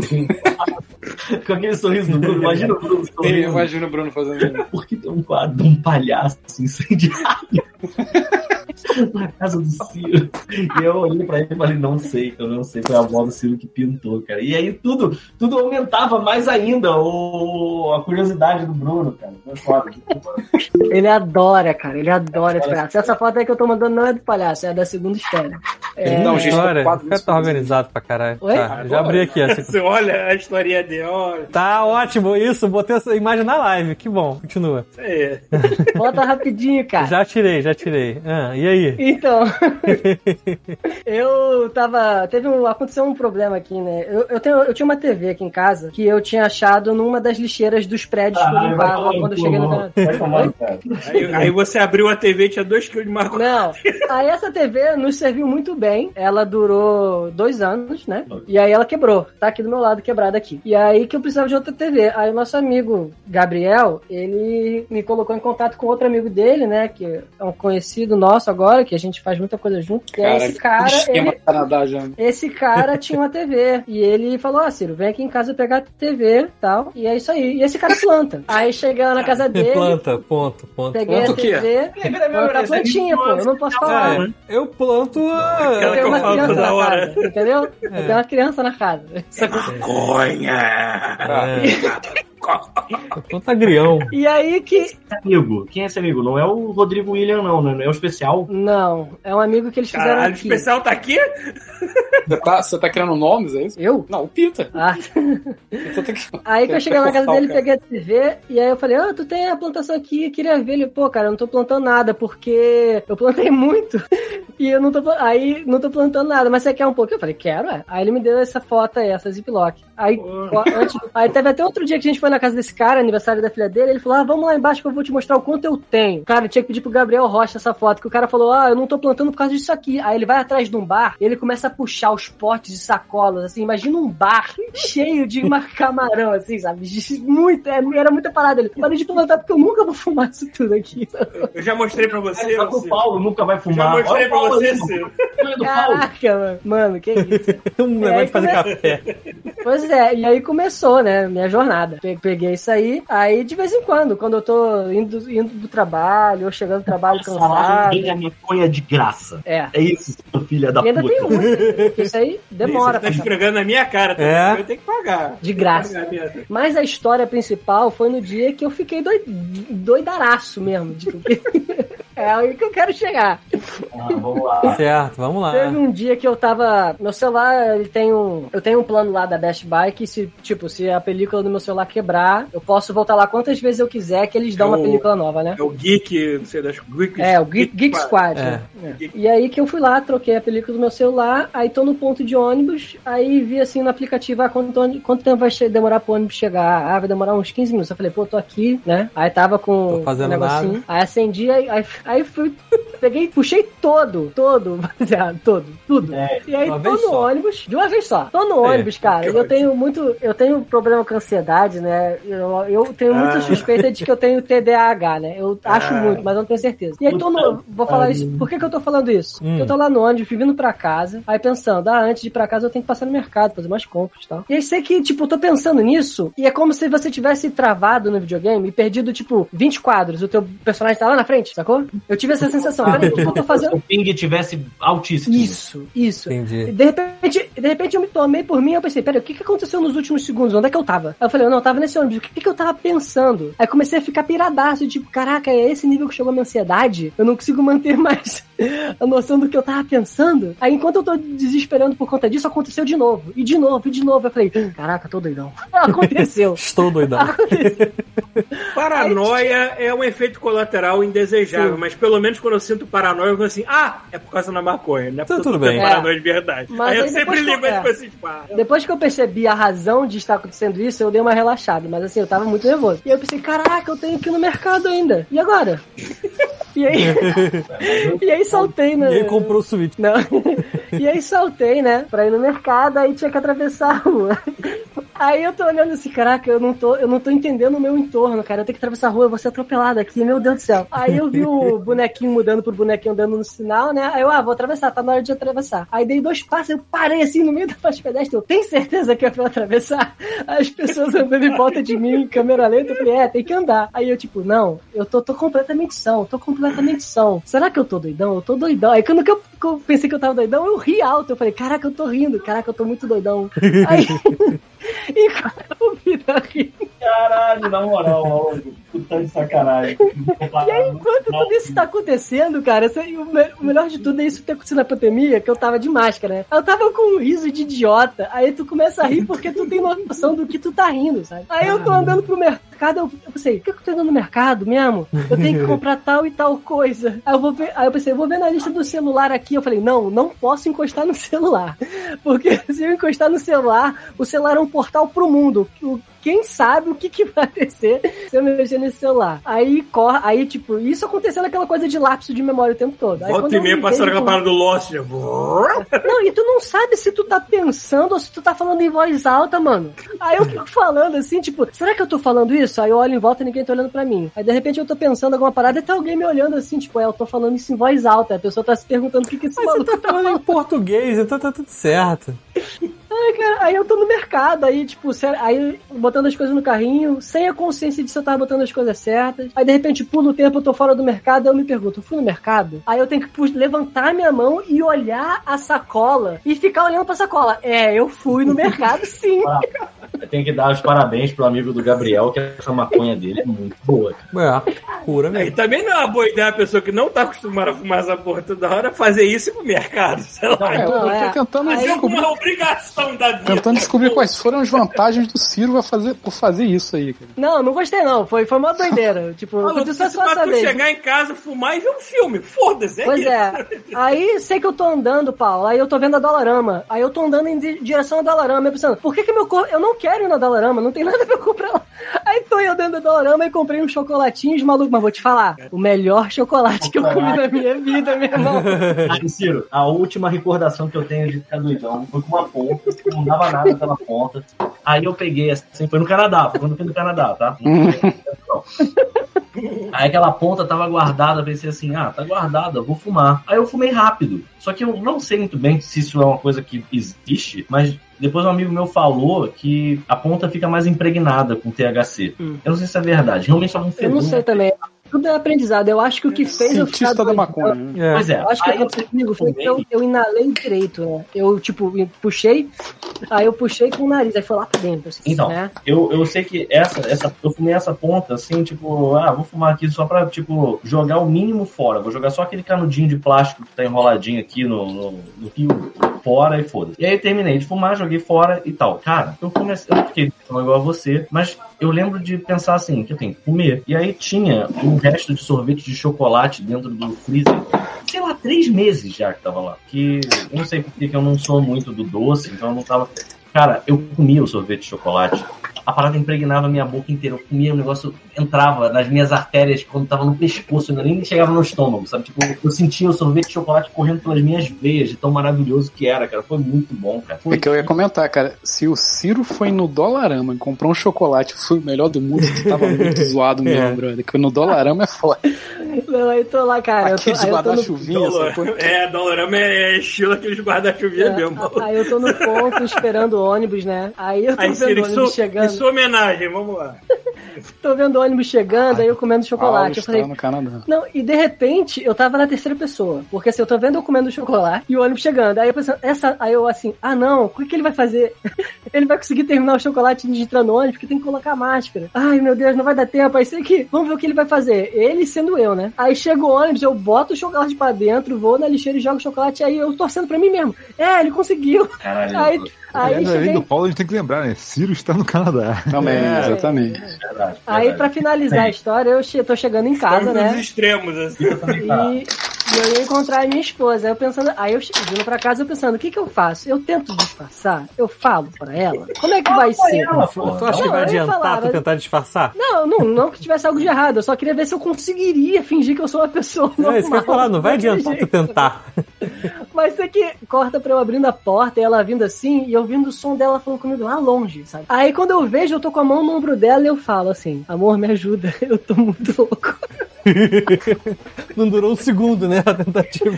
com aquele sorriso do Bruno, imagina o Bruno Eu sorrindo. imagino o Bruno fazendo isso. Por que tem um quadro de um palhaço incendiário? Na casa do Ciro. E eu olhei pra ele e falei, não sei, eu não sei, foi a avó do Ciro que pintou, cara. E aí tudo, tudo aumentava mais ainda o, a curiosidade do Bruno, cara. Foi foda. Ele adora, cara, ele adora esse palhaço. Essa foto aí que eu tô mandando não é do palhaço, é da segunda história. É, Não, gente, História, quadro o cara tá organizado pra caralho. Oi? Tá, já abri aqui essa. Você olha a historinha dele, olha. Tá ótimo isso, botei essa imagem na live, que bom, continua. Isso aí. Bota rapidinho, cara. Já tirei, já tirei. Ah, e aí? Então, eu tava. Teve um. Aconteceu um problema aqui, né? Eu, eu, tenho, eu tinha uma TV aqui em casa que eu tinha achado numa das lixeiras dos prédios que eu Ah, limpava quando eu cheguei no Canadá. Aí, aí você abriu a TV e tinha 2kg de maconha. Não, aí essa TV nos serviu muito bem. Ela durou dois anos, né? E aí ela quebrou. Tá aqui do meu lado, quebrada aqui. E aí que eu precisava de outra TV. Aí o nosso amigo Gabriel, ele me colocou em contato com outro amigo dele, né? Que é um conhecido nosso agora, que a gente faz muita coisa junto. E aí esse cara, ele, Canadá já. esse cara tinha uma TV. E ele falou: Ah, Ciro, vem aqui em casa pegar a TV e tal. E é isso aí. E esse cara planta. Aí lá na casa dele. Planta, ponto, ponto. Peguei Planta a? TV, plantar plantinha, pô. Eu não posso falar. É, eu planto a... Eu que tenho uma criança na casa, entendeu? Eu tenho uma criança na casa. Maconha! É. Planto agrião. E aí que. Amigo, quem é esse amigo? Não é o Rodrigo William, não, né? Não é o especial. Não, é um amigo que eles fizeram Caralho, o aqui. especial tá aqui? Você tá, você tá criando nomes, é isso? Eu? Não, o Pita. Ah. Que- Aí que eu cheguei na casa dele, peguei a TV, e aí eu falei, ah, tu tem a plantação aqui, queria ver. Ele, pô, cara, eu não tô plantando nada, porque eu plantei muito. E eu não tô, aí não tô plantando nada, mas você quer um pouco? Eu falei, quero, é. Aí ele me deu essa foto aí, essa ziplock. Aí, antes, aí teve até outro dia que a gente foi na casa desse cara, aniversário da filha dele, ele falou, ah, vamos lá embaixo que eu vou te mostrar o quanto eu tenho. Cara, eu tinha que pedir pro Gabriel Rocha essa foto, que o cara falou, ah, eu não tô plantando por causa disso aqui. Aí ele vai atrás de um bar, e ele começa a puxar os potes de sacolas, assim, imagina um bar cheio de uma camarão, assim, sabe? Muito, é, era muita parada. Ele, parei de plantar porque eu nunca vou fumar isso tudo aqui. Eu já mostrei pra você. Só que o. Paulo nunca vai Já fumar. mostrei Olha o pra você, Ciro. Paulo. Caraca, mano. Mano, que isso. Um negócio de fazer come- café. Pois é, e aí começou, né, minha jornada. Pe- Peguei isso aí, aí de vez em quando, quando eu tô indo, indo do trabalho, ou chegando do trabalho Salário cansado. ganha maconha de graça. É. É isso, seu filho da E ainda puta. tem muito, porque isso aí demora Você tá esfregando na minha cara também. É. Eu tenho que pagar. De graça. Pagar. Mas a história principal foi no dia que eu fiquei doi- doidaraço mesmo. Tipo, é aí que eu quero chegar. Ah, vamos lá. Certo, vamos lá. Teve um dia que eu tava. Meu celular, ele tem um. Eu tenho um plano lá da Best Buy que, se, tipo, se a película do meu celular quebrar, eu posso voltar lá quantas vezes eu quiser que eles dão uma Eu- película nova, né? É o Geek, não sei das Geek. É, o Geek, Geek Squad. É. né? É. E aí que eu fui lá, troquei a película do meu celular, aí tô no ponto de ônibus, aí vi assim no aplicativo, ah, quanto, quanto tempo vai demorar pro ônibus chegar? Ah, vai demorar uns 15 minutos. Eu falei, pô, tô aqui, né? Aí tava com Tô fazendo um negocinho. nada. Aí acendi, aí, aí, aí fui peguei, puxei todo, todo, baseado, todo, tudo. É, E aí tô no só. ônibus, de uma vez só. Tô no É, ônibus, cara. E eu tenho muito. Eu tenho problema com ansiedade, né? Eu, eu tenho muita Ah. suspeita de que eu tenho TDAH, né? Eu acho Ah. muito, mas eu não tenho certeza. E aí tô no. Vou falar isso. Por que, que eu tô falando isso? Hum. Eu tô lá no ônibus, vindo pra casa, aí pensando, ah, antes de ir pra casa eu tenho que passar no mercado, fazer umas compras e tal. E aí sei que, tipo, eu tô pensando nisso, e é como se você tivesse travado no videogame e perdido, tipo, 20 quadros. O teu personagem tá lá na frente, sacou? Eu tive essa sensação. Peraí, o que, eu tô fazendo? Se o ping tivesse altíssimo. Isso, isso. Entendi. E De repente, de repente eu me tomei por mim, eu pensei, peraí, o que, que aconteceu nos últimos segundos? Onde é que eu tava? Aí eu falei, não, eu tava nesse ônibus, o que, que eu tava pensando? Aí comecei a ficar piradaço, tipo, caraca, é esse nível que chegou a minha ansiedade? Eu não consigo manter mais a noção do que eu tava pensando. Aí enquanto eu tô desesperando por conta disso, aconteceu de novo. E de novo, e de novo. Eu falei, caraca, tô doidão. Aconteceu. Estou doidão. Aconteceu. Paranoia é um efeito colateral indesejável, Sim. mas pelo menos quando eu sinto paranoia, eu vou assim, ah, é por causa da maconha, não é Então porque eu tudo tendo bem. paranoia de verdade. Mas aí eu aí sempre ligo tipo assim, tipo, ah, Depois que eu percebi a razão de estar acontecendo isso, eu dei uma relaxada. Mas assim, eu tava muito nervoso. E eu pensei, caraca, eu tenho que ir no mercado ainda. E agora? E aí, e aí saltei, né? E aí comprou o Switch. Não. E aí saltei, né? Pra ir no mercado, aí tinha que atravessar a rua. Aí eu tô olhando assim, caraca, eu não tô, eu não tô entendendo o meu entorno, cara. Eu tenho que atravessar a rua, eu vou ser atropelado aqui, meu Deus do céu. Aí eu vi o bonequinho mudando pro bonequinho andando no sinal, né? Aí eu, ah, vou atravessar, tá na hora de atravessar. Aí dei dois passos, eu parei assim no meio da faixa pedestre. Eu tenho certeza que é pra eu atravessar? As pessoas andando em volta de mim, câmera lenta. Eu falei, é, tem que andar. Aí eu, tipo, não, eu tô, tô completamente são, tô completamente são. Será que eu tô doidão? Eu tô doidão. Aí quando que eu, que eu pensei que eu tava doidão, eu ri alto. Eu falei, caraca, eu tô rindo, caraca, eu tô muito doidão. Aí. E quando eu vi da rir, Caralho, na moral, maluco. Puta de sacanagem. E aí, enquanto tudo isso tá acontecendo, cara, o, me- o melhor de tudo é isso ter acontecido na pandemia, que eu tava de máscara, né? Eu tava com um riso de idiota, aí tu começa a rir porque tu tem noção do que tu tá rindo, sabe? Aí eu tô andando pro mercado, eu, eu pensei, o que, que eu tô indo no mercado mesmo? Eu tenho que comprar tal e tal coisa. Aí eu vou ver, aí eu pensei, eu vou ver na lista do celular aqui. Eu falei, não, não posso encostar no celular. Porque se eu encostar no celular, o celular é um portal pro mundo. O- Quem sabe o que, que vai acontecer se eu mexer nesse celular. Aí corre, aí, tipo, isso acontecendo aquela coisa de lapso de memória o tempo todo. Aí, volta e meia me passando aquela parada do Lost, né? não, e tu não sabe se tu tá pensando ou se tu tá falando em voz alta, mano. Aí eu fico falando assim, tipo, será que eu tô falando isso? Aí eu olho em volta e ninguém tá olhando pra mim. Aí de repente eu tô pensando alguma parada e tá alguém me olhando assim, tipo, é, eu tô falando isso em voz alta. A pessoa tá se perguntando o que, que esse Mas você maluco tá falando em português, então tá tudo certo. Ai, cara, aí eu tô no mercado, aí, tipo, aí botando as coisas no carrinho, sem a consciência de se eu tava botando as coisas certas. Aí, de repente, pulo o tempo, eu tô fora do mercado, aí eu me pergunto, eu fui no mercado? Aí eu tenho que levantar minha mão e olhar a sacola e ficar olhando pra sacola. É, eu fui no mercado, sim. Eu tenho que dar os parabéns pro amigo do Gabriel, que essa maconha dele é muito boa. É, pura E mesmo. também não é uma boa ideia a pessoa que não tá acostumada a fumar essa porra toda hora fazer isso pro mercado, sei lá. É, eu Não, tô é. tentando é descobrir, uma obrigação da vida. tentando descobrir quais foram as vantagens do Ciro a fazer, por fazer isso aí, cara. Não, não gostei não, foi, foi uma doideira. Tipo, Maluco, aconteceu isso só tu vez. chegar em casa, fumar e ver um filme. Foda-se, é Pois isso. é. Aí sei que eu tô andando, Paulo. Aí eu tô vendo a Dollarama. Aí eu tô andando em di- direção à Dollarama. Eu pensando, por que que meu corpo. Eu não quero ir na Dollarama, não tem nada pra comprar lá. Aí tô eu dentro da Dollarama e comprei uns chocolatinhos maluco. Mas vou te falar, o melhor chocolate que eu comi na minha vida, meu irmão. Aí, Ciro, a última recordação que eu tenho de ficar doidão foi com uma ponta, não dava nada pela ponta. Aí eu peguei, assim, foi no Canadá, foi quando eu fui no Canadá, tá? Aí aquela ponta tava guardada, pensei assim, ah, tá guardada, vou fumar. Aí eu fumei rápido. Só que eu não sei muito bem se isso é uma coisa que existe, mas depois um amigo meu falou que a ponta fica mais impregnada com THC. Hum. Eu não sei se é verdade. Realmente tava um Eu fedor. não sei também. Tudo é aprendizado. Eu acho que o que fez eu ficar Cientista da maconha. É. Pois é. Eu acho que Aí eu aconteceu comigo foi que eu, eu inalei direito, né? Eu, tipo, puxei, aí eu puxei com o nariz, aí foi lá pra dentro, assim, Então, né? Eu, eu sei que essa, essa, eu fumei essa ponta, assim, tipo, ah, vou fumar aqui só pra, tipo, jogar o mínimo fora. Vou jogar só aquele canudinho de plástico que tá enroladinho aqui no, no, no fio fora e foda-se. E aí eu terminei de fumar, joguei fora e tal. Cara, eu comecei, eu não fiquei tão igual a você, mas eu lembro de pensar assim, que eu tenho que comer. E aí tinha um resto de sorvete de chocolate dentro do freezer. Sei lá, três meses já que tava lá. Que eu não sei porque que eu não sou muito do doce, então eu não tava. Cara, eu comia o sorvete de chocolate a parada impregnava a minha boca inteira. Eu comia, o negócio entrava nas minhas artérias quando tava no pescoço, ainda nem chegava no estômago, sabe? Tipo, eu sentia o sorvete de chocolate correndo pelas minhas veias, de tão maravilhoso que era, cara. Foi muito bom, cara. Foi É que eu ia comentar, cara. Se o Ciro foi no Dolarama e comprou um chocolate, foi o melhor do mundo, tu tava muito zoado mesmo, brother. Que no Dolarama é foda. Não, aí tô lá, cara. Aqueles no guarda-chuvinhas, Dolor- sacou? É, Dolorama é estilo aqueles guarda-chuvinha mesmo. É, aí eu tô no ponto esperando o ônibus, né? Aí eu tô Aí, vendo Ciro, o ônibus em chegando. Sua homenagem, vamos lá. Tô vendo o ônibus chegando, aí eu comendo chocolate. Eu falei, no Canadá. Não, e de repente eu tava na terceira pessoa. Porque assim, eu tô vendo eu comendo chocolate e o ônibus chegando. Aí eu pensando, essa. Aí eu assim, ah não, o que, que ele vai fazer? ele vai conseguir terminar o chocolate no ônibus, porque tem que colocar máscara. Ai meu Deus, não vai dar tempo. Aí sei que. Vamos ver o que ele vai fazer. Ele sendo eu, né? Aí chega o ônibus, eu boto o chocolate pra dentro, vou na lixeira e jogo o chocolate. Aí eu torcendo pra mim mesmo. É, ele conseguiu. Caralho, Aí, aí Além cheguei. do Paulo, a gente tem que lembrar, né? Ciro está no Canadá. Também, É. exatamente. verdade, Aí, pra finalizar a história, eu che- tô chegando em casa, Estamos né? nos extremos, assim. E, e eu ia encontrar a minha esposa. Aí eu pensando, aí eu che- vindo pra casa, eu pensando, o que que eu faço? Eu tento disfarçar? Eu falo pra ela? Como é que vai ser? Tu acha que Não, vai eu ia adiantar falar, tu tentar disfarçar? Não, não, não que tivesse algo de errado. Eu só queria ver se eu conseguiria fingir que eu sou uma pessoa É normal. isso que eu ia falar, não vai adiantar tu tentar. Mas isso aqui corta pra eu abrindo a porta e ela vindo assim, e ouvindo o som dela falando comigo lá longe, sabe? Aí quando eu vejo, eu tô com a mão no ombro dela e eu falo assim, amor, me ajuda, eu tô muito louco. Não durou um segundo, né? A tentativa.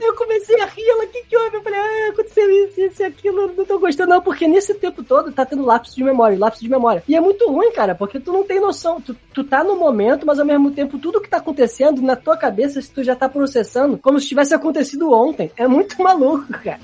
Eu comecei a rir, ela, o que que houve? Eu falei, ah, aconteceu isso, isso e aquilo, não tô gostando não, porque nesse tempo todo tá tendo lapso de memória, lapso de memória. E é muito ruim, cara, porque tu não tem noção, tu, tu tá no momento, mas ao mesmo tempo tudo que tá acontecendo na tua cabeça, tu já tá processando, como se tivesse acontecido ontem. É muito maluco, cara.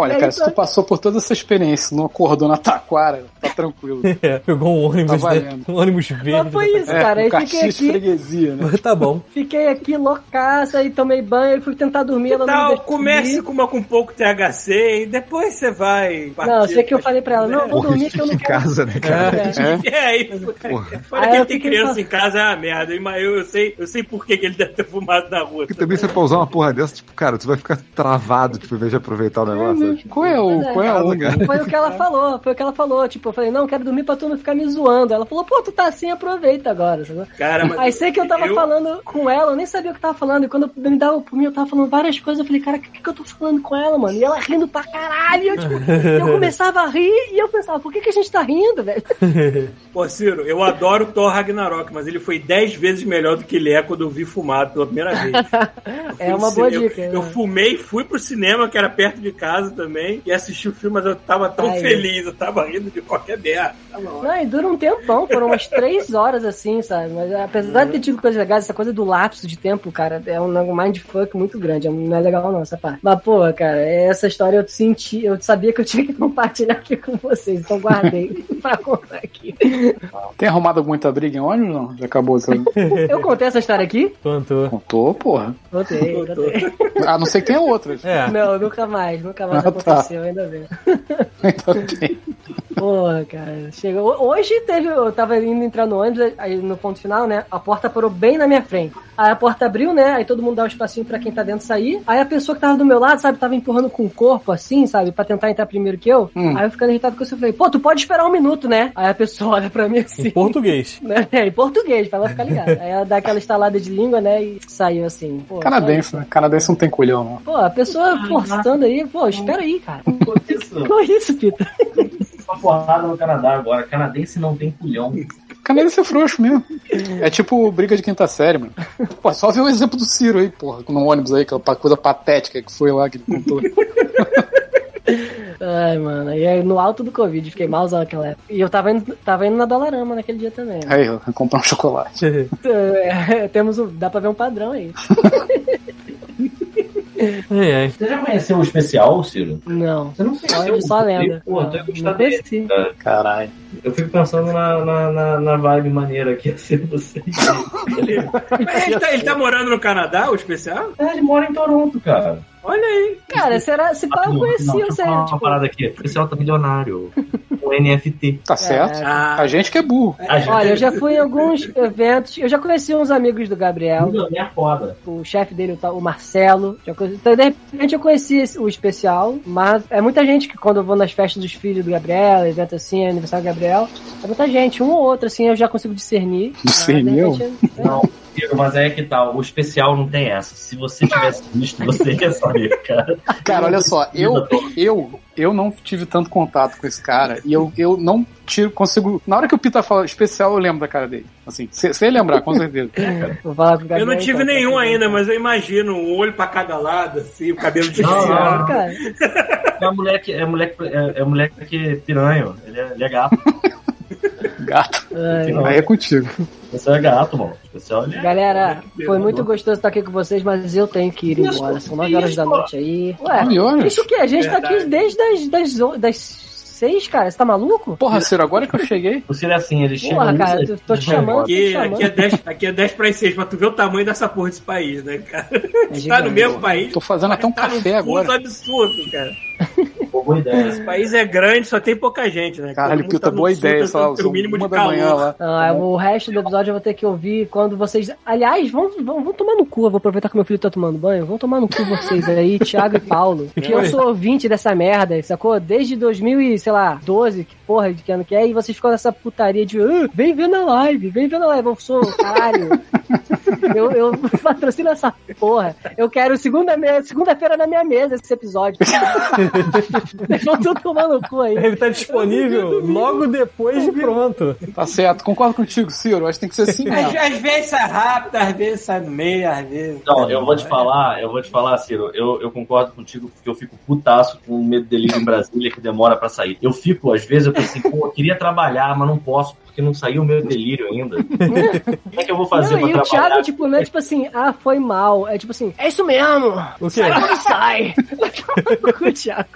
Olha, É cara, isso se tu passou por toda essa experiência, não acordou na taquara, tá tranquilo. É, pegou um ônibus, Tá né? Um ônibus verde. Mas foi isso, É, cara. um Aí fiquei aqui, freguesia, né? Tá bom. fiquei aqui loucaça e tomei banho e fui tentar dormir. Ela não me Tal, comece com uma com pouco THC e depois você vai. Não, eu sei que eu falei pra ela, não, eu vou dormir isso que eu não quero. casa, né, cara? É. É? É, aí, Porra. fora Aí que tem criança só- em casa é uma merda, mas eu, eu sei, eu sei por que, que ele deve ter fumado na rua. Porque também você pra usar uma porra dessa, tipo, cara, tu vai ficar travado, tipo, em vez de aproveitar o negócio. Qual é o. Qual é a onda? Foi o que ela falou, foi o que ela falou. Tipo, eu falei, não, quero dormir pra tu não ficar me zoando. Ela falou, pô, tu tá assim, aproveita agora. sabe? Cara, mas Aí sei que eu tava falando com ela, eu nem sabia o que tava falando. E quando eu me dava por mim, eu tava falando várias coisas. Eu falei, cara, o que, que eu tô falando com ela, mano? E ela rindo pra caralho. E eu, tipo, eu começava a rir e eu pensava, por que, que a gente tá rindo, velho? Pô, Ciro, eu adoro Thor Ragnarok, mas ele foi 10 vezes melhor do que ele é quando eu vi fumado pela primeira vez. Eu É uma boa cinema- dica. Eu, eu né? fumei, fui pro cinema, que era perto de casa também, e assisti o filme, mas eu tava tão Aí. feliz, eu tava rindo de qualquer merda. Não, e dura um tempão, foram umas três horas assim, sabe? Mas apesar de ter tido coisas legais, essa coisa do lapso de tempo, cara, é um mindfuck muito grande. Não é legal não, essa parte. Mas, pô, cara, essa história eu senti, eu sabia que eu tinha que compartilhar aqui com vocês, então guardei pra contar aqui. Tem arrumado muita briga em ônibus? Não? Já acabou tudo. Eu contei essa história aqui? Contou. Contou, porra. Contei, contei. A não ser que tenha outras. É. Não, nunca mais, nunca mais Ah, tá. aconteceu, ainda bem. Então tem. Porra, cara. Chegou. Hoje teve. Eu tava indo entrar no ônibus, aí no ponto final, né? A porta parou bem na minha frente. Aí a porta abriu, né? Aí todo mundo dá um espacinho pra quem tá dentro sair. Aí a pessoa que tava do meu lado, sabe, tava empurrando com o corpo assim, sabe? Pra tentar entrar primeiro que eu. Hum. Aí eu ficando irritado com isso, eu falei, pô, tu pode esperar um minuto, né? Aí a pessoa olha pra mim assim. Em português. né? É, em português, pra ela ficar ligada. Aí ela dá aquela estalada de língua, né? E saiu assim. Pô, Canadense, né? Canadense não tem colhão, não. Pô, a pessoa forçando aí, pô, espera aí, cara. Isso, Que isso, Pita? Uma porrada no Canadá agora. Canadense não tem culhão. Canadense é frouxo mesmo. É tipo briga de quinta série, mano. Pô, só ver o exemplo do Ciro aí, porra, no ônibus aí, aquela coisa patética que foi lá que ele contou. Ai, mano, e aí no alto do Covid, fiquei malzão naquela época. E eu tava indo, tava indo na Dolarama naquele dia também. Aí, eu comprar um chocolate. É, temos um, dá pra ver um padrão aí. Ai, ai. Você já conheceu o especial, Ciro? Não, Você não só, conheceu? só a lenda. Pô, Não, tu ia não gostar dele. conheci. cara. Caralho. Eu fico pensando na, na, na, na vibe maneira que ia ser você. ele, tá, ele tá morando no Canadá, o especial? É, ele mora em Toronto, cara. Olha aí. Cara, será, se pá, eu Não, conhecia, deixa eu você, falar uma tipo, parada aqui. O especial tá milionário. um NFT. Tá certo. Ah, A gente que é burro. Gente Olha, eu já fui em alguns eventos, eu já conheci uns amigos do Gabriel, é foda. o chefe dele, o Marcelo. já conheci- então, de repente, eu conheci o especial, mas é muita gente que quando eu vou nas festas dos filhos do Gabriel, evento assim, aniversário do Gabriel, é muita gente, um ou outro, assim, eu já consigo discernir. Discerniu? repente, é- Não, mas é que tal, o especial não tem essa. Se você tivesse visto, você ia saber, cara. Cara, olha só, eu, eu, eu não tive tanto contato com esse cara e eu, eu não tiro, consigo. Na hora que o Pita fala especial, eu lembro da cara dele. Assim, sem lembrar, com certeza. Eu não tive então, nenhum tá? ainda, mas eu imagino um olho pra cada lado, assim, o cabelo de Não. Cara, É moleque, é moleque, é, é moleque piranho. Ele é, ele é gato. Gato. ai, Aí é contigo. Esse é gato, mano. O especial ele é. Galera, foi muito gostoso estar aqui com vocês, mas eu tenho que ir embora. São 9 horas da noite aí. Ué, horas? isso o quê? A gente tá aqui desde as, das, das 6, cara. Você tá maluco? Porra, Ciro, agora que eu cheguei. O Ciro é assim, ele chega. Porra, cara, eu tô te chamando, tô te Aqui, chamando. aqui, é 10, aqui é 10 para 6, pra tu ver o tamanho dessa porra desse país, né, cara? tá gigante. no mesmo país. Tô fazendo até um tá café agora. absurdo, cara. Boa ideia. Esse país é grande, só tem pouca gente, né? Caralho, Pita, tá boa ideia, são o mínimo de da manhã calor. lá. Ah, o resto do episódio eu vou ter que ouvir quando vocês. Aliás, vamos, vamos, vamos tomar no cu. Eu vou aproveitar que meu filho tá tomando banho. Vamos tomar no cu vocês aí, Thiago e Paulo. Que eu sou ouvinte dessa merda, sacou? Desde 2000 e, sei lá, 12, que porra de que ano que é. E vocês ficam nessa putaria de "Ah, vem ver na live, vem ver na live. Eu sou, caralho. Eu, eu patrocino essa porra. Eu quero segunda segunda-feira na minha mesa esse episódio. Vão tudo tomar no cu aí. Ele tá disponível logo depois de pronto. Tá certo, concordo contigo, Ciro. Acho que tem que ser assim Às, mesmo. às vezes sai rápido, às vezes sai no meio, às vezes. Não, eu vou te falar, eu vou te falar, Ciro, eu, eu concordo contigo porque eu fico putaço com o medo delírio em Brasília que demora pra sair. Eu fico, às vezes, eu penso assim, pô, eu queria trabalhar, mas não posso, porque não saiu o meu delírio ainda. Como é que eu vou fazer Não, pra e o trabalhar? Thiago, tipo, não é tipo assim, ah, foi mal. É tipo assim, é isso mesmo. O quê? Sai quando sai. o Thiago.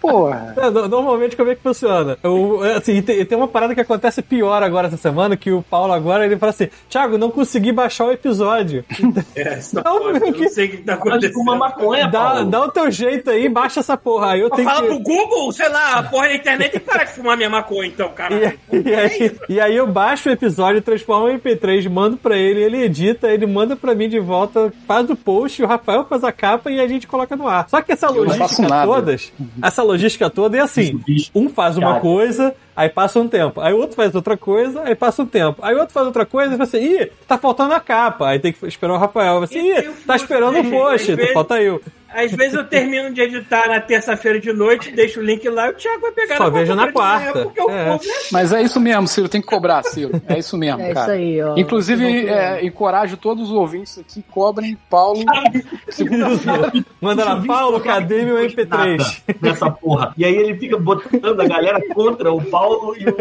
Porra. É, no- Normalmente, como é que funciona? Eu, é, assim, tem, tem uma parada que acontece pior agora essa semana, que o Paulo agora ele fala assim, Thiago, não consegui baixar o episódio. É, só Não, pode, eu que- não sei o que tá acontecendo. com uma maconha, Dá, Paulo. dá o teu jeito aí, baixa essa porra. Aí eu tenho Fala que... pro Google, sei lá, a porra da internet tem que parar de fumar minha maconha, então, cara. E, e aí, e aí eu baixo o episódio, transformo em MP3, mando pra ele, ele edita, ele manda pra mim de volta, faz o post, o Rafael faz a capa e a gente coloca no ar. Só que essa logística todas, essa logística toda é assim, um faz uma Cara. coisa, aí passa um tempo, aí o outro faz outra coisa, aí passa um tempo, aí o outro faz outra coisa e fala assim, ih, tá faltando a capa, aí tem que esperar o Rafael, assim, E tem ih, tá esperando o post, falta eu. Às vezes eu termino de editar na terça-feira de noite, deixo o link lá e o Thiago vai pegar Só vejo na manhã, quarta. O É. é Mas é isso mesmo, Ciro. Tem que cobrar, Ciro. É isso mesmo, É cara. isso aí, ó. Inclusive, é, encorajo todos os ouvintes aqui, cobrem Paulo. Segunda-feira. Manda lá, Paulo, cadê meu MP3? Nada Nessa porra. E aí ele fica botando a galera contra o Paulo e o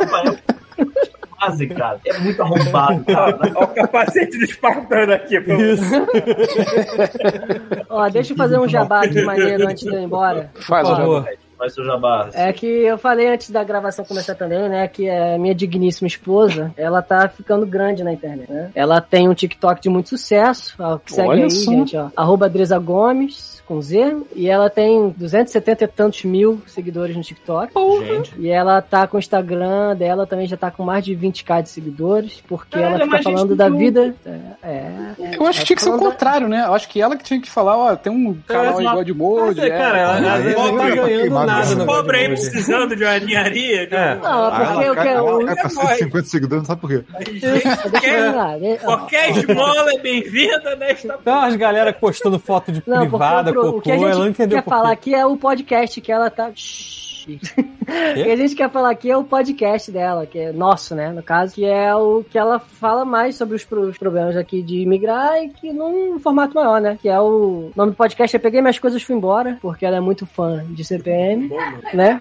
Rafael. Quase, cara. É muito arrombado, cara. Olha o capacete do espartano aqui. Pô. Isso. Ó, deixa eu fazer um jabá aqui maneiro antes de eu ir embora. Faz Por o favor. jabá. Vai seu jabá. É que eu falei antes da gravação começar também, né? Que a minha digníssima esposa, ela tá ficando grande na internet, né? Ela tem um TikTok de muito sucesso, ó, que segue Olha aí, só. gente, ó. Arroba Adresa Gomes, com Z. E ela tem 270 e tantos mil seguidores no TikTok. Gente. E ela tá com o Instagram dela também já tá com mais de 20k de seguidores, porque Caralho, ela é fica falando do da eu. vida. É. é. Eu acho que tinha que ser o contrário, né? Eu acho que ela que tinha que falar, ó, tem um canal É, igual de molde. Mas, cara, ela, não é tá ganhando nada no Pobre aí precisando de uma ninharia. É. Não, Ah, porque eu cai, quero. ela cai pra é 150 seguidores, não sabe por quê? Qualquer, né? Esmola é bem-vinda nesta Então as galera postando foto de privada, o, que a gente quer falar aqui é o podcast que ela tá. O que a gente quer falar aqui é o podcast dela, que é nosso, né? No caso, que é o que ela fala mais sobre os, pro- os problemas aqui de imigrar e que num formato maior, né? Que é o nome do podcast é Peguei Minhas Coisas e Fui Embora, porque ela é muito fã de CPM, né?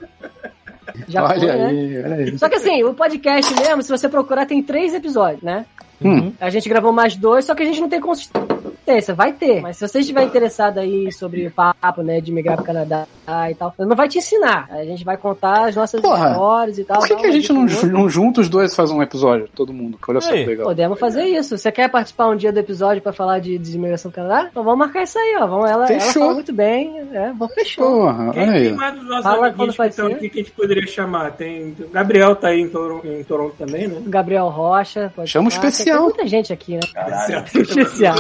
Já olha foi, né? aí, olha aí. Só que assim, o podcast mesmo, se você procurar, tem três episódios, né? Hum. A gente gravou mais dois, só que a gente não tem consistência. Vai ter. Mas se você estiver interessado aí sobre o papo, né, de migrar pro Canadá e tal. Não vai te ensinar. A gente vai contar as nossas Porra, histórias e tal. Por que, dar que a gente não, não junta os dois e faz um episódio? Todo mundo. Olha só Aí. que legal. Podemos fazer isso. Você quer participar um dia do episódio pra falar de desimigração do Canadá? Então vamos marcar isso aí, ó. Vamos, ela, ela Fechou. fala muito bem. É, vamos fechou. Porra, Quem olha tem aí. mais dos nossos Fala amiguinhos que estão aqui que a gente poderia chamar? Tem o Gabriel tá aí em Toronto, em Toronto também, né? Gabriel Rocha. Pode Chama o falar. Especial. Tem muita gente aqui, né? Caralho. Especial.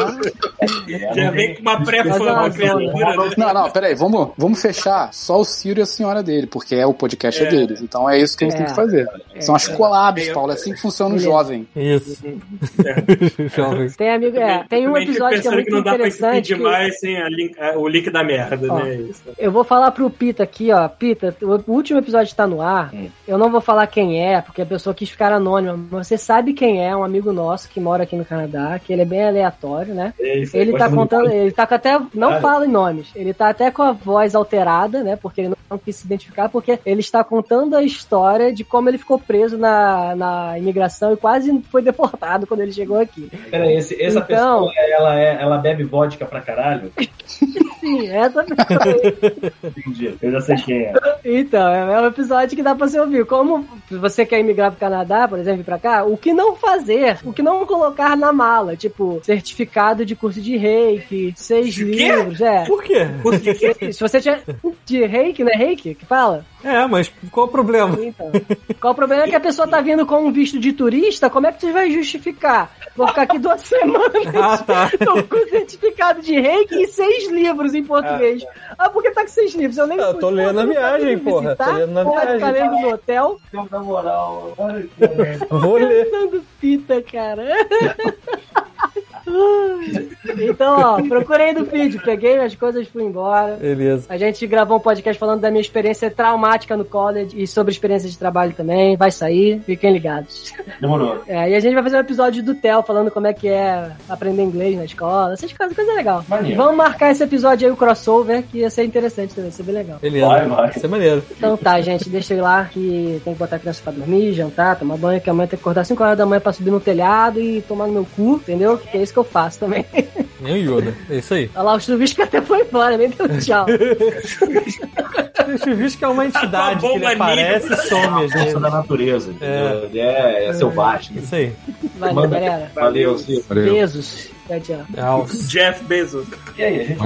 Já vem com uma pré-fama, é abertura, né? Não, não, peraí, vamos, vamos fechar só o Ciro e a senhora dele, porque é o podcast é. É. deles. Então é isso que a gente É. tem que fazer. São as collabs, Paulo. É assim que funciona o jovem. Isso. Jovem. Tem amigo, é, tem um episódio que é muito não dá pra interessante. pedir que- mais sem a link- o link da merda, Ó. né? Isso. Eu vou falar pro Pita aqui, ó. Pita, o último episódio tá no ar. Hum. Eu não vou falar quem é, porque a pessoa quis ficar anônima. Mas você sabe quem é, um amigo nosso que mora aqui no Canadá, que ele é bem aleatório, né? É isso aí, Ele tá contando, ele tá com até, não fala em nomes, ele tá até com a voz alterada, né? Porque ele não quis se identificar, porque ele está contando a história de como ele ficou preso na, na imigração e quase foi deportado quando ele chegou aqui. Peraí, esse- essa Então- pessoa, ela, é, ela bebe vodka pra caralho? Sim, essa pessoa. Entendi. Eu já sei quem é. Então, é é um episódio que dá pra você ouvir. Como você quer imigrar pro Canadá, por exemplo, vir pra cá, o que não fazer, o que não colocar na mala, tipo, certificado de curso de reiki, seis De livros, é. Por quê? Curso de quê? Se você tiver de reiki, né? Reiki que fala? É, mas qual o problema? Então. Qual o problema é que a pessoa tá vindo com um visto de turista, como é que você vai justificar? Vou ficar aqui duas semanas Ah, tá. tô com certificado de reiki e seis livros em português. Ah, por que tá com seis livros? Eu nem Eu tô lendo na viagem, porra. visitar, Tô lendo na viagem. lendo no hotel. Na moral. Vou ler. Pensando fita, cara. então, ó, procurei no feed, peguei minhas coisas e fui embora. Beleza. A gente gravou um podcast falando da minha experiência traumática no college e sobre experiência de trabalho também. Vai sair, fiquem ligados. Demorou. É, e a gente vai fazer um episódio do Theo falando como é que é aprender inglês na escola, essas coisas, coisa legal. Maneiro. Vamos marcar esse episódio aí, o crossover, que ia ser interessante também, ia ser bem legal. Beleza. Vai, vai. Isso é maneiro. Então tá, gente, deixa eu ir lá que tem que botar a criança pra dormir, jantar, tomar banho, que amanhã tem que acordar 5 horas da manhã pra subir no telhado e tomar no meu cu, entendeu? Que é isso que eu faço também. Nem o Yoda. É isso aí. Olha lá, o chuvisco até foi embora, nem deu tchau. Ver que é uma entidade Acabou que ele o aparece e some. Força gente. da natureza. Ele é, é selvagem. Isso aí. Valeu, Manda- galera. Valeu. Valeu. Beijos. Tchau, tchau. Alce. Jeff Bezos. E aí, a gente.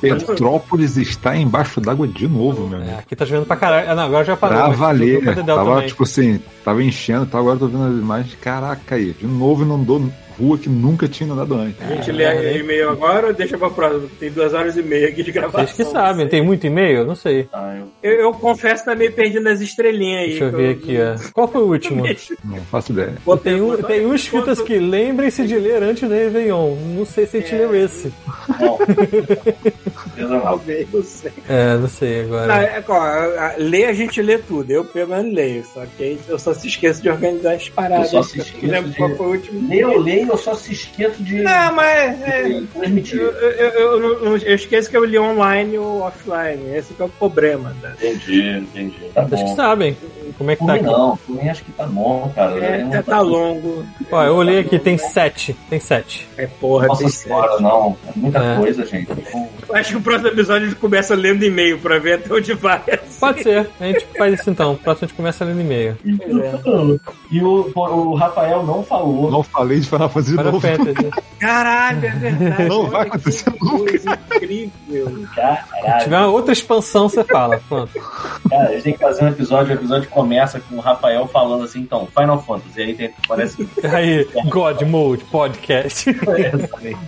Petrópolis está embaixo d'água de novo, meu É, amigo. aqui tá chovendo pra caralho. Ah, não, agora já parou. Pra mas valer. Tava, também. tipo assim, tava enchendo, tá, agora eu tô vendo as imagens. Caraca aí, de novo inundou rua que nunca tinha inundado antes. A gente lê o e-mail agora ou deixa pra próxima? Tem duas horas e meia aqui de gravação. Vocês que sabem. Tem muito e-mail? Não sei. Ah, eu- Eu, eu confesso que tá meio perdido nas estrelinhas aí. Deixa eu ver aqui, ó. Qual foi o último? Não faço ideia. Tem um, tem um escrito que lembrem-se de ler antes do Réveillon. Não sei se a gente leu esse. Não. Talvez, não sei. É, não sei Não, agora. é, ó, a- a- ler a gente lê tudo. Eu pelo menos leio. Só que eu só se esqueço de organizar as paradas. Eu só se esqueço lembro de- qual foi o último. Eu leio, eu só se esqueço de Não, mas é, transmitir. eu, eu, eu, eu- eu esqueço que eu li online ou offline. Esse que é o problema. Né? Entendi, entendi. Tá Vocês que bom. sabem como é que tá aqui. não, por mim acho que tá bom, cara. É, Eu já não- tá longo. Ó, eu olhei aqui, tem sete. Tem sete. É porra, Nossa tem senhora, sete. não. É muita É. coisa, gente. Eu Acho que o próximo episódio a gente começa lendo e-mail pra ver até onde vai. assim. Pode ser. A gente faz isso então. O próximo a gente começa lendo e-mail. E o, o Rafael não falou. Não falei de Final Fantasy de Final novo. Fantasy. Caralho, é verdade. Não vai acontecer coisa incrível. Se Caralho. tiver uma outra expansão, você fala. Pronto. Cara, a gente tem que fazer um episódio. O episódio começa com o Rafael falando assim, então, Final Fantasy. Aí tem, parece que. Aí, God Mode Podcast. Exatamente.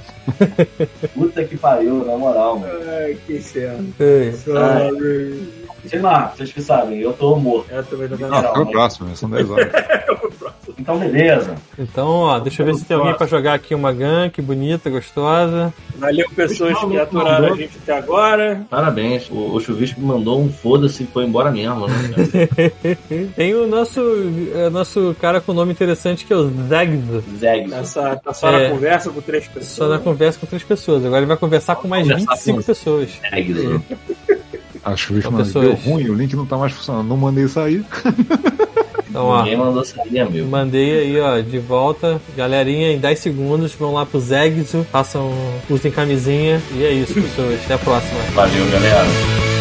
Puta que pariu, na moral, mano. Ai, que céu. Ei, Sorry. Sei lá, vocês que sabem, eu tô morto. Eu também Não, vendo. fica o próximo, né? são 10 horas. Então, beleza. Então, ó, deixa eu ver se tem alguém pra jogar aqui uma gank bonita, gostosa. Valeu, pessoas que aturaram a gente até agora. Parabéns. O, o Chuvisco mandou um foda-se e foi embora mesmo, né? Tem o nosso, é, nosso cara com nome interessante que é o Zagz. Zeg. Tá só, tá só É. na conversa com três pessoas. Só na conversa com três pessoas. Agora ele vai conversar com mais Conversar 25 com- pessoas. Zeg. Acho que o pessoas. deu ruim, o link não tá mais funcionando. Não mandei sair. Então, ó, Ninguém mandou sair, amigo. mandei aí, ó, de volta. Galerinha, em 10 segundos, vão lá pro Zegzo, façam, usem camisinha. E é isso, pessoas. Até a próxima. Valeu, galera.